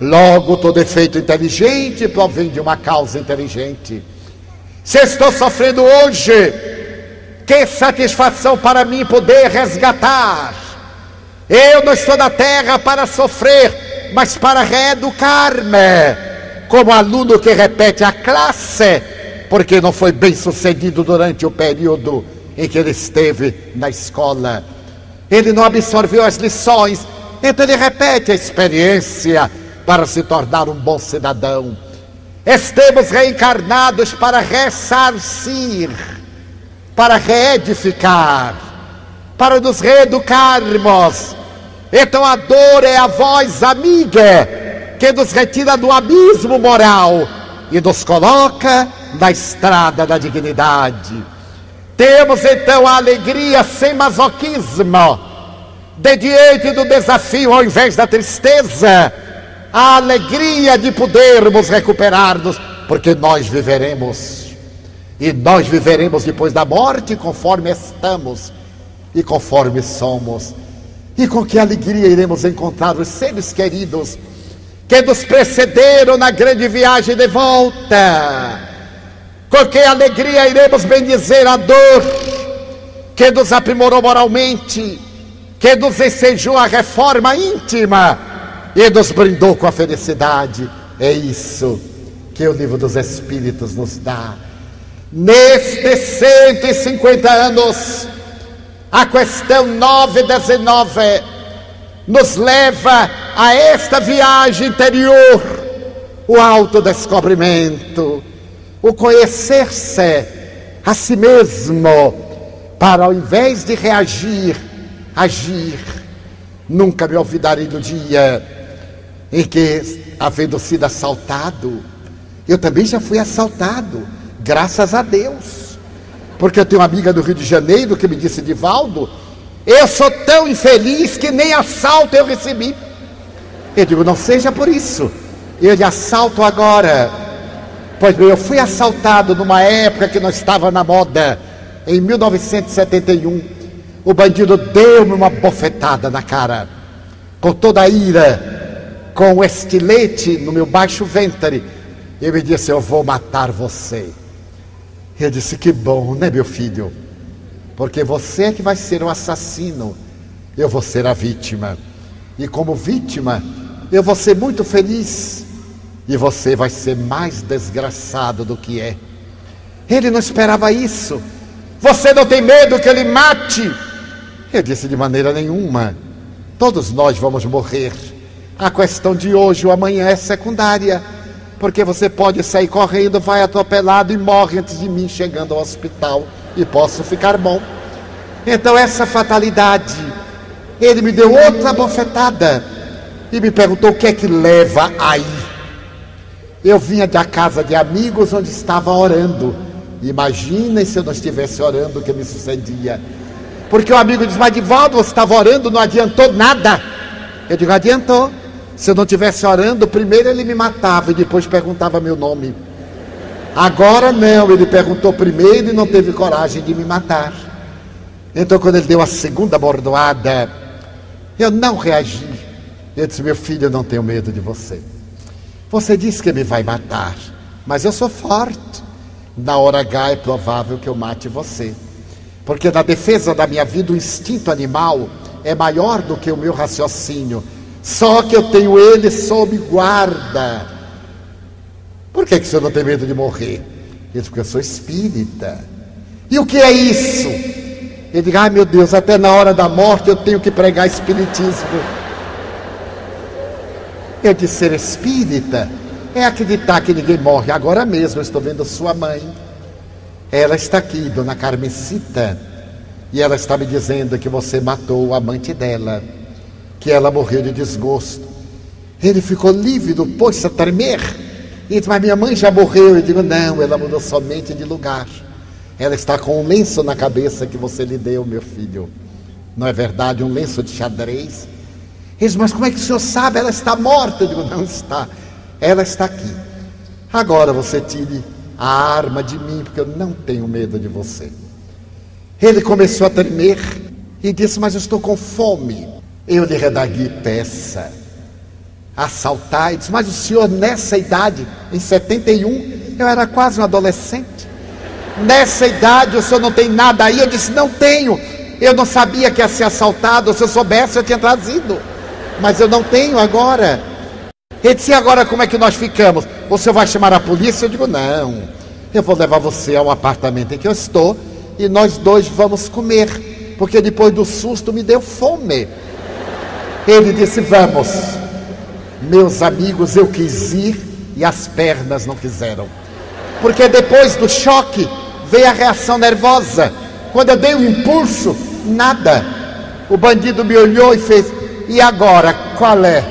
logo todo efeito inteligente provém de uma causa inteligente. Se estou sofrendo hoje, que satisfação para mim poder resgatar. Eu não estou na terra para sofrer, mas para reeducar-me, como aluno que repete a classe, porque não foi bem sucedido durante o período em que ele esteve na escola. Ele não absorveu as lições, então ele repete a experiência para se tornar um bom cidadão. Estamos reencarnados para ressarcir para reedificar, para nos reeducarmos. Então a dor é a voz amiga que nos retira do abismo moral e nos coloca na estrada da dignidade. Temos então a alegria sem masoquismo, de diante do desafio ao invés da tristeza, a alegria de podermos recuperar-nos, porque nós viveremos e nós viveremos depois da morte conforme estamos e conforme somos. E com que alegria iremos encontrar os seres queridos que nos precederam na grande viagem de volta. Com que alegria iremos bendizer a dor que nos aprimorou moralmente, que nos ensejou a reforma íntima e nos brindou com a felicidade. É isso que o livro dos Espíritos nos dá. Nestes 150 anos, a questão 919 nos leva a esta viagem interior, o autodescobrimento, o conhecer-se a si mesmo, para ao invés de reagir, agir. Nunca me olvidarei do dia em que, havendo sido assaltado, eu também já fui assaltado, graças a Deus. Porque eu tenho uma amiga do Rio de Janeiro que me disse, Divaldo, eu sou tão infeliz que nem assalto eu recebi. Eu digo, não seja por isso. Eu lhe assalto agora. Pois bem, eu fui assaltado numa época que não estava na moda, em 1971. O bandido deu-me uma bofetada na cara, com toda a ira, com o estilete no meu baixo ventre. E me disse: Eu vou matar você. Eu disse: Que bom, né, meu filho? Porque você é que vai ser o assassino, eu vou ser a vítima. E como vítima, eu vou ser muito feliz e você vai ser mais desgraçado do que é. Ele não esperava isso. Você não tem medo que ele mate? Eu disse de maneira nenhuma. Todos nós vamos morrer. A questão de hoje ou amanhã é secundária. Porque você pode sair correndo, vai atropelado e morre antes de mim chegando ao hospital. E posso ficar bom. Então, essa fatalidade. Ele me deu outra bofetada e me perguntou o que é que leva aí. Eu vinha da casa de amigos onde estava orando. Imaginem se eu não estivesse orando o que me sucedia. Porque o amigo diz, mas Divaldo, você estava orando, não adiantou nada. Eu digo, adiantou. Se eu não estivesse orando, primeiro ele me matava e depois perguntava meu nome. Agora não, ele perguntou primeiro e não teve coragem de me matar. Então, quando ele deu a segunda bordoada, eu não reagi. Eu disse: Meu filho, eu não tenho medo de você. Você disse que me vai matar, mas eu sou forte. Na hora H é provável que eu mate você. Porque na defesa da minha vida, o instinto animal é maior do que o meu raciocínio. Só que eu tenho ele sob guarda. Por que, que o senhor não tem medo de morrer? Ele disse, porque eu sou espírita. E o que é isso? Ele diz, ai meu Deus, até na hora da morte eu tenho que pregar espiritismo. Eu disse ser espírita é acreditar que ninguém morre. Agora mesmo eu estou vendo sua mãe. Ela está aqui, dona Carmesita, e ela está me dizendo que você matou o amante dela, que ela morreu de desgosto. Ele ficou lívido, pôs-se a tremer. E disse, mas minha mãe já morreu. Eu digo, não, ela mudou somente de lugar. Ela está com um lenço na cabeça que você lhe deu, meu filho. Não é verdade? Um lenço de xadrez eles, mas como é que o senhor sabe? Ela está morta. Eu digo, não está. Ela está aqui. Agora você tire a arma de mim, porque eu não tenho medo de você. Ele começou a tremer e disse, mas eu estou com fome. Eu lhe redagui peça. Assaltar, e disse, mas o senhor nessa idade, em 71, eu era quase um adolescente. Nessa idade o senhor não tem nada aí? Eu disse, não tenho. Eu não sabia que ia ser assaltado. Se eu soubesse, eu tinha trazido mas eu não tenho agora. Ele disse: agora como é que nós ficamos? Você vai chamar a polícia? Eu digo: não, eu vou levar você ao apartamento em que eu estou e nós dois vamos comer, porque depois do susto me deu fome. Ele disse: vamos. Meus amigos, eu quis ir e as pernas não quiseram, porque depois do choque veio a reação nervosa. Quando eu dei um impulso, nada. O bandido me olhou e fez: e agora, qual é?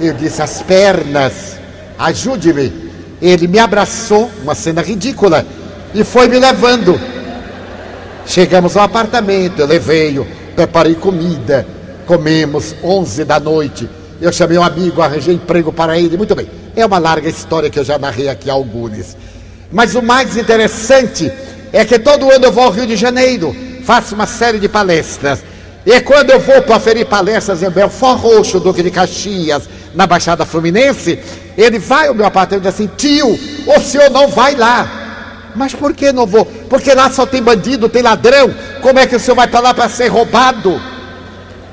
Eu disse: As pernas, ajude-me. Ele me abraçou, uma cena ridícula, e foi me levando. Chegamos ao apartamento, eu levei-o, preparei comida, comemos, 11 da noite. Eu chamei um amigo, arranjei emprego para ele, muito bem. É uma larga história que eu já narrei aqui a alguns. Mas o mais interessante é que todo ano eu vou ao Rio de Janeiro, faço uma série de palestras. E quando eu vou para ferir palestras em Belfort Roxo, Duque de Caxias, na Baixada Fluminense, ele vai ao meu apartamento e diz assim: tio, o senhor não vai lá. Mas por que não vou? Porque lá só tem bandido, tem ladrão. Como é que o senhor vai para lá para ser roubado?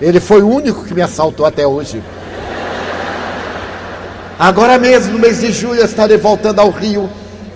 Ele foi o único que me assaltou até hoje. Agora mesmo, no mês de julho, eu estarei voltando ao Rio.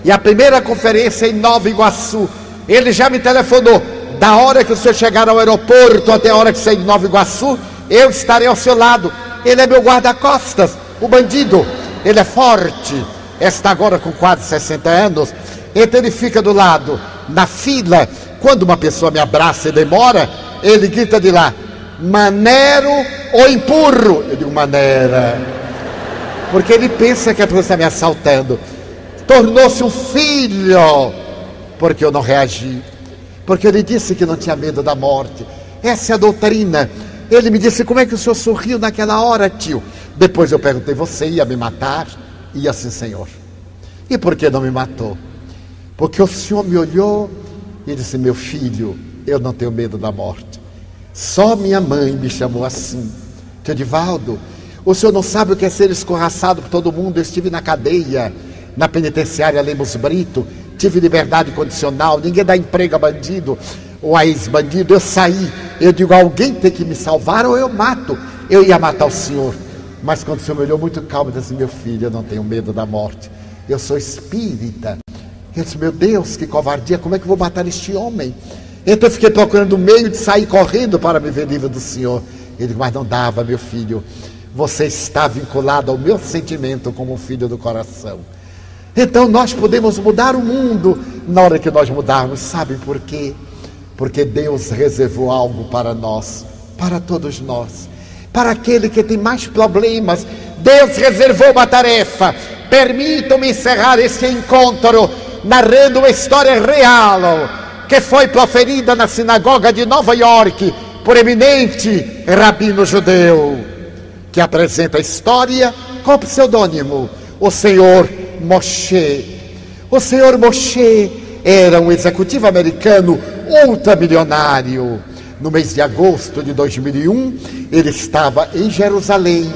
E a primeira conferência em Nova Iguaçu. Ele já me telefonou. Da hora que o senhor chegar ao aeroporto até a hora que sair de Nova Iguaçu, eu estarei ao seu lado. Ele é meu guarda-costas, o bandido. Ele é forte. Está agora com quase 60 anos. Então ele fica do lado, na fila. Quando uma pessoa me abraça e demora, ele grita de lá: Manero ou empurro? Eu digo: Manera. Porque ele pensa que a pessoa está me assaltando. Tornou-se um filho, porque eu não reagi. Porque ele disse que não tinha medo da morte. Essa é a doutrina. Ele me disse: Como é que o senhor sorriu naquela hora, tio? Depois eu perguntei: Você ia me matar? Ia sim, senhor. E por que não me matou? Porque o senhor me olhou e disse: Meu filho, eu não tenho medo da morte. Só minha mãe me chamou assim. Tio Divaldo, o senhor não sabe o que é ser escorraçado por todo mundo. Eu estive na cadeia, na penitenciária Lemos Brito, tive liberdade condicional, ninguém dá emprego a bandido ou a ex-bandido. Eu saí, eu digo: alguém tem que me salvar ou eu mato. Eu ia matar o senhor. Mas quando o senhor me olhou muito calmo, disse: Meu filho, eu não tenho medo da morte. Eu sou espírita. Eu disse: Meu Deus, que covardia, como é que eu vou matar este homem? Então eu fiquei procurando o meio de sair correndo para me ver livre do Senhor. Ele disse: Mas não dava, meu filho. Você está vinculado ao meu sentimento como um filho do coração. Então nós podemos mudar o mundo na hora que nós mudarmos. Sabe por quê? Porque Deus reservou algo para nós, para todos nós para aquele que tem mais problemas. Deus reservou uma tarefa. Permitam-me encerrar este encontro narrando uma história real que foi proferida na sinagoga de Nova York por eminente rabino judeu, que apresenta a história com o pseudônimo o senhor Moshe. O senhor Moshe era um executivo americano ultramilionário no mês de agosto de 2001, ele estava em Jerusalém,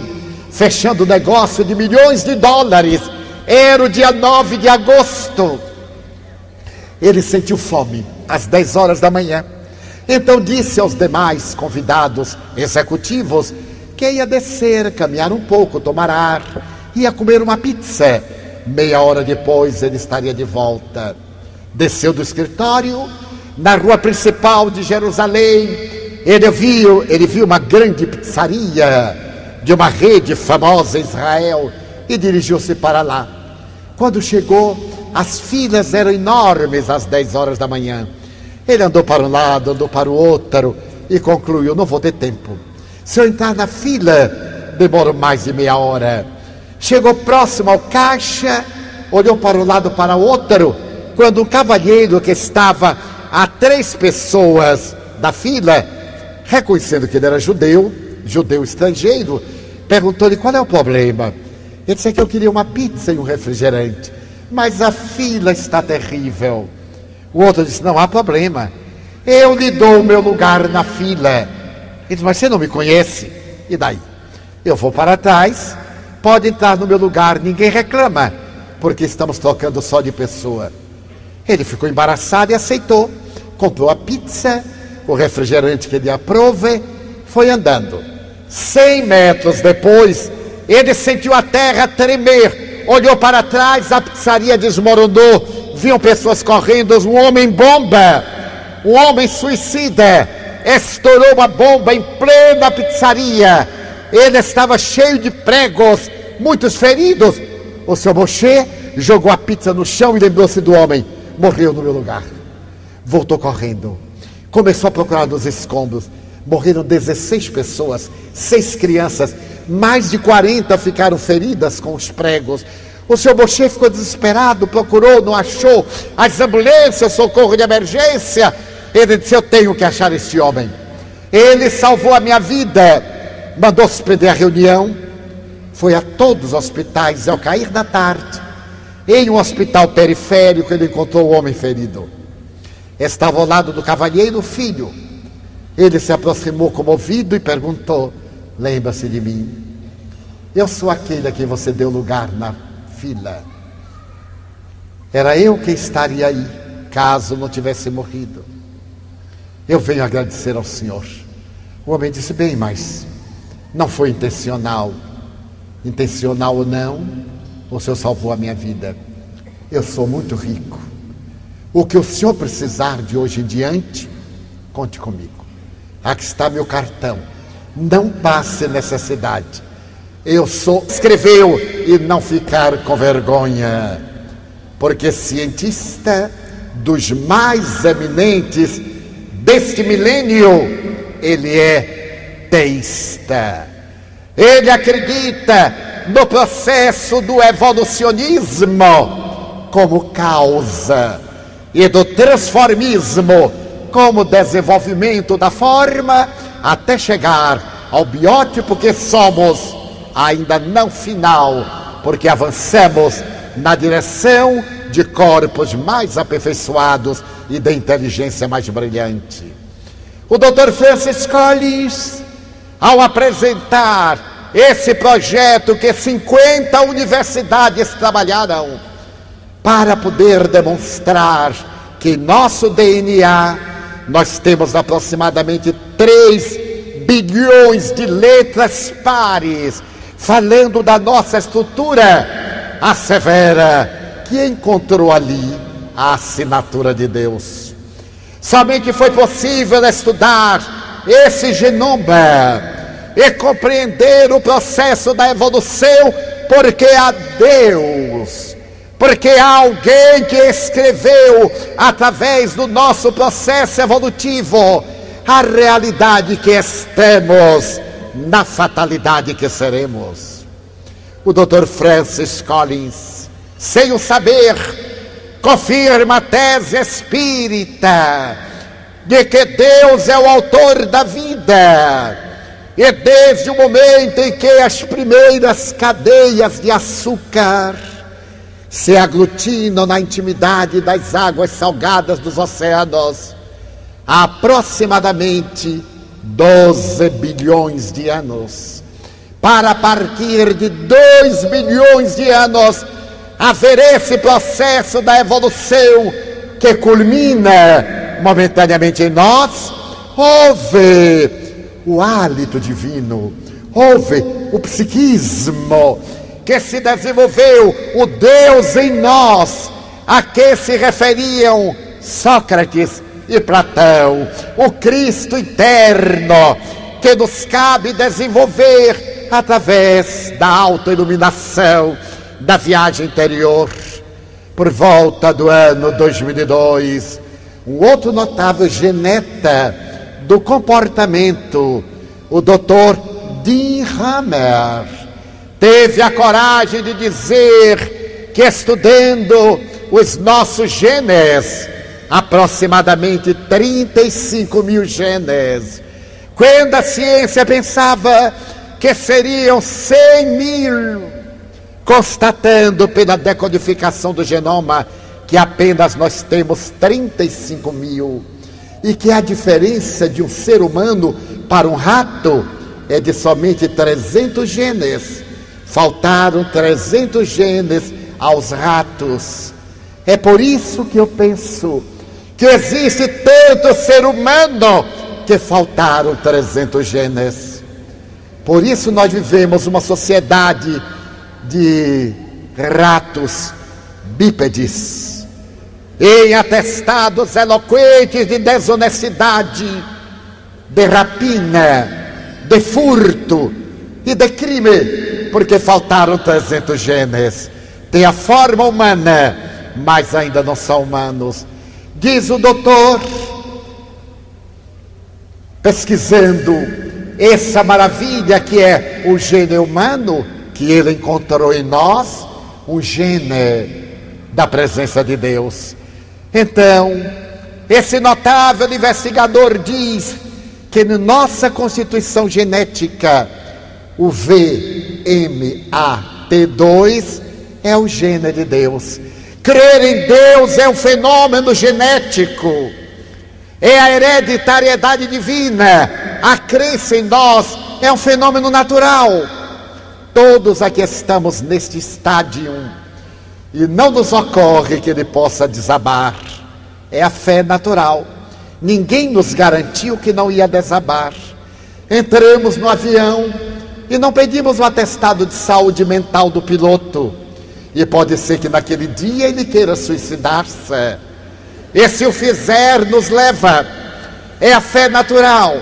fechando negócio de milhões de dólares. Era o dia 9 de agosto. Ele sentiu fome às 10 horas da manhã. Então disse aos demais convidados executivos que ia descer, caminhar um pouco, tomar ar, ia comer uma pizza. Meia hora depois ele estaria de volta. Desceu do escritório, na rua principal de Jerusalém, ele viu, ele viu uma grande pizzaria de uma rede famosa em Israel e dirigiu-se para lá. Quando chegou, as filas eram enormes às 10 horas da manhã. Ele andou para um lado, andou para o outro e concluiu: não vou ter tempo. Se eu entrar na fila, demoro mais de meia hora. Chegou próximo ao caixa, olhou para um lado para o outro, quando um cavalheiro que estava a três pessoas da fila, reconhecendo que ele era judeu, judeu estrangeiro, perguntou-lhe qual é o problema. Ele disse que eu queria uma pizza e um refrigerante, mas a fila está terrível. O outro disse: Não há problema, eu lhe dou o meu lugar na fila. Ele disse: Mas você não me conhece? E daí? Eu vou para trás, pode entrar no meu lugar, ninguém reclama, porque estamos trocando só de pessoa. Ele ficou embaraçado e aceitou. Comprou a pizza, o refrigerante que ele aprove, foi andando. Cem metros depois, ele sentiu a terra tremer, olhou para trás, a pizzaria desmoronou, viam pessoas correndo, um homem bomba, um homem suicida, estourou uma bomba em plena pizzaria. Ele estava cheio de pregos, muitos feridos. O seu Moshe jogou a pizza no chão e lembrou-se do homem morreu no meu lugar. Voltou correndo. Começou a procurar nos escombros. Morreram 16 pessoas, seis crianças, mais de 40 ficaram feridas com os pregos. O seu Bochê ficou desesperado, procurou, não achou. As ambulâncias, socorro de emergência. Ele disse: Eu tenho que achar este homem. Ele salvou a minha vida. Mandou suspender a reunião. Foi a todos os hospitais ao cair da tarde. Em um hospital periférico, ele encontrou o homem ferido. Estava ao lado do cavalheiro filho. Ele se aproximou comovido e perguntou: Lembra-se de mim? Eu sou aquele a quem você deu lugar na fila. Era eu que estaria aí, caso não tivesse morrido. Eu venho agradecer ao Senhor. O homem disse: Bem, mas não foi intencional. Intencional ou não, o Senhor salvou a minha vida. Eu sou muito rico. O que o Senhor precisar de hoje em diante, conte comigo. Aqui está meu cartão. Não passe necessidade. Eu sou. Escreveu e não ficar com vergonha. Porque cientista dos mais eminentes deste milênio, ele é teísta. Ele acredita no processo do evolucionismo como causa e do transformismo como desenvolvimento da forma até chegar ao biótipo que somos, ainda não final, porque avançamos na direção de corpos mais aperfeiçoados e de inteligência mais brilhante. O Dr. Francis Collins, ao apresentar esse projeto que 50 universidades trabalharam para poder demonstrar que nosso DNA nós temos aproximadamente 3 bilhões de letras pares falando da nossa estrutura, assevera que encontrou ali a assinatura de Deus. Somente foi possível estudar esse genoma e compreender o processo da evolução, porque há Deus, porque há alguém que escreveu através do nosso processo evolutivo a realidade que estamos, na fatalidade que seremos. O Dr. Francis Collins, sem o saber, confirma a tese espírita de que Deus é o autor da vida. E desde o momento em que as primeiras cadeias de açúcar se aglutinam na intimidade das águas salgadas dos oceanos, há aproximadamente 12 bilhões de anos. Para partir de 2 bilhões de anos, haver esse processo da evolução que culmina momentaneamente em nós, houve o hálito divino, houve o psiquismo que se desenvolveu, o Deus em nós, a que se referiam Sócrates e Platão, o Cristo eterno, que nos cabe desenvolver através da autoiluminação da viagem interior, por volta do ano 2002, um outro notável geneta do comportamento, o Dr. Dean Hammer, teve a coragem de dizer que estudando os nossos genes, aproximadamente 35 mil genes, quando a ciência pensava que seriam 100 mil constatando pela decodificação do genoma que apenas nós temos 35 mil e que a diferença de um ser humano para um rato é de somente 300 genes. Faltaram 300 genes aos ratos. É por isso que eu penso que existe tanto ser humano que faltaram 300 genes. Por isso nós vivemos uma sociedade de ratos bípedes, em atestados eloquentes de desonestidade, de rapina, de furto e de crime, porque faltaram 300 genes. Tem a forma humana, mas ainda não são humanos. Diz o doutor, pesquisando essa maravilha que é o gênio humano, que ele encontrou em nós um gene da presença de Deus. Então, esse notável investigador diz que na nossa constituição genética, o VMAT2 é o gene de Deus. Crer em Deus é um fenômeno genético, é a hereditariedade divina. A crença em nós é um fenômeno natural. Todos aqui estamos neste estádio e não nos ocorre que ele possa desabar. É a fé natural. Ninguém nos garantiu que não ia desabar. entramos no avião e não pedimos o atestado de saúde mental do piloto. E pode ser que naquele dia ele queira suicidar-se. E se o fizer, nos leva. É a fé natural.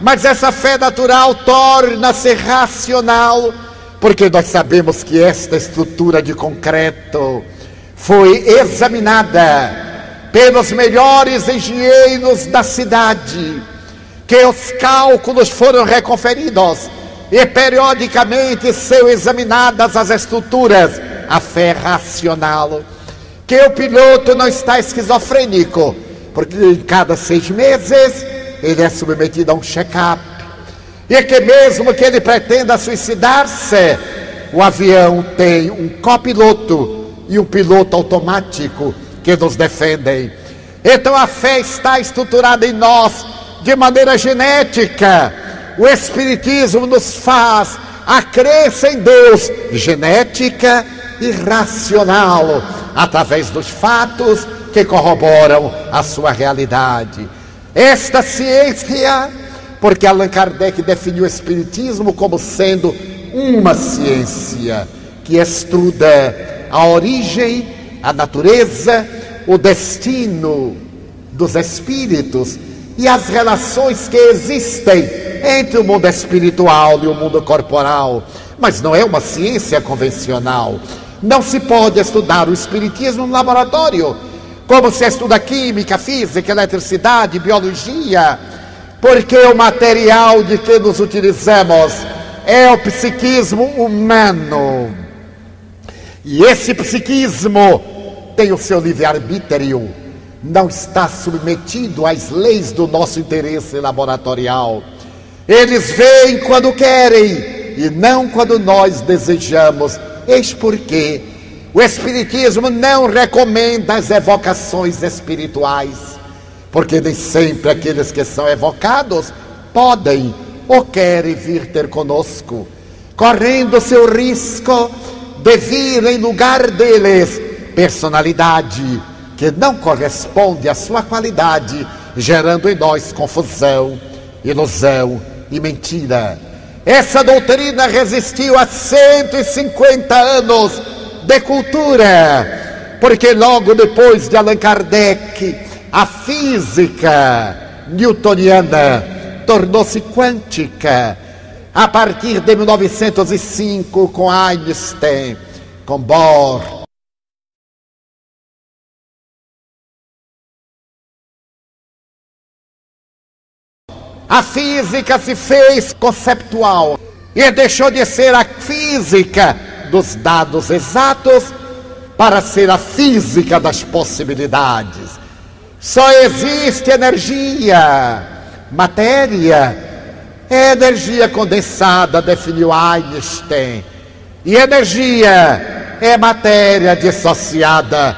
Mas essa fé natural torna-se racional, porque nós sabemos que esta estrutura de concreto foi examinada pelos melhores engenheiros da cidade, que os cálculos foram reconferidos e periodicamente são examinadas as estruturas, a fé racional, que o piloto não está esquizofrênico, porque em cada seis meses ele é submetido a um check-up, e que mesmo que ele pretenda suicidar-se, o avião tem um copiloto e um piloto automático que nos defendem. Então a fé está estruturada em nós de maneira genética o Espiritismo nos faz a crença em Deus genética e racional, através dos fatos que corroboram a sua realidade. Esta ciência, porque Allan Kardec definiu o Espiritismo como sendo uma ciência que estuda a origem, a natureza, o destino dos espíritos e as relações que existem entre o mundo espiritual e o mundo corporal. Mas não é uma ciência convencional. Não se pode estudar o espiritismo no laboratório, como se estuda química, física, eletricidade, biologia, porque o material de que nos utilizamos é o psiquismo humano. E esse psiquismo tem o seu livre-arbítrio, não está submetido às leis do nosso interesse laboratorial. Eles veem quando querem e não quando nós desejamos. Eis porque o Espiritismo não recomenda as evocações espirituais, porque nem sempre aqueles que são evocados podem ou querem vir ter conosco, correndo seu risco de vir em lugar deles personalidade que não corresponde à sua qualidade, gerando em nós confusão, ilusão e mentira. Essa doutrina resistiu a 150 anos de cultura, porque logo depois de Allan Kardec, a física newtoniana tornou-se quântica a partir de 1905 com Einstein, com Bohr, A física se fez conceptual e deixou de ser a física dos dados exatos para ser a física das possibilidades. Só existe energia, matéria, é energia condensada, definiu Einstein. E energia é matéria dissociada,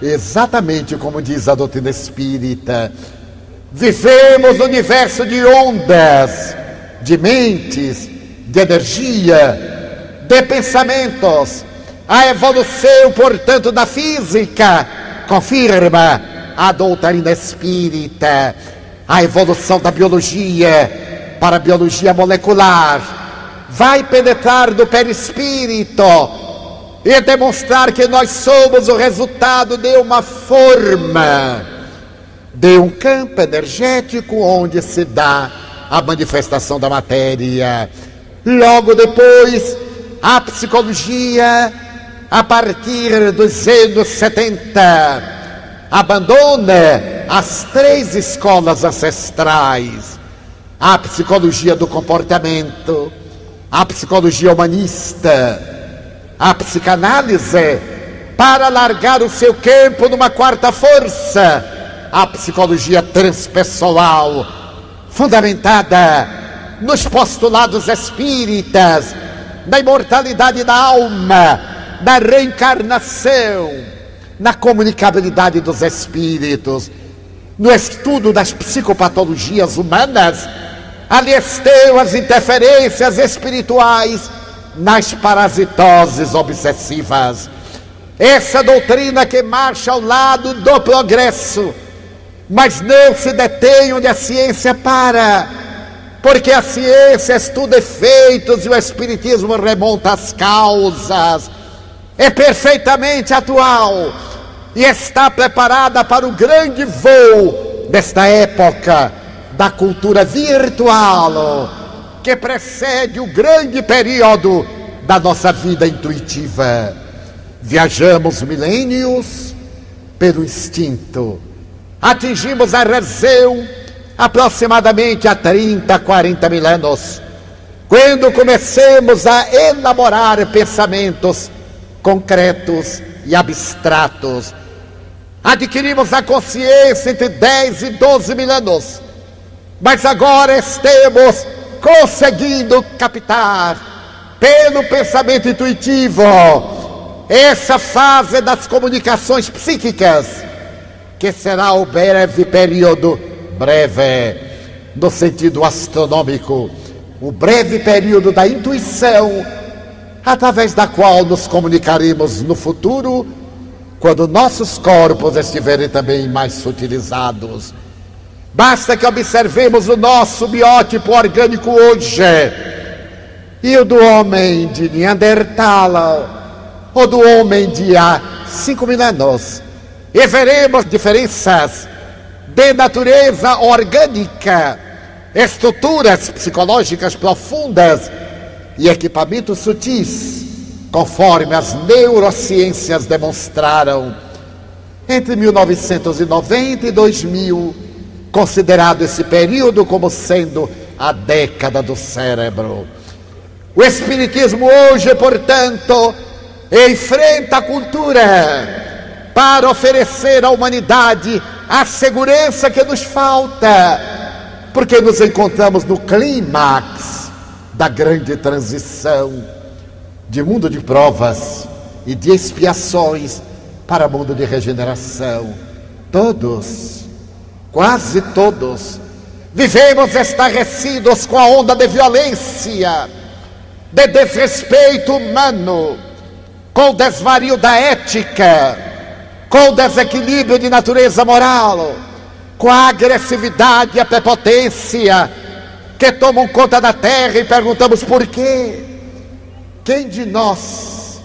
exatamente como diz a doutrina espírita. Vivemos no universo de ondas, de mentes, de energia, de pensamentos. A evolução, portanto, da física confirma a doutrina espírita. A evolução da biologia para a biologia molecular vai penetrar no perispírito e demonstrar que nós somos o resultado de uma forma de um campo energético onde se dá a manifestação da matéria. Logo depois, a psicologia, a partir dos anos 70, abandona as três escolas ancestrais: a psicologia do comportamento, a psicologia humanista, a psicanálise, para largar o seu campo numa quarta força. A psicologia transpessoal, fundamentada nos postulados espíritas, na imortalidade da alma, na reencarnação, na comunicabilidade dos espíritos, no estudo das psicopatologias humanas, ali estão as interferências espirituais nas parasitoses obsessivas. Essa doutrina que marcha ao lado do progresso mas não se detém onde a ciência para. porque a ciência estuda efeitos e o Espiritismo remonta às causas. É perfeitamente atual e está preparada para o grande voo desta época da cultura virtual, que precede o grande período da nossa vida intuitiva. Viajamos milênios pelo instinto, atingimos a razão aproximadamente há 30, 40 mil anos, quando comecemos a elaborar pensamentos concretos e abstratos. Adquirimos a consciência entre 10 e 12 mil anos, mas agora estamos conseguindo captar, pelo pensamento intuitivo, essa fase das comunicações psíquicas, que será o breve período breve, no sentido astronômico, o breve período da intuição, através da qual nos comunicaremos no futuro, quando nossos corpos estiverem também mais sutilizados. Basta que observemos o nosso biótipo orgânico hoje e o do homem de Neandertal, ou do homem de há cinco mil anos, e veremos diferenças de natureza orgânica, estruturas psicológicas profundas e equipamentos sutis, conforme as neurociências demonstraram. Entre 1990 e 2000, considerado esse período como sendo a década do cérebro. O Espiritismo hoje, portanto, enfrenta a cultura para oferecer à humanidade a segurança que nos falta, porque nos encontramos no clímax da grande transição de mundo de provas e de expiações para mundo de regeneração. Todos, quase todos, vivemos estarrecidos com a onda de violência, de desrespeito humano, com o desvario da ética com o desequilíbrio de natureza moral, com a agressividade e a prepotência que tomam conta da terra e perguntamos por quê? Quem de nós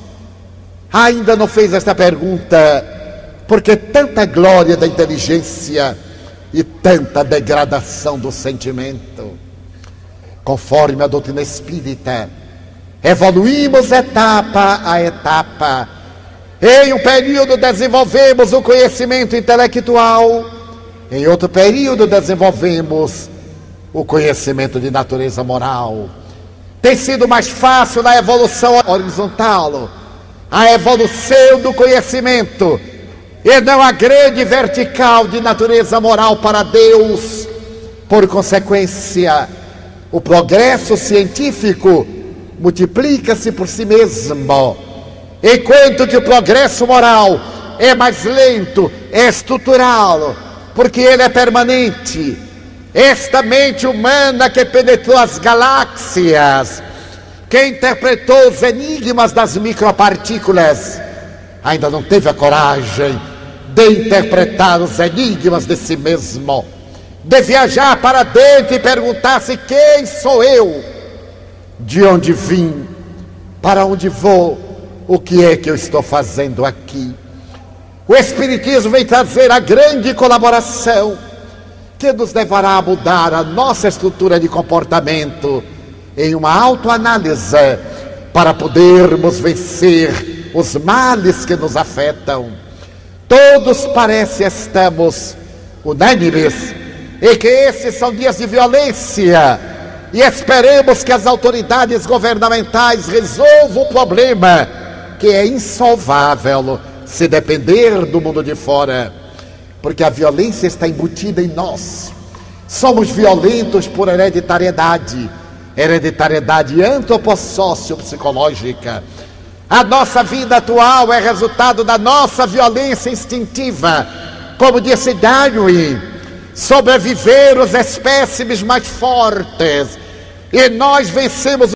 ainda não fez esta pergunta? Porque tanta glória da inteligência e tanta degradação do sentimento. Conforme a doutrina espírita, evoluímos etapa a etapa em um período desenvolvemos o conhecimento intelectual, em outro período desenvolvemos o conhecimento de natureza moral. Tem sido mais fácil na evolução horizontal, a evolução do conhecimento, e não a grande vertical de natureza moral para Deus. Por consequência, o progresso científico multiplica-se por si mesmo Enquanto que o progresso moral é mais lento, é estrutural, porque ele é permanente. Esta mente humana que penetrou as galáxias, que interpretou os enigmas das micropartículas, ainda não teve a coragem de interpretar os enigmas de si mesmo, de viajar para dentro e perguntar-se: quem sou eu? De onde vim? Para onde vou? o que é que eu estou fazendo aqui? O Espiritismo vem trazer a grande colaboração que nos levará a mudar a nossa estrutura de comportamento em uma autoanálise para podermos vencer os males que nos afetam. Todos parece estamos unânimes e que esses são dias de violência e esperemos que as autoridades governamentais resolvam o problema que é insolvável se depender do mundo de fora, porque a violência está embutida em nós. Somos violentos por hereditariedade, hereditariedade antropossócio-psicológica. A nossa vida atual é resultado da nossa violência instintiva. Como disse Darwin, sobreviver os espécimes mais fortes. E nós vencemos